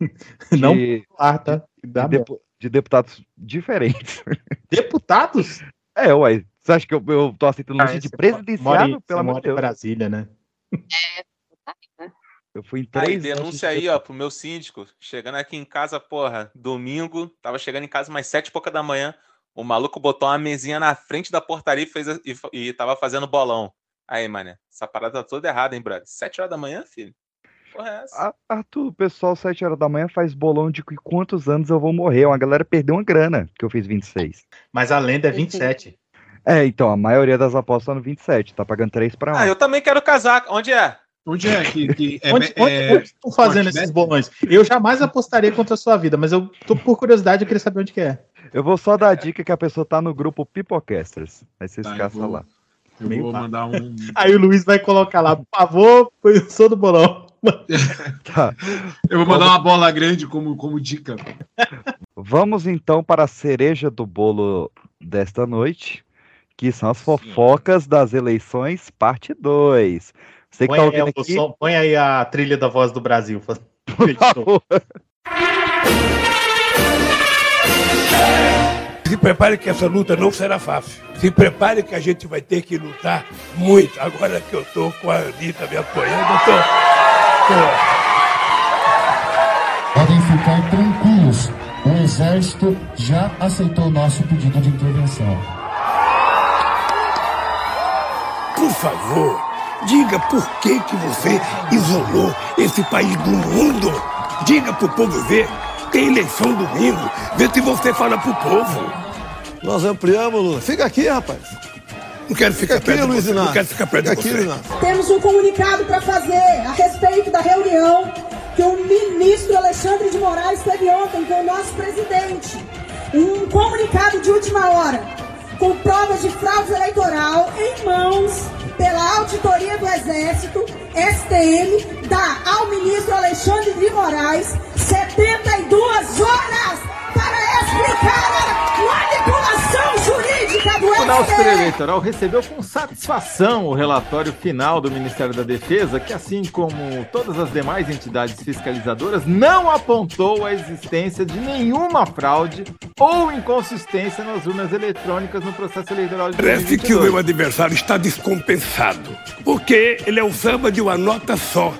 [LAUGHS] Não de, Ah, tá. De, depu- de deputados diferentes. [LAUGHS] Deputados? É, ué. Você acha que eu, eu tô aceitando lanche Ah, de você presidenciável? mora amor mora de em Deus. Brasília, né? Eu fui em Aí, três denúncia lanches aí, de- ó, pro meu síndico. Chegando aqui em casa, porra, domingo, tava chegando em casa mais sete e pouca da manhã. O maluco botou uma mesinha na frente da portaria e, fez, e, e tava fazendo bolão. Aí, mané, essa parada tá toda errada, hein, brother? Sete horas da manhã, filho? Porra, é essa? Arthur, o pessoal, 7 horas da manhã, faz bolão de que quantos anos eu vou morrer. Uma galera perdeu uma grana, que eu fiz 26. Mas a lenda é 27. É, então, a maioria das apostas tá no 27, tá pagando 3 para 1. Ah, eu também quero casar. Onde é? Onde é que, que é, onde, onde, é- onde estão fazendo esses bolões? Eu jamais apostaria contra a sua vida, mas eu tô por curiosidade, eu queria saber onde que é. Eu vou só dar a dica que a pessoa tá no grupo Pipocasters. Aí vocês Tá, caçam vou- lá. Eu Meio vou pá. mandar um. [LAUGHS] Aí o Luiz vai colocar lá, por favor, eu sou do bolão. [LAUGHS] Tá. Eu vou mandar uma bola grande como, como dica. Vamos então para a cereja do bolo desta noite, que são as fofocas das eleições, parte 2. Você que Põe tá aí, ouvindo o aqui, som- põe aí a trilha da voz do Brasil. [LAUGHS] por favor. Se prepare que essa luta não será fácil. Se prepare que a gente vai ter que lutar muito. Agora que eu tô com a Anitta me apoiando, eu tô. tô- Podem ficar tranquilos. O Exército já aceitou nosso pedido de intervenção. Por favor, diga por que, que você isolou esse país do mundo. Diga pro povo ver tem eleição domingo. Vê se você fala pro povo. Nós ampliamos, Lula. Fica aqui, rapaz. Não quero ficar aqui, perto de Luiz você. Não Inácio. quero ficar perto Fica de aqui, você. Inácio. Temos um comunicado para fazer a respeito da reunião que o ministro Alexandre de Moraes teve ontem com o nosso presidente. Um comunicado de última hora, com provas de fraude eleitoral em mãos pela Auditoria do Exército, STM, dá ao ministro Alexandre de Moraes 72 horas para explicar a manipulação O Tribunal Superior. Eleitoral recebeu com satisfação o relatório final do Ministério da Defesa, que, assim como todas as demais entidades fiscalizadoras, não apontou a existência de nenhuma fraude ou inconsistência nas urnas eletrônicas no processo eleitoral de Parece que o 2022. meu adversário está descompensado. Porque ele é o samba de uma nota só.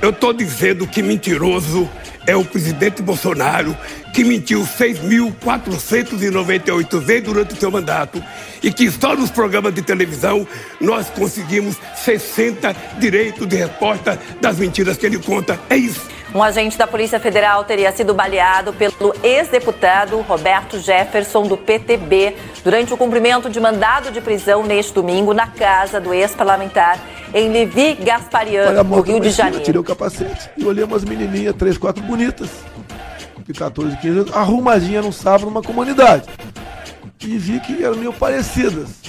Eu tô dizendo que mentiroso é o presidente Bolsonaro, que mentiu 6.498 vezes durante o seu mandato e que só nos programas de televisão nós conseguimos 60 direitos de resposta das mentiras que ele conta. É isso. Um agente da Polícia Federal teria sido baleado pelo ex-deputado Roberto Jefferson, do PTB, durante o cumprimento de mandado de prisão neste domingo na casa do ex-parlamentar em Levi Olha Gasparian, a no Rio de Janeiro. Tirei o capacete e olhei umas menininhas, três, quatro bonitas, de 14, 15 anos, arrumadinha num sábado numa comunidade. E vi que eram meio parecidas.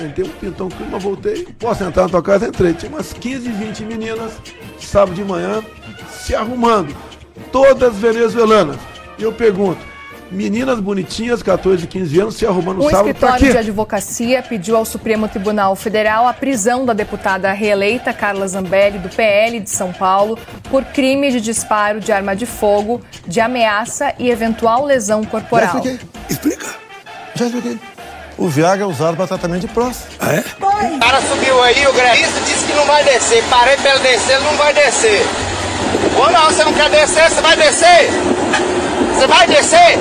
Entrei um pintão clima, voltei. Posso entrar na tua casa? Entrei. Tinha umas 15, 20 meninas, sábado de manhã, se arrumando. Todas venezuelanas. E eu pergunto, meninas bonitinhas, 14, 15 anos, se arrumando no Um sábado pra escritório quê? de advocacia pediu ao Supremo Tribunal Federal a prisão da deputada reeleita Carla Zambelli, do PL de São Paulo, por crime de disparo de arma de fogo, de ameaça e eventual lesão Já corporal. expliquei. Explica. Já expliquei. O Viagra é usado para tratamento de próstata. Ah, é? O cara subiu aí, o grevista disse que não vai descer. Parei pra ele descer, ele não vai descer. Ou não, você não quer descer, você vai descer? Você vai descer?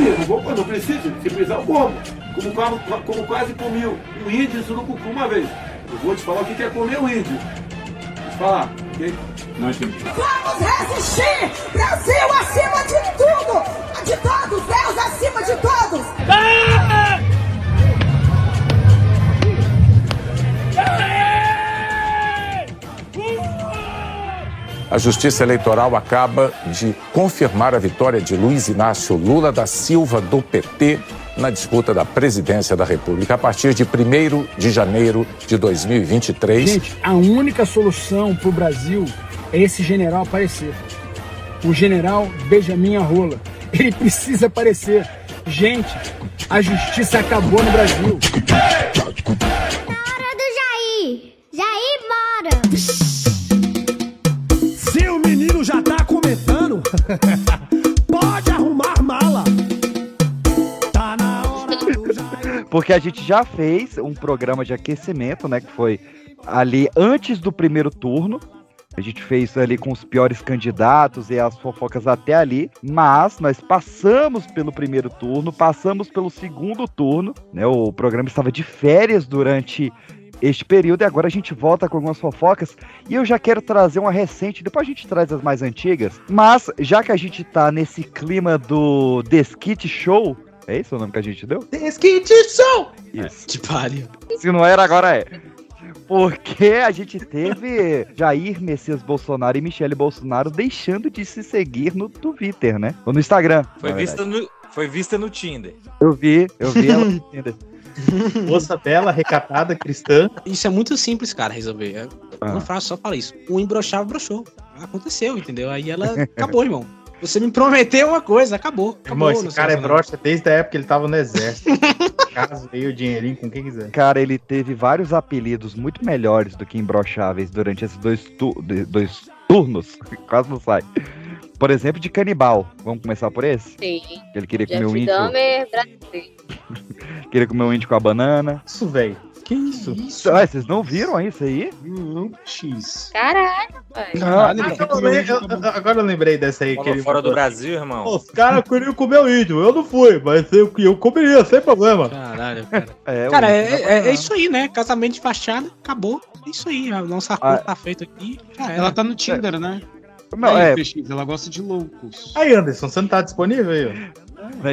Não comigo, vou quando eu preciso, se precisar eu como. Como, como, quase comi um índio em Surucucu uma vez. Eu vou te falar o que é comer um índio. Vou te falar, ok? Não entendi. Vamos resistir! Brasil acima de tudo! De todos! Deus acima de todos! A Justiça Eleitoral acaba de confirmar a vitória de Luiz Inácio Lula da Silva, do PT, na disputa da presidência da República a partir de 1 de janeiro de 2023. Gente, a única solução pro Brasil é esse general aparecer. O general Benjamin Arrola. Ele precisa aparecer. Gente, a justiça acabou no Brasil. Hora do Jair! Jair, bora! Seu menino já tá começando. [LAUGHS] Pode arrumar mala. Tá na hora do. Porque a gente já fez um programa de aquecimento, né? Que foi ali antes do primeiro turno. A gente fez ali com os piores candidatos e as fofocas até ali, mas nós passamos pelo primeiro turno, passamos pelo segundo turno, né? O programa estava de férias durante este período e agora a gente volta com algumas fofocas e eu já quero trazer uma recente, depois a gente traz as mais antigas, mas já que a gente tá nesse clima do The Skit Show, é esse o nome que a gente deu? The Skit Show! Isso. Que pariu. Se não era, agora é. Porque a gente teve Jair Messias Bolsonaro e Michele Bolsonaro deixando de se seguir no Twitter, né? Ou no Instagram. Foi vista, no, foi vista no Tinder. Eu vi, eu vi ela no Tinder. [LAUGHS] [LAUGHS] Moça bela, recatada, cristã. Isso é muito simples, cara, resolver. É Ah. Uma frase só fala isso. O embroxava, broxou. Aconteceu, entendeu? Aí ela acabou, irmão. Você me prometeu uma coisa, acabou. acabou Irmão, esse cara é broxa desde a época que ele tava no exército. [LAUGHS] Caso aí o dinheirinho com quem quiser. Cara, ele teve vários apelidos muito melhores do que imbrocháveis durante esses dois, tu- dois turnos. [LAUGHS] Quase não sai. Por exemplo, de canibal. Vamos começar por esse? Sim. Ele queria comer Jeff um índio. Brasileiro. [LAUGHS] Queria comer um índio com a banana. Isso, velho. Que isso? Ah, vocês não viram isso aí? Não, X. Caralho, velho. Ah, agora, eu lem- eu- agora eu lembrei dessa aí. Fora- que ele fora do mandou. Brasil, irmão. Os caras queriam comer o índio, eu não fui, mas eu, eu comeria, sem problema. Caralho, cara. [LAUGHS] É, Cara, o é, é- é isso aí, né? Casamento de fachada, acabou. É isso aí. A nossa Ah. cor tá feita aqui. Era. Ela tá no Tinder, né? Não, Aí, é, PX, ela gosta de loucos. Aí, Anderson, você não tá disponível aí?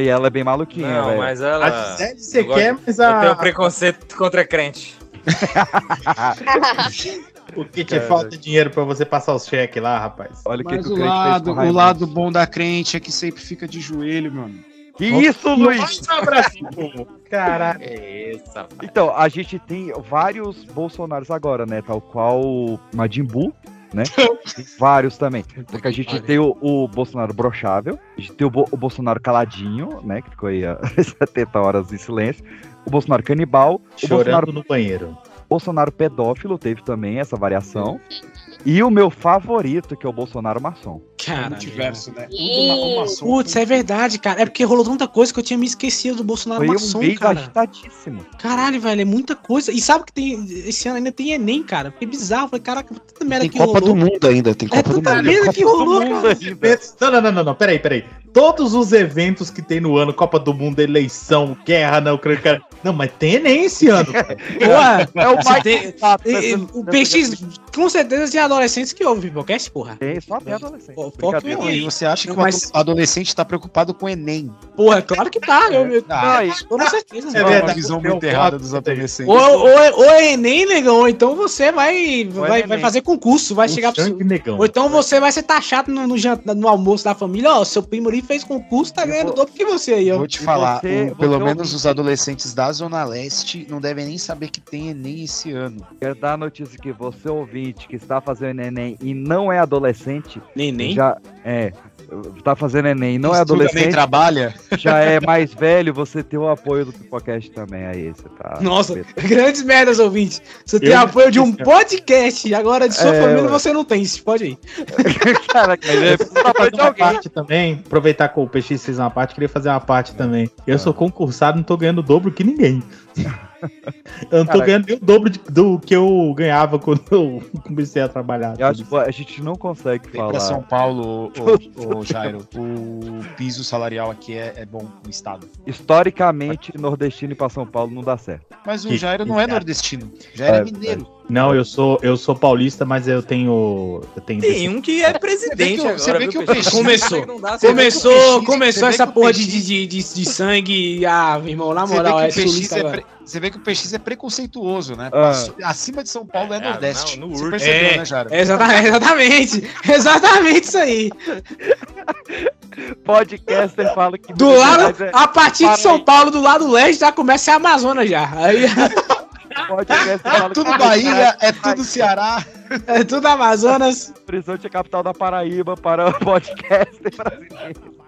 e ela é bem maluquinha, Não, velho. mas ela. A Gisele você eu gosto- quer, mas Eu a- tenho preconceito contra crente. [LAUGHS] O que te Cara. falta dinheiro pra você passar os cheques lá, rapaz? Olha Mas o lado, o lado bom da crente é que sempre fica de joelho, mano. Que isso, Luiz? Nossa, Brasil! Caralho. É isso, rapaz. Então, a gente tem vários Bolsonaros agora, né? Tal qual o Majin Buu, né? Tem [LAUGHS] vários também. Porque a gente tem o, o Bolsonaro brochável, a gente tem o, Bo- o Bolsonaro caladinho, né? Que ficou aí há [LAUGHS] 70 horas em silêncio. O Bolsonaro canibal, o Chorando Bolsonaro, no banheiro. Bolsonaro pedófilo, teve também essa variação. E o meu favorito, que é o Bolsonaro maçom. Cara, Multiverso, né? Putz, é verdade, cara. É porque rolou tanta coisa que eu tinha me esquecido do Bolsonaro Foi um maçom, mês cara. agitadíssimo. Caralho, velho, é muita coisa. E sabe que tem. Esse ano ainda tem Enem, cara. Foi bizarro. Falei, caraca, tanta merda Tem que Copa rolou. do Mundo ainda, tem É Copa do tanta Mundo. merda que rolou, cara. Não, não, não, não, não, peraí, peraí. Todos os eventos que tem no ano, Copa do Mundo, eleição, guerra na Ucrânia, cara. Não, mas tem Enem esse ano. cara. Ué, É o mais tem- e- e- O PX, com certeza, tem adolescentes que ouvem Pipocast, porra. Tem, só tem adolescente. Pô, e você acha que o mas- ado- adolescente tá preocupado com o Enem? Porra, claro que tá. Eu, eu, Ah, com certeza. É É uma visão muito errada dos adolescentes. Ou, ou, ou é Enem, negão, ou então você vai, vai, Enem. vai fazer concurso, vai O chegar pro negão. Ou então você vai ser taxado no, no, no almoço da família, ó, seu primo ali fez concurso, tá ganhando dobro que você aí, ó. Vou te falar, você- o- pelo você menos os adolescentes da Zona Leste não devem nem saber que tem Enem esse ano. Quero dar a notícia que você, ouvinte, que está fazendo Enem e não é adolescente, Neném? já é. Tá fazendo Enem e não é adolescente, trabalha. já é mais velho, você tem o apoio do Pipocast também. Aí, você tá. Nossa, grandes merdas, ouvintes. Você tem Eu- apoio de um podcast, agora de sua É, família ué. você não tem, pode ir. [LAUGHS] Cara, mas é Fazer uma parte também, aproveitar que o PX fez uma parte, queria fazer uma parte também. Eu sou concursado, não tô ganhando o dobro que ninguém. Eu não tô Cara, ganhando nem o dobro de- do que eu ganhava quando eu [LAUGHS] comecei a trabalhar. Eu acho que a gente não consegue Vem pra São falar. Paulo, [LAUGHS] ô, ô, Jairo, o piso salarial aqui é, é bom no estado. Historicamente, nordestino e pra São Paulo não dá certo. Mas o Que- Jairo não é cara. nordestino, Jairo é, É, mineiro. Não, eu sou, eu sou paulista, mas eu tenho. Eu tenho Tem um que é presidente Você vê que o- você agora. vê que o peixe- Começou. Não dá certo. Começou, o começou essa o porra de, de, de, de sangue. Ah, meu irmão, na moral, é o sulista é agora. Você vê que o PX é preconceituoso, né? Ah. Acima de São Paulo é Ah, Nordeste. não, no Você percebeu, É, né, Jairo? Exatamente, exatamente, [LAUGHS] exatamente isso aí. Podcaster fala que. Do lado, é- a partir de São Paulo, do lado leste, já começa a Amazonas já. Aí [LAUGHS] Podcaster fala É que tudo Minas Bahia, é tudo Ceará. é tudo Amazonas. Horizonte é a capital da Paraíba para o [LAUGHS] podcast brasileiro.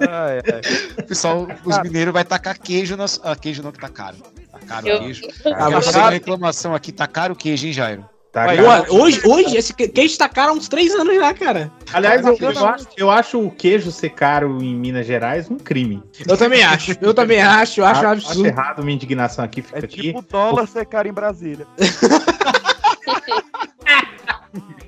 Ai, ai. Pessoal, os mineiros vai tacar queijo nas. Ah, queijo não, que tá caro. Tá caro Eu- o queijo. Ah, fazer uma reclamação aqui, tá caro o queijo, hein, Jairo? Tá. Pô, hoje, hoje, esse que- queijo tá caro há uns três anos já, cara. Aliás, eu, eu acho, eu acho o queijo ser caro em Minas Gerais um crime. Eu também acho, eu também acho, eu acho um acho absurdo. errado, minha indignação aqui fica É aqui. tipo dólar ser caro em Brasília. [LAUGHS] [LAUGHS] [LAUGHS]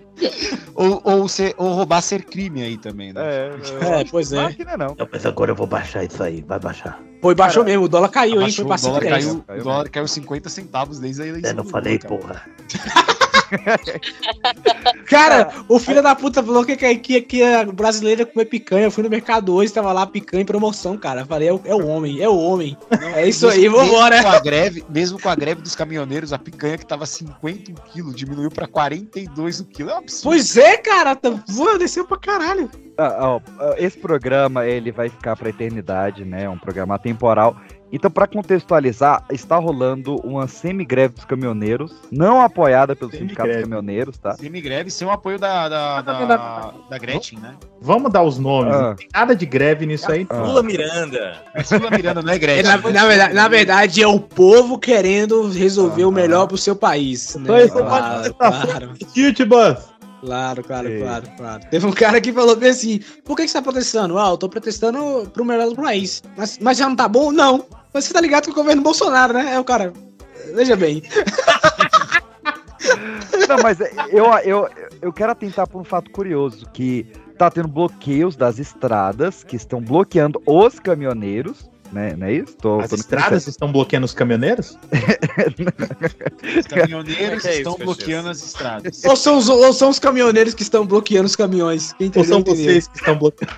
Ou, ou, ser, ou roubar ser crime aí também, né? É, É, pois é. Não é não. Não, mas agora eu vou baixar isso aí, vai baixar. E baixou mesmo, o dólar caiu, hein? Abaixou, Foi pra o, dólar 5,10. caiu, Caiu o dólar caiu 50 centavos desde a eleição. Eu não falei, cara. porra. [LAUGHS] [LAUGHS] Cara, o filho da puta falou que, que, que, que a brasileira ia comer picanha. Eu fui no mercado hoje, tava lá picanha em promoção, cara. Eu falei, é, o- é o homem, é o homem. É isso aí, Mesmo- vambora. Mesmo com, a greve, mesmo com a greve dos caminhoneiros, a picanha que tava 50 o quilo diminuiu pra 42 o quilo. É um absurdo. Pois é, cara, tá, voa, desceu pra caralho. Ah, ó, esse programa ele vai ficar pra eternidade, né? É um programa temporal. Então, pra contextualizar, está rolando uma semi-greve dos caminhoneiros, não apoiada pelos sindicatos Semi-greve. caminhoneiros, tá? Semi-greve sem o apoio da, da, da, da Gretchen, né? Vamos dar os nomes. Ah. Não tem nada de greve nisso aí. Ah. Lula Miranda. É Sula Miranda, não é É, Gretchen. na, na verdade, na verdade, é o povo querendo resolver o melhor pro seu país. Né? Foi só Claro, claro, YouTube, claro, claro, claro, claro. Teve um cara que falou bem assim: por que, que você tá protestando? Ah, eu tô protestando pro melhor do país. Mas, mas já não tá bom? Não. Mas você tá ligado que o governo Bolsonaro, né? É o cara. Veja bem. [LAUGHS] Não, mas eu, eu, eu quero atentar para um fato curioso, que tá tendo bloqueios das estradas, que estão bloqueando os caminhoneiros, né? Não é isso? Tô, As tô estradas estão bloqueando os caminhoneiros? Os caminhoneiros [LAUGHS] é estão bloqueando as estradas. Ou são, os, ou são os caminhoneiros que estão bloqueando os caminhões? Quem Ou são entendeu. vocês que estão bloqueando?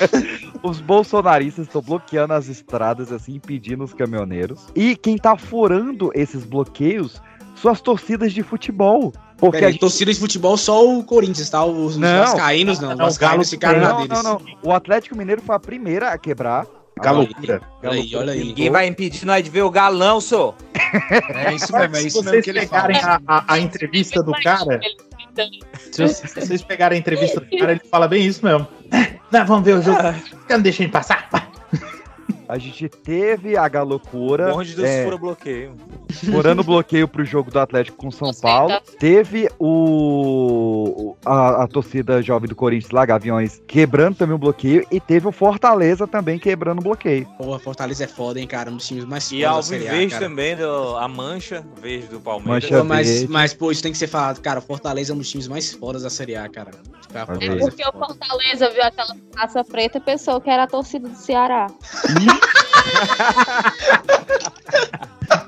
[LAUGHS] Os bolsonaristas estão bloqueando as estradas, assim, impedindo os caminhoneiros. E quem tá furando esses bloqueios são as torcidas de futebol. Porque Peraí, a gente... torcida de futebol só o Corinthians, tá? Os, os Não. vascaínos não. Os Não, vascaínos ficaram na não, deles. não, não. O Atlético Mineiro foi a primeira a quebrar. Galocura. Olha aí, olha aí. Ninguém vai impedir nós de ver o galão, senhor. É isso mesmo, é Se isso mesmo vocês que ele fala. pegarem a, a- a entrevista do cara, se, vocês- se vocês pegarem a entrevista do cara, ele fala bem isso mesmo. Não, vamos ver o jogo. Não deixa ele passar. A gente teve a galocura. Bonde dos é, fura bloqueio. furando o bloqueio pro jogo do Atlético com São Paulo. Teve o a, a torcida jovem do Corinthians lá, Gaviões, quebrando também o bloqueio. E teve o Fortaleza também quebrando o bloqueio. Porra, Fortaleza é foda, hein, cara? Um dos times mais E fodas da Alvo Série A, Verde também, do, a mancha verde do Palmeiras. Mancha Pô, mas, verde. mas, pô, isso tem que ser falado, cara. O Fortaleza é um dos times mais fodas da Série A, cara. Tipo, É Fortaleza É porque o. Fortaleza viu aquela taça preta e pensou que era a torcida do Ceará. [LAUGHS]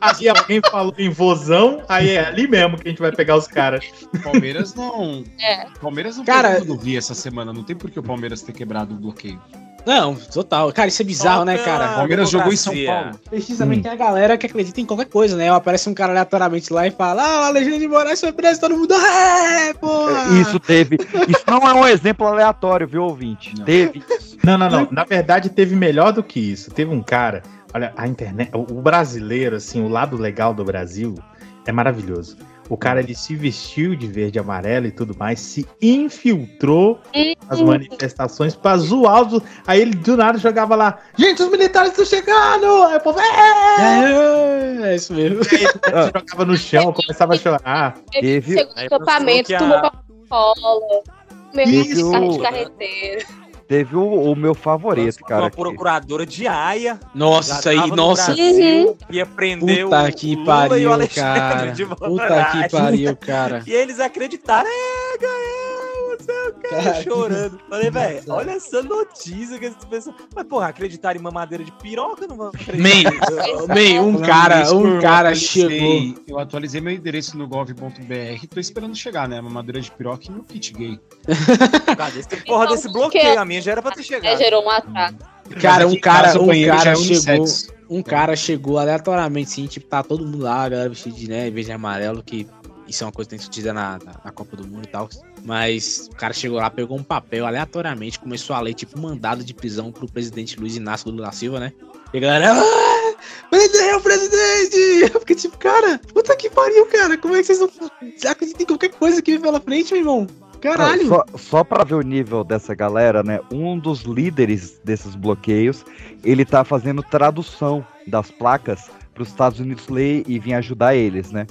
Aí alguém falou em vozão, aí é ali mesmo que a gente vai pegar os caras. Palmeiras não. É. Palmeiras não Cara- cara, eu vi essa semana. Não tem por que o Palmeiras ter quebrado o bloqueio. Não, total. Cara, isso é bizarro, né, cara? Palmeiras jogou em São. Paulo. Precisamente tem a galera que acredita em qualquer coisa, né? Aparece um cara aleatoriamente lá e fala: Ah, a Alexandre de Moraes foi preso, todo mundo. É, porra! Isso teve. Isso não é um exemplo aleatório, viu, ouvinte? Teve. Não, não, não. Na verdade, teve melhor do que isso. Teve um cara. Olha, a internet. O o brasileiro, assim, o lado legal do Brasil é maravilhoso. O cara ele se vestiu de verde e amarelo e tudo mais, se infiltrou nas manifestações pra zoar os. Aí ele do nada jogava lá: Gente, os militares estão chegando! Aí o povo. É! É, é isso mesmo. Aí ele [LAUGHS] jogava no chão, começava a chorar. Ele Teve- chegou no acampamento, a- tomou Coca-Cola, comeu de carreteiro. Teve o, o meu favorito, cara. Uma que- procuradora de Aia. Nossa, aí, nossa. Brasil, Ia prender Puta o que Lula e o Alexandre cara. de Puta Moraes. que pariu, cara. [LAUGHS] E eles acreditaram, é, ganhou, o que, Cara, chorando. Falei, velho, olha essa notícia que essas pessoas. Mas, porra, acreditaram em mamadeira de piroca? Não vão acreditar. Man, man, um cara, um eu cara atualizei- chegou. Eu atualizei meu endereço no gov.br. Tô esperando chegar, né? Mamadeira de piroca e meu kit gay. Cadê esse porra Então, desse bloqueio? A minha já era pra ter É, chegado. gerou um atraso. Cara, um cara, um já cara é chegou. Um cara chegou aleatoriamente, sim, tipo, tá todo mundo lá, a galera vestida de né, verde e amarelo, que isso é uma coisa que tem discutida na, na, na Copa do Mundo e tal. Mas o cara chegou lá, pegou um papel aleatoriamente, começou a ler, tipo, mandado de prisão pro presidente Luiz Inácio Lula da Silva, né? E a galera, ah, prendeu o presidente! [LAUGHS] Eu fiquei tipo, cara, puta que pariu, cara, como é que vocês não acreditam em qualquer coisa que vem pela frente, meu irmão? Caralho! Só, só pra ver o nível dessa galera, né? Um dos líderes desses bloqueios, ele tá fazendo tradução das placas para os Estados Unidos ler e vir ajudar eles, né?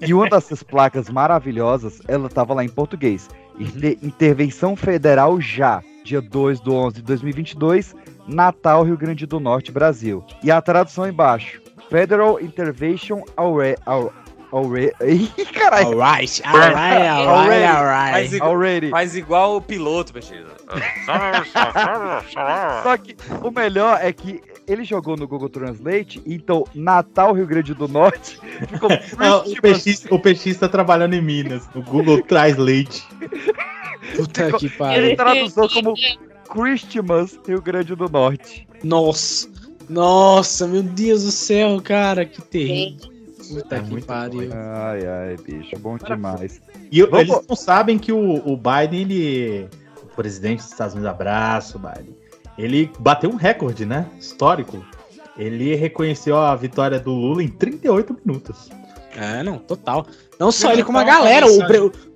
E uma dessas placas maravilhosas, ela tava lá em português. Inter- Intervenção Federal já, dia 2 do 11 de 2022, Natal, Rio Grande do Norte, Brasil. E a tradução embaixo. Federal Intervention Already... Ih, caralho! Alright, [LAUGHS] alright, alright, alright. Faz igual, Already. faz igual o piloto, Peixeira. [LAUGHS] Só que o melhor é que ele jogou no Google Translate, então Natal, Rio Grande do Norte, [LAUGHS] ficou Ah, o, PX, o PX tá trabalhando em Minas, o Google Translate. Puta que ele pariu. traduziu como Christmas, Rio Grande do Norte. Nossa, nossa, meu Deus do céu, cara, que terrível. Puta É que muito pariu. Ai, ai, bicho, bom demais. E eu- Vamos- eles não sabem que o, o Biden, ele. O presidente dos Estados Unidos, abraço, Biden. Ele bateu um recorde, né? Histórico. Ele reconheceu a vitória do Lula em 38 minutos. É, não, total. Não só ele, como a com a galera. O,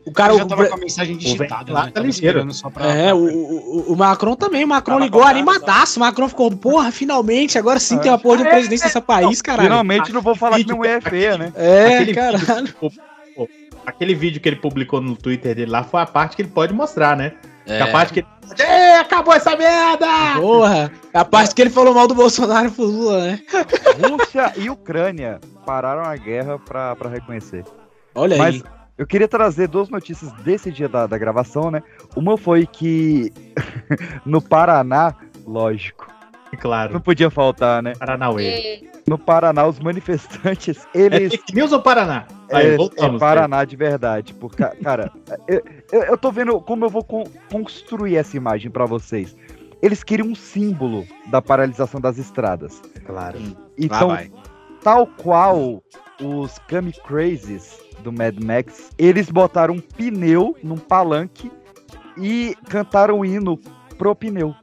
o cara. Eu já o tava pre- com a mensagem o digitada, velho lá né? tá ligeiro. só pra... É, o, o, o Macron também. O Macron Tava ligou bacana, animadaço. O Macron ficou, porra, finalmente, agora sim tem uma porra de um presidente nesse país, caralho. Finalmente não vou falar que mulher é feia, né? É, Aquele caralho. vídeo, aquele vídeo que ele publicou no Twitter dele lá foi a parte que ele pode mostrar, né? É. A parte que ele. Ê, acabou essa merda! Porra, é a parte que ele falou mal do Bolsonaro pro Lula, né? Rússia e Ucrânia pararam a guerra pra, pra reconhecer. Olha Mas aí. eu queria trazer duas notícias desse dia da, da gravação, né? Uma foi que [LAUGHS] no Paraná, lógico, Claro. Não podia faltar, né? Paranauê. No Paraná, os manifestantes, [LAUGHS] eles. É fake news ou Paraná? Aí, É, voltamos, é Paraná de verdade. Porque, cara, eu, eu, eu tô vendo como eu vou con- construir essa imagem pra vocês. Eles queriam um símbolo da paralisação das estradas. Claro. Então, Lá vai. tal qual os Kami Crazes do Mad Max, eles botaram um pneu num palanque e cantaram o hino pro pneu.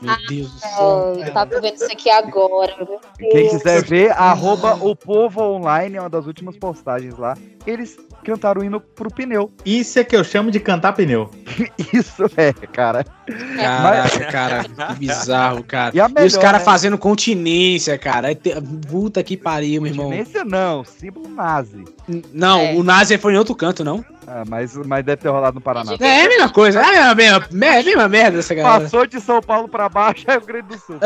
Meu Deus do Ah, eu tava vendo isso aqui agora. Quem quiser ver, arroba o povo online, é uma das últimas postagens lá. Eles cantaram o hino pro pneu. [LAUGHS] Isso é que eu chamo de cantar pneu. Isso é, cara. Caraca, cara, que bizarro, cara. E a os melhor, caras né? fazendo continência, cara. É Puta que pariu, meu irmão. Continência não, símbolo nazi. Não, o Nazi foi em outro canto, não? Ah, mas, mas deve ter rolado no Paraná. É, a mesma coisa, é a mesma, mesma, me- mesma merda essa galera. Passou de São Paulo pra baixo, é o Rio Grande do Sul.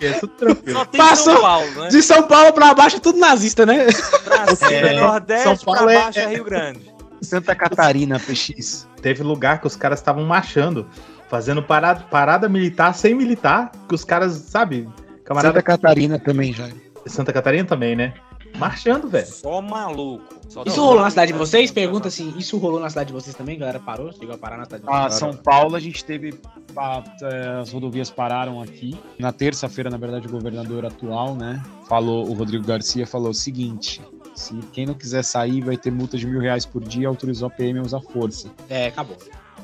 Isso tranquilo. Só tem Passou São Paulo, né? de São Paulo pra baixo, é tudo nazista, né? Cima, É, Nordeste, São Paulo pra é- baixo é Rio Grande. Santa Catarina, PX. Teve lugar que os caras estavam marchando, fazendo parada, parada militar sem militar, que os caras, sabe? Camarada Santa Catarina também já. Santa Catarina também, né? Marchando, velho. Só maluco. Só Isso rolou na cidade de vocês? Pergunta assim, isso rolou na cidade de vocês também? Galera parou? Chegou a parar na cidade de Ah, vocês? São Paulo a gente teve. a- é, as rodovias pararam aqui. Na terça-feira, na verdade, o governador atual, né? Falou, o Rodrigo Garcia falou o seguinte: se quem não quiser sair vai ter multa de mil reais por dia, autorizou a PM a usar força. É, acabou.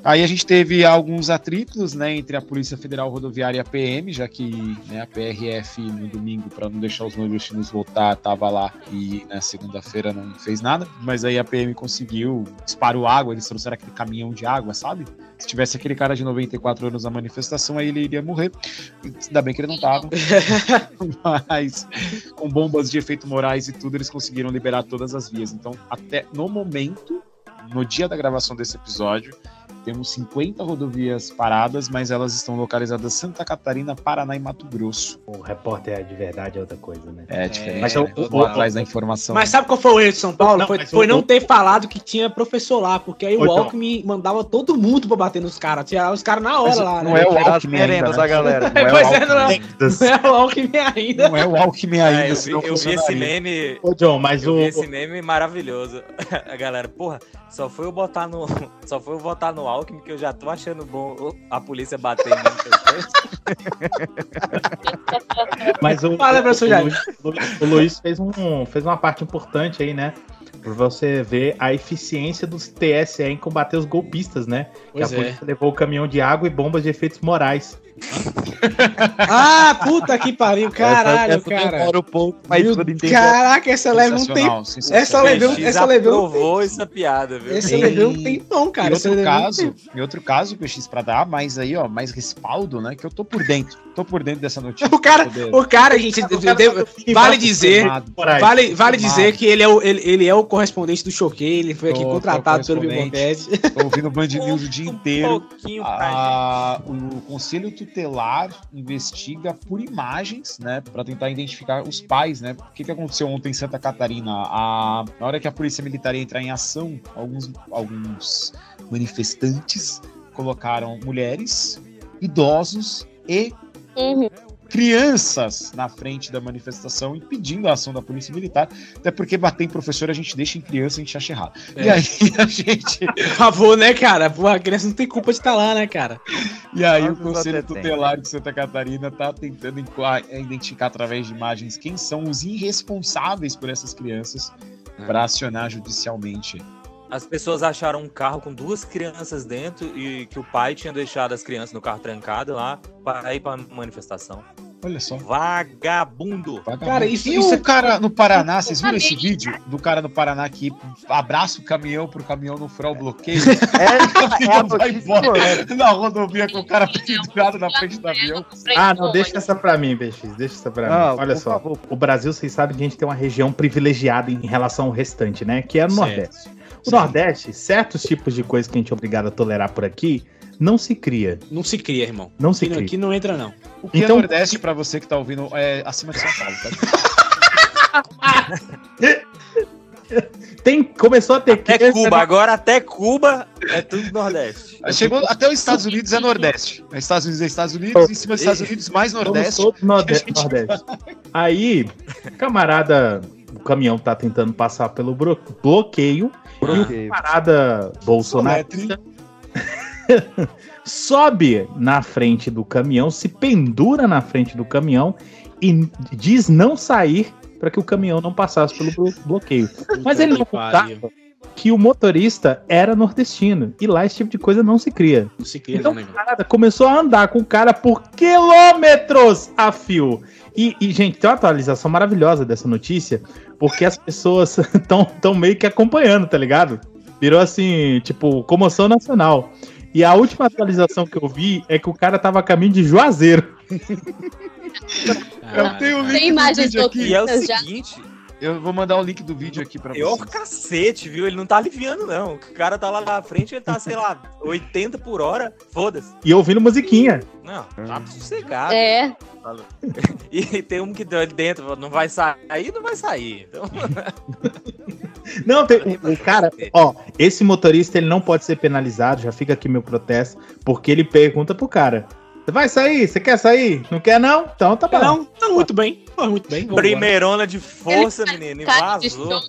Aí a gente teve alguns atritos, né, entre a Polícia Federal Rodoviária e a PM, já que né, a PRF no domingo, para não deixar os nordestinos voltar, tava lá e na segunda-feira não fez nada. Mas aí a PM conseguiu, disparou água, eles trouxeram aquele caminhão de água, sabe? Se tivesse aquele cara de 94 anos na manifestação, aí ele iria morrer. Ainda bem que ele não tava. [LAUGHS] Mas com bombas de efeito morais e tudo, eles conseguiram liberar todas as vias. Então, até no momento, no dia da gravação desse episódio, temos 50 rodovias paradas, mas elas estão localizadas em Santa Catarina, Paraná e Mato Grosso. O repórter de verdade é outra coisa, né? É diferente. Mas né? o- Eu o- tô atrás da informação. Mas sabe qual foi o erro de São Paulo? Não, foi mas foi não ter falado que tinha professor lá, porque aí o então. Alckmin mandava todo mundo pra bater nos caras, tirava os caras na hora Mas lá, não né? é o Alckmin ainda, né? da galera. Não é [LAUGHS] Pois é, não é, não é o Alckmin ainda. Não é o Alckmin ainda, É, eu vi, eu vi esse meme. Ô, John, mas eu o. vi esse meme maravilhoso. [LAUGHS] A galera, porra, só foi eu botar no. [LAUGHS] Só foi eu votar no Alckmin que eu já tô achando bom a polícia bater em manifestante. [LAUGHS] Mas o, Fala, o, Jair. Luiz, o Luiz fez, um, fez uma parte importante aí, né? Pra você ver a eficiência dos TSE em combater os golpistas, né? Pois que é. a polícia levou o caminhão de água e bombas de efeitos morais. [LAUGHS] Ah, puta que pariu, caralho, essa, essa cara. um pouco, mas Meu-. Caraca, essa leva um tempo. Essa levou, essa levou um aprovou essa piada, viu? Essa levou um tempão, cara. Em outro um caso, tempo. em outro caso, PX, pra dar mais aí, ó, mais respaldo, né? Que eu tô por dentro. Tô por dentro dessa notícia. O cara, poder- o cara, gente, eu devo- vale dizer, Informado. vale, vale dizer que ele é o, ele, ele é o correspondente do Choquei, ele foi aqui Tô- tô contratado pelo correspondente. Bibocast. Tô ouvindo Band News o dia inteiro. Um Ah, o Conselho Tutelar investiga por imagens, né, para tentar identificar os pais, né? O que, que aconteceu ontem em Santa Catarina? A, na hora que a polícia militar ia entrar em ação, alguns, alguns manifestantes colocaram mulheres, idosos e Uhum. Crianças na frente da manifestação impedindo a ação da polícia militar, até porque bater em professor a gente deixa em criança, a gente acha errado. E É. aí a gente [LAUGHS] favor, né, cara? Pô, a criança não tem culpa de estar lá, né, cara? E aí Mas o Conselho até tem. Tutelar de Santa Catarina está tentando é, identificar através de imagens quem são os irresponsáveis por essas crianças para acionar judicialmente. As pessoas acharam um carro com duas crianças dentro e que o pai tinha deixado as crianças no carro trancado lá para ir para manifestação. Olha só. Vagabundo. Cara, isso, E isso o cara no Paraná, vocês viram esse vídeo do cara no Paraná que abraça o caminhão pro caminhão não furar o bloqueio? É, [LAUGHS] é a vai embora correta. na rodovia com o cara pendurado na frente do avião. Ah, não, deixa essa pra mim, BX. Deixa essa pra Não, mim. Olha só. favor. O Brasil, vocês sabem que a gente tem uma região privilegiada em relação ao restante, né? Que é o Certo. Nordeste. O Nordeste, certos tipos de coisas que a gente é obrigado a tolerar por aqui, não se cria. não se cria, irmão. Não se Aqui, não- cria. aqui não entra, não. O que Então- é Nordeste, pra você que tá ouvindo, é acima de São Paulo, tá? [LAUGHS] Tem, começou a ter Até Cuba, agora até Cuba é tudo Nordeste. Chegou até os Estados Unidos é Nordeste. Aí Estados Unidos é Estados Unidos, em cima dos Estados Unidos mais Nordeste. Nordeste. Nordeste. Aí, camarada, o caminhão tá tentando passar pelo bloqueio, camarada bolsonarista [LAUGHS] sobe na frente do caminhão, se pendura na frente do caminhão e diz não sair para que o caminhão não passasse pelo blo- bloqueio. Mas ele não contava que o motorista era nordestino e lá esse tipo de coisa não se cria. Não se cria, Então, não, né? cara começou a andar com o cara por quilômetros a fio. E, e, gente, tem uma atualização maravilhosa dessa notícia, porque as pessoas [LAUGHS] estão tão meio que acompanhando, tá ligado? Virou assim, tipo, comoção nacional. E a última atualização que eu vi é que o cara tava a caminho de Juazeiro. Eu tenho o link Tem imagens vídeo aqui. E é o seguinte, Eu vou mandar o link do vídeo aqui pra pior vocês. cacete, viu? Ele não tá aliviando, não. O cara tá lá na frente, ele tá, sei lá, [LAUGHS] 80 por hora. Foda-se. E ouvindo musiquinha. Não, tá sossegado. É. [LAUGHS] E tem um que deu ali dentro, não vai sair, não vai sair. Então, [LAUGHS] Não, tem, o cara, ó, esse motorista ele não pode ser penalizado, já fica aqui meu protesto, porque ele pergunta pro cara: vai sair? Você quer sair? Não quer não? Então tá bom. Não, tá muito bem. Tá muito bem. vambora. primeirona de força, menino, e vazou.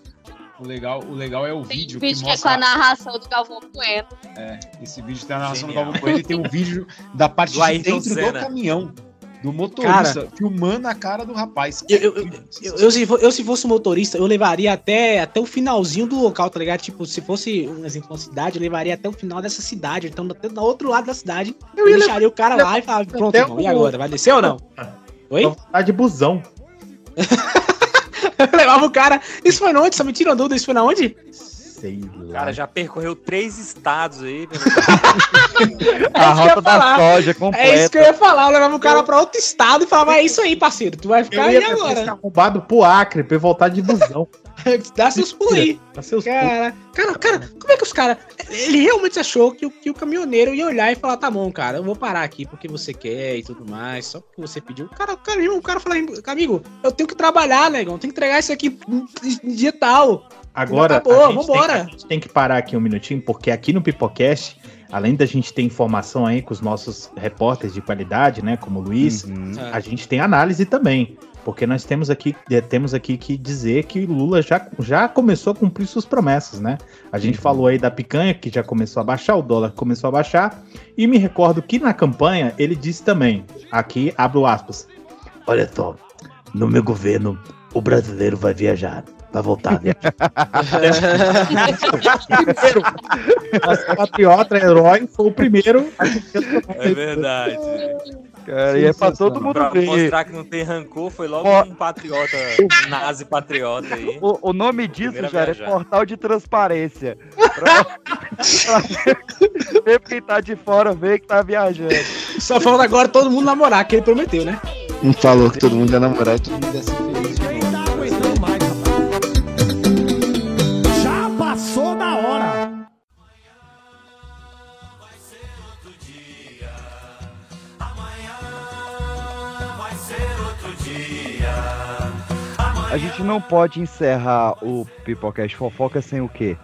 O legal, o legal é o Tem vídeo, vídeo que que é com a mostra... narração do Galvão Bueno. É, esse vídeo tem a narração Genial. do Galvão Coelho e tem um vídeo da parte Do de Ayrton dentro Senna. do caminhão. Do motorista, filmando a cara do rapaz. Eu, eu, eu, eu- eu se, eu, se fosse motorista, eu levaria até, até o finalzinho do local, tá ligado? Tipo, se fosse, um exemplo, uma cidade, eu levaria até o final dessa cidade. Então, até do outro lado da cidade, eu, ia deixaria o cara lá e falava, pronto, irmão, e agora? Vai descer ou não? Oi? Tá de busão. [LAUGHS] Eu levava o cara. Isso foi na onde? Só me tira uma dúvida, isso foi na onde? Sei O lá. cara já percorreu três estados aí. [LAUGHS] A isso que eu ia rota da falar. soja É isso que eu completa. ia falar. Eu levava o cara pra outro estado e falava, é isso aí, parceiro. Tu vai ficar Eu aí ia agora. arrombado pro Acre pra eu voltar de busão. [LAUGHS] Dá seus pulos aí. [LAUGHS] Dá seus pulos. Cara, cara, cara, como é que os caras. Ele realmente achou que, o- que o caminhoneiro ia olhar e falar: tá bom, cara, eu vou parar aqui porque você quer e tudo mais, só porque você pediu. O cara, o cara, o cara fala: amigo, eu tenho que trabalhar, negão, tenho que entregar isso aqui em dia tal. Agora, Acabou, a, gente tem, vambora. a gente tem que parar aqui um minutinho, porque aqui no Pipocast, além da gente ter informação aí com os nossos repórteres de qualidade, né, como o Luiz, Uhum. a gente tem análise também. Porque nós temos aqui, eh, temos aqui que dizer que Lula já, já começou a cumprir suas promessas, né? A gente falou aí da picanha, que já começou a baixar, o dólar começou a baixar, e me recordo que na campanha ele disse também, aqui abro aspas, olha só, no meu governo o brasileiro vai viajar, vai voltar, né? primeiro, nosso [LAUGHS] patriota herói foi o primeiro a É verdade. Cara, e é pra todo mundo Pra ver. mostrar que não tem rancor, foi logo um patriota, um nazi patriota aí. O, o nome disso, já é portal de transparência. Pra, pra ver quem tá de fora, ver que tá viajando. Só falando agora todo mundo namorar, que ele prometeu, né? Não falou que todo mundo ia namorar e todo mundo ia ser feliz A gente não pode encerrar o Pipocast Fofoca sem o quê?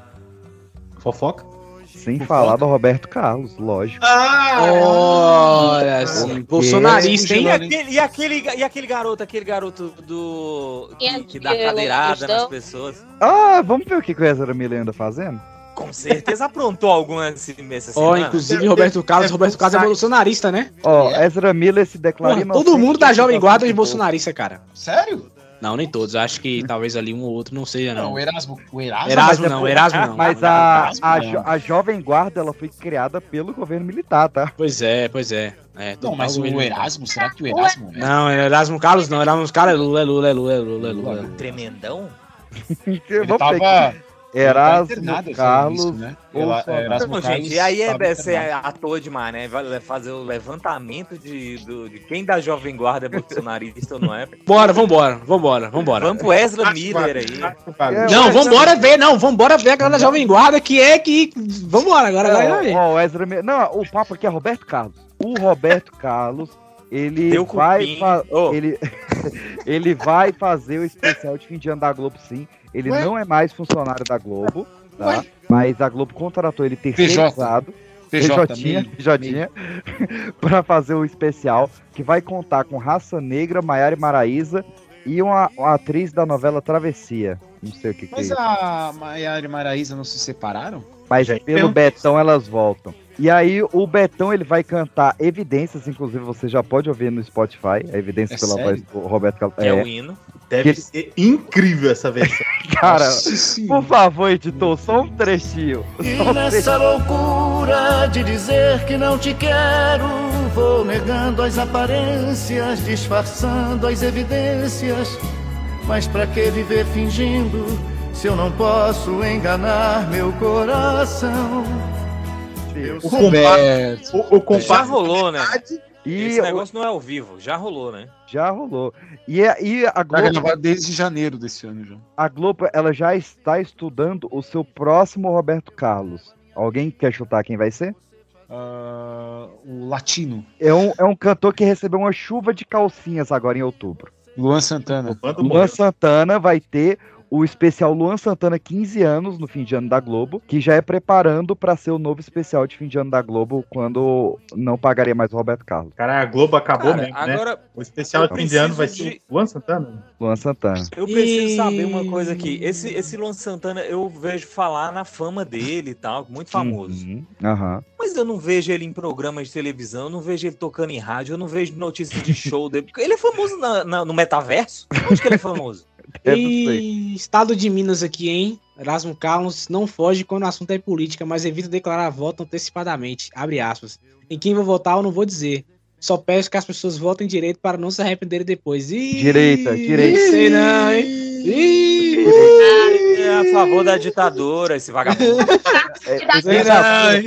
Fofoca? Sem falar do Roberto Carlos, lógico. Ah, olha Porque- bolsonarista, E hein? aquele, e, aquele, e aquele garoto, aquele garoto do. que, que dá aquele cadeirada nas pessoas. Ah, vamos ver o que o Ezra Miller anda fazendo? Com certeza aprontou alguma esse, essa Ó, semana. inclusive Roberto Carlos, Roberto Carlos é bolsonarista, né? Ó, Ezra Miller se declara todo mundo da de Jovem Guarda é acusação bolsonarista, cara. Sério? Não, nem todos. Acho que talvez ali um ou outro não seja, Não, não. o Erasmo. O Erasmo, Erasmo é não, Erasmo não. Mas a, Erasmo a, não. jo- a Jovem Guarda ela foi criada pelo governo militar, tá? Pois é, pois é. é Não, mas o. Erasmo, será que o Erasmo. é? Não, é Erasmo Carlos não. Erasmo Carlos é Lula, é Lula, é Lula, é Lula, é Lula. Tremendão? [LAUGHS] Ele Vamos tava. Aqui. Erasmo eu Carlos sei disso, né? Ela- Erasmo Não, Carlos gente, aí é, é ser internado. à toa demais, né? Vai fazer o levantamento de, do- de quem da Jovem Guarda é bolsonarista ou não é. [LAUGHS] Bora, vambora, vambora, vambora. Vamos pro Ezra Miller aí. É, Não, vambora ver, não, vambora ver a galera da Jovem Guarda que é que. Vambora, agora, agora vai ver. Ó, Ezra Miller. Não, o papo aqui é Roberto Carlos. O Roberto Carlos, ele Deu vai. fa- Ô. Ele, [LAUGHS] ele vai fazer o especial de fim de ano da Globo, sim. Ele Ué? não é mais funcionário da Globo, tá? Mas a Globo contratou ele terceirizado. PJ PJ, PJ, [LAUGHS] pra fazer o especial que vai contar com Raça Negra, Maiara e Maraíza e uma, uma atriz da novela Travessia. Não sei o que, que é Mas a Maiara e Maraísa não se separaram? Mas pelo Betão elas voltam. E aí o Betão ele vai cantar Evidências, inclusive você já pode ouvir no Spotify, a Evidências É pela sério? voz do Roberto Cal... É o hino. Deve Ele- ser incrível essa versão. [LAUGHS] Cara, por favor, editor, só um trechinho. E Só um nessa trechinho. loucura de dizer que não te quero, vou negando as aparências, disfarçando as evidências. Mas pra que viver fingindo se eu não posso enganar meu coração? Eu O compa- o, o Já rolou, né? E Esse o- negócio não é ao vivo, já rolou, né? Já rolou. E, a- e a Tá Globo, gravado desde janeiro desse ano já. a Globo, ela já está estudando o seu próximo Roberto Carlos. Alguém quer chutar quem vai ser? Ah, o Latino. É um, é um cantor que recebeu uma chuva de calcinhas agora em outubro. Luan Santana. Luan Santana vai ter o especial Luan Santana 15 anos no fim de ano da Globo, que já é preparando para ser o novo especial de fim de ano da Globo quando não pagaria mais o Roberto Carlos. Cara, a Globo acabou Cara, mesmo, agora né? O especial de fim de ano vai ser Luan Santana. Luan Santana. Eu preciso saber uma coisa aqui. Esse, esse Luan Santana, eu vejo falar na fama dele e tal, muito famoso. Uhum, Aham. Mas eu não vejo ele em programas de televisão, eu não vejo ele tocando em rádio, eu não vejo notícias de show dele. Ele é famoso na- na- no metaverso? Onde que ele é famoso? E estado de Minas aqui, hein? Erasmo Carlos não foge quando o assunto é política, mas evita declarar voto antecipadamente. Abre aspas. Em quem vou votar, eu não vou dizer. Só peço que as pessoas votem direito para não se arrependerem depois. Ih, Direita, direita. Sei não, hein? Ih, É a favor da ditadura, esse vagabundo. [LAUGHS] É,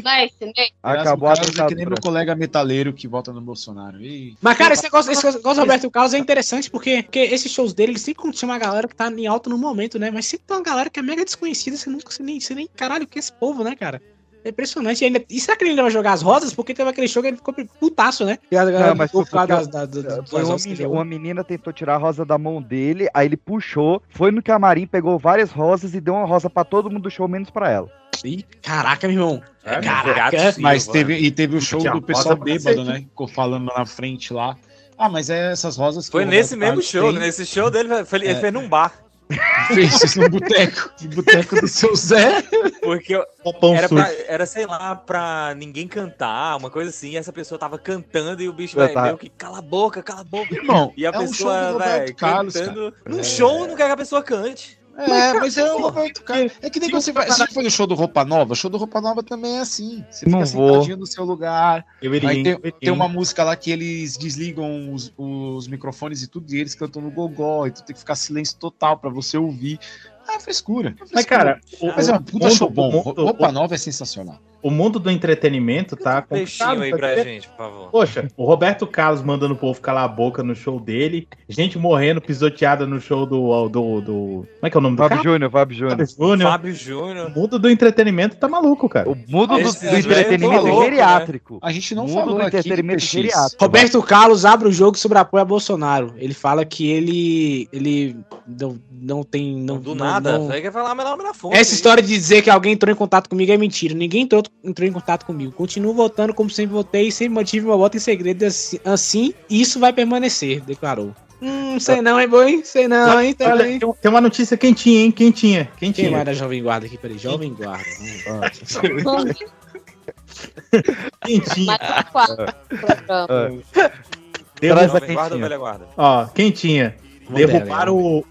Vai, Sinei. Acabou a é que nem ditadura. meu colega metaleiro que vota no Bolsonaro. Ih. Mas, cara, esse negócio, esse negócio do Roberto Carlos é interessante porque, porque esses shows dele, ele sempre chama a galera que tá em alta no momento, né? Mas sempre tem uma galera que é mega desconhecida, você nunca você nem, você nem caralho, o que é esse povo, né, cara? É impressionante. E, ainda, e será que ele ainda vai jogar as rosas? Porque teve aquele show que ele ficou putaço, né? E a galera Não, mas foi por causa porque das- das- das- Foi uma, menina, ele uma menina tentou tirar a rosa da mão dele, aí ele puxou, foi no camarim, pegou várias rosas e deu uma rosa pra todo mundo do show, menos pra ela. Ih, caraca, meu irmão. É, Caraca. Mas teve, e teve o show do pessoal bêbado, né? Ficou falando lá na frente lá. Ah, mas é essas rosas que Foi nesse mesmo show, tem. nesse show dele, foi- ele É. fez num bar. Fez isso no boteco. No boteco do seu Zé. Porque eu- era, pra, era, sei lá, pra ninguém cantar, uma coisa assim, e essa pessoa tava cantando e o bicho Eu vai tava- meio que cala a boca, cala a boca. Irmão, e a é um show pessoa, do Roberto velho, Carlos, cantando. cara. Num É. show não quer que a pessoa cante. É, mas é o Roberto Carlos. É que nem quando você vai. Você já foi no show do Roupa Nova? O show do Roupa Nova também é assim. Você Não fica vou. sentadinho no seu lugar. Eu iria, Aí tem, eu iria. tem uma música lá que eles desligam os, os microfones e tudo, e eles cantam no gogó, e tu tem que ficar silêncio total pra você ouvir. Ah, frescura. Mas, cara, o, Mas é um o puta show bom. Roupa Nova é sensacional. O mundo do entretenimento tá Peixinho aí complicado, pra gente, por favor. Poxa, o Roberto Carlos mandando o povo calar a boca no show dele, gente morrendo, pisoteada no show do. do, do... Como é que é o nome do Fábio cara? Júnior, Fábio Júnior. Fábio Júnior. Fábio Júnior. O mundo do entretenimento tá maluco, cara. O mundo do, do velho entretenimento louco, geriátrico. A gente não mundo falou do aqui entretenimento PX. geriátrico. Roberto Carlos abre o jogo e sobrepõe a Bolsonaro. Ele fala que ele. ele não, não tem. Não, do não- nada. não- Aí quer falar nome na fonte. Essa história de dizer que alguém entrou em contato comigo é mentira. Ninguém entrou, entrou em contato comigo. Continuo votando como sempre votei e sempre mantive meu voto em segredo. Assim, assim isso vai permanecer, declarou. Hum, sei não, hein, boi? Sei não, hein? Olha, Também. tem, uma notícia quentinha, hein? Quentinha. Quem Quentinha. vai da Jovem Guarda aqui? Peraí, Jovem Guarda. [LAUGHS] Vamos. [LAUGHS] Quentinha. Tá. Derruba- Traz a Jovem guarda ou quentinha. velha guarda? Ó, quentinha. Derrubaram o.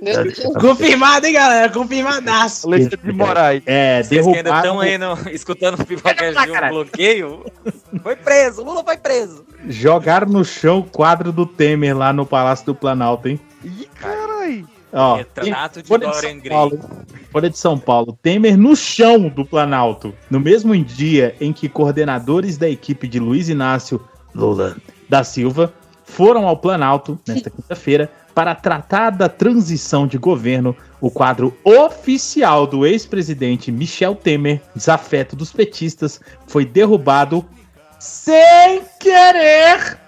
Deus. Confirmado, hein, galera? Confirmadaço. Alexandre de Moraes. É, Vocês que ainda derrubaram. estão aí no, escutando o Pipocast de um bloqueio, foi preso, Lula foi preso. Jogaram no chão o quadro do Temer lá no Palácio do Planalto, hein? Ih, caralho. Ó, Retrato de Dorian Gray. Folha de São Paulo. Temer no chão do Planalto. No mesmo dia em que coordenadores da equipe de Luiz Inácio Lula da Silva foram ao Planalto nesta quinta-feira para tratar da transição de governo, o quadro oficial do ex-presidente Michel Temer, desafeto dos petistas, foi derrubado sem querer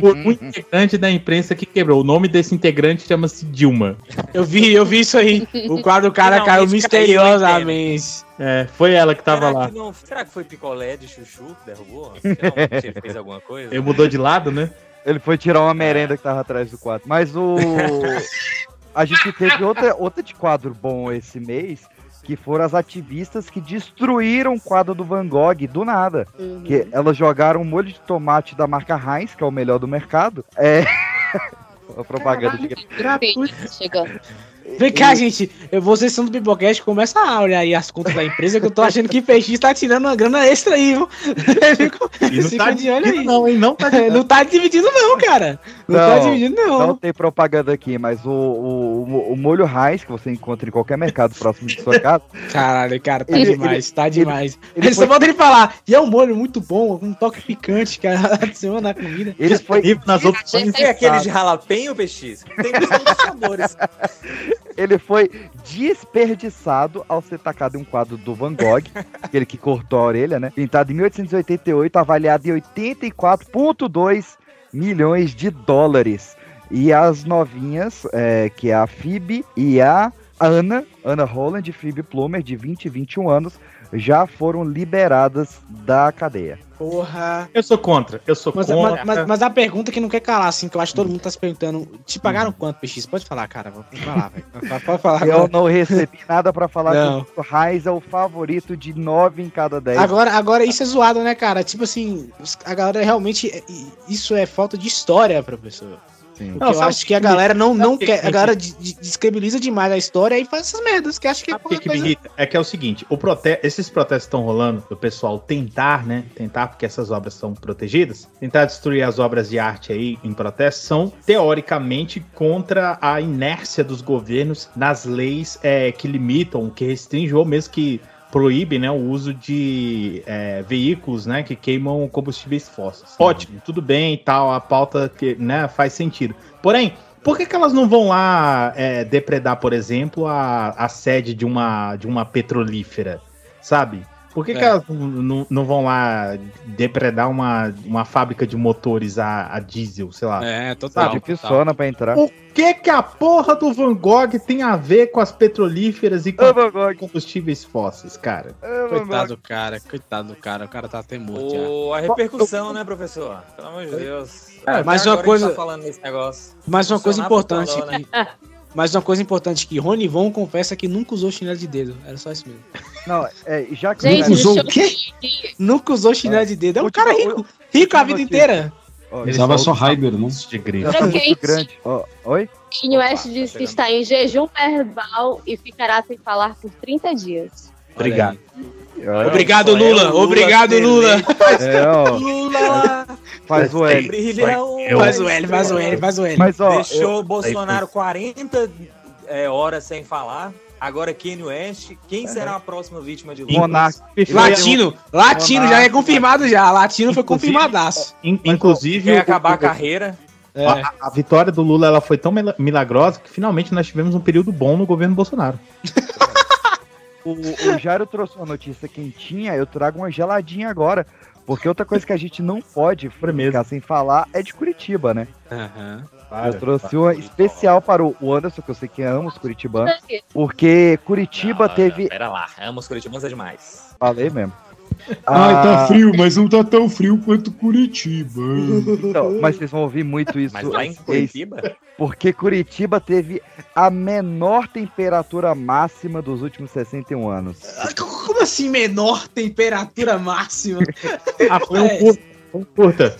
por um [LAUGHS] integrante da imprensa que quebrou. O nome desse integrante chama-se Dilma. Eu vi, eu vi isso aí. O quadro do cara caiu misteriosamente. É, foi ela que tava será lá. Que não, será que foi picolé de chuchu que derrubou? Finalmente ele fez alguma coisa? Ele mudou de lado, né? Ele foi tirar uma merenda que tava atrás do quadro. Mas o. [LAUGHS] A gente teve outra, outra de quadro bom esse mês, que foram as ativistas que destruíram o quadro do Van Gogh do nada. Uhum. Que elas jogaram um molho de tomate da marca Heinz, que é o melhor do mercado. É. [LAUGHS] a propaganda de Gratuito. Chegando. Vem cá, gente. Eu, vocês são do Bibocast, começa a olhar aí as contas da empresa, que eu tô achando que PX tá tirando uma grana extra aí, viu? [LAUGHS] E não tá de olho aí. não, hein? Não tá dividindo. Não tá dividindo, não, cara. Não, tá dividindo, não. Não tem propaganda aqui, mas o, o, o- o molho Heinz, que você encontra em qualquer mercado próximo de sua casa. Caralho, cara, tá Ele- demais, ele- tá demais. ele Ele, só falta ele falar, e é um molho muito bom, com um toque picante, cara, [LAUGHS] adiciona na comida. Ele foi nas opções. Tem aquele de jalapeno, PX? Tem todos os sabores. [LAUGHS] Ele foi desperdiçado ao ser tacado em um quadro do Van Gogh, [LAUGHS] aquele que cortou a orelha, né? Pintado em 1888, avaliado em 84,2 milhões de dólares. E as novinhas, é, que é a Phoebe e a Ana, Ana Holland e Phoebe Plumer, de 20 e 21 anos, já foram liberadas da cadeia. Porra. Eu sou contra. Eu sou Mas, contra. mas, mas- mas a pergunta que não quer calar, assim, que eu acho que todo mundo tá se perguntando, te pagaram quanto, PX? Pode falar, cara, [LAUGHS] pode falar, velho. Pode- falar. Eu não recebi nada pra falar Não. que o Raiz é o favorito de 9 em cada 10. Agora, agora isso é zoado, né, cara? Tipo assim, a galera realmente. é- Isso é falta de história, professor. Sim. Não, eu sabe acho que a galera não, não que- quer. A galera de- de- descredibiliza demais a história e faz essas merdas, que acha que é O que, que me coisa- irrita é que é o seguinte, o prote... esses protestos estão rolando, o pessoal tentar, né? Tentar, porque essas obras são protegidas, tentar destruir as obras de arte aí em protesto, são teoricamente contra a inércia dos governos nas leis é, que limitam, que restringem ou mesmo que proíbem né, o uso de é, veículos né, que queimam combustíveis fósseis. Ótimo, tudo bem e tal, a pauta que né, faz sentido. Porém, por que, que elas não vão lá é, depredar, por exemplo, a, a sede de uma, de uma petrolífera, sabe? Por que, que É. elas não, não- vão lá depredar uma, uma fábrica de motores a, a diesel, sei lá? É, Tá total. difícil pra entrar. O que que a porra do Van Gogh tem a ver com as petrolíferas e com Ô, Van Gogh. combustíveis fósseis, cara? Coitado do cara, coitado do cara, o cara tá até morto já. Ô, a repercussão, né, professor? Pelo amor de Deus. É, mas uma gente coisa- tá falando nesse negócio. Mas uma coisa importante. Toró, né? [LAUGHS] Mas uma coisa importante que Rony Von confessa que nunca usou chinelo de dedo. Era só isso mesmo. Não, é, já que Gente, Nunca usou o quê? Nunca usou chinelo de dedo. É um Última- cara rico. Rico a vida notícia. inteira. Ó, Ele usava só Raiber, não? De tá Gente. grande. Ó, oi? Kanye West disse que está em jejum verbal e ficará sem falar por 30 dias. Obrigado. Olha, Obrigado, é Lula. Lula Obrigado, Lula. É, ó, Lula! faz o L. Faz o L, faz o L, faz o L. Mas, ó, Deixou eu- o Bolsonaro 40 é, horas sem falar. Agora Kanye West. Quem será a próxima vítima de Lula? Monarca. Latino, latino já é confirmado já. Latino foi Inclusive- confirmadaço. In- inclusive, Quer acabar a carreira? É. a, a vitória do Lula ela foi tão mila- milagrosa que finalmente nós tivemos um período bom no governo Bolsonaro. [LAUGHS] O, o Jairo trouxe uma notícia quentinha, eu trago uma geladinha agora. Porque outra coisa que a gente não pode ficar sem falar é de Curitiba, né? Aham. eu trouxe uma especial para o Anderson, que eu sei que ama os curitibanos, porque Curitiba teve. Pera lá, amo os curitibanos é demais. Falei mesmo. Ai, Ah, tá [LAUGHS] frio, mas não tá tão frio quanto Curitiba. Então, mas vocês vão ouvir muito isso. Mas lá em Curitiba? Porque Curitiba teve a menor temperatura máxima dos últimos 61 anos. Como assim menor temperatura máxima? Ah, foi um curta.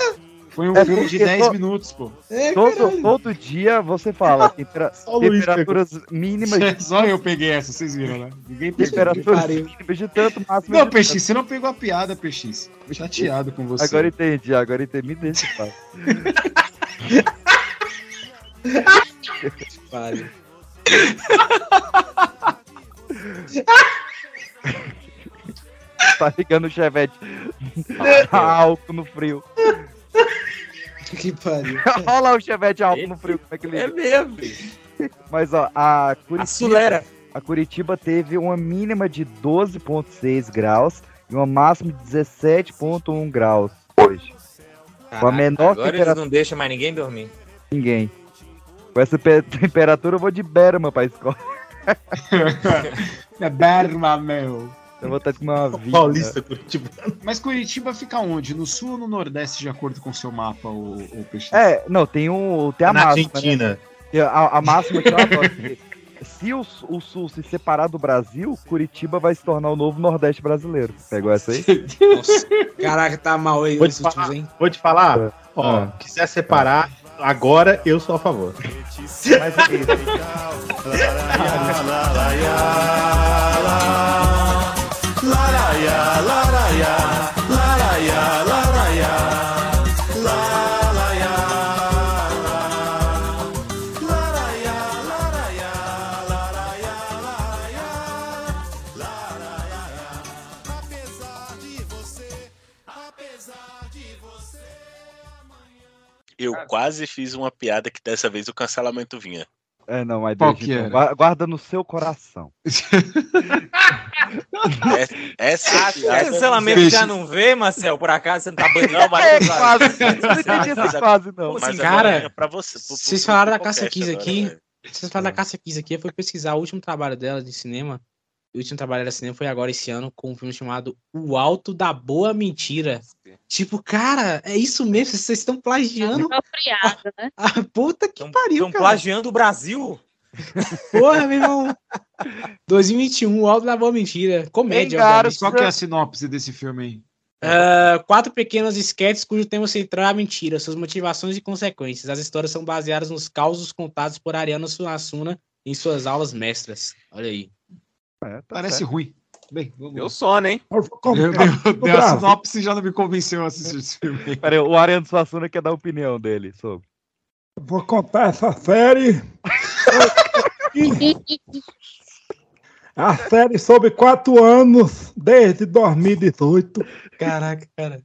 Foi um É filme de porque 10 to- minutos, pô. É, Todo, todo dia você fala [LAUGHS] tempera- o Luiz temperaturas mínimas de, [LAUGHS] Só eu peguei essa, vocês viram, né? Ninguém pegou. temperaturas mínimas de tanto máximo. Não, PX, você não pegou a piada, PX. Tô chateado com você. Agora entendi, agora entendi. Me deixa, pai. [LAUGHS] Pariu. Tá ligando o chevette. álcool no frio. Que pariu. [LAUGHS] Olha lá o chevette álcool no frio. Como é que ele É mesmo. Mas ó, a Curitiba, Acelera. a Curitiba teve uma mínima de 12,6 graus e uma máxima de 17,1 graus hoje. Com a menor Agora eles temperatura. não deixam mais ninguém dormir. Ninguém. Com essa pe- [LAUGHS] temperatura eu vou de Berma pra escola. [LAUGHS] É Berma, meu. Eu vou estar com uma [LAUGHS] vida. Paulista, Curitiba. Mas Curitiba fica onde? No sul ou no nordeste, de acordo com o seu mapa, o, o peixe? É, não, tem, um, tem a Na máxima. Argentina. Né? A, a máxima que eu adoro. que Se o, o sul se separar do Brasil, Curitiba vai se tornar o novo Nordeste brasileiro. Pegou essa aí? Nossa, caraca, tá mal aí Vou te últimos, falar, hein? vou te falar ó, Ah. quiser separar, agora eu sou a favor. Mas é isso. [LAUGHS] Eu quase fiz uma piada que dessa vez o cancelamento vinha. É, não, mas Qual que então. era? Gua- Guarda no seu coração. [LAUGHS] Essa, essa Ah, piada- cancelamento já não vê, Marcel? Por acaso você não tá [LAUGHS] banindo? Não, mas- É, quase. Não entendi essa fase, não. Mas Cara, é pra você. pro- pro- Vocês falaram da Cássia Kiss agora, aqui. velho. Vocês falaram da Cássia Kiss aqui. Eu fui pesquisar o último trabalho dela de cinema. O último trabalho de cinema foi agora esse ano com um filme chamado O Alto da Boa Mentira. Tipo, cara, é isso mesmo. Vocês estão plagiando. Apropriada, né? [LAUGHS] Ah, puta que pariu, Estão cara. plagiando o Brasil? Porra, meu irmão. [LAUGHS] 2021, O Alto da Boa Mentira. Comédia, obviamente. Qual que é a sinopse desse filme aí? Ah, quatro pequenas esquetes cujo tema central é a mentira, suas motivações e consequências. As histórias são baseadas nos causos contados por Ariana Suassuna em suas aulas mestras. Olha aí. Parece ruim. Bem, vamos Deu sono, hein? Deu, a sinopse já não me convenceu a assistir esse filme. [LAUGHS] Peraí, o Ariano Suassuna quer dar a opinião dele sobre. Vou contar essa série. [LAUGHS] [LAUGHS] A série sobre quatro anos, desde 2018. Caraca, cara.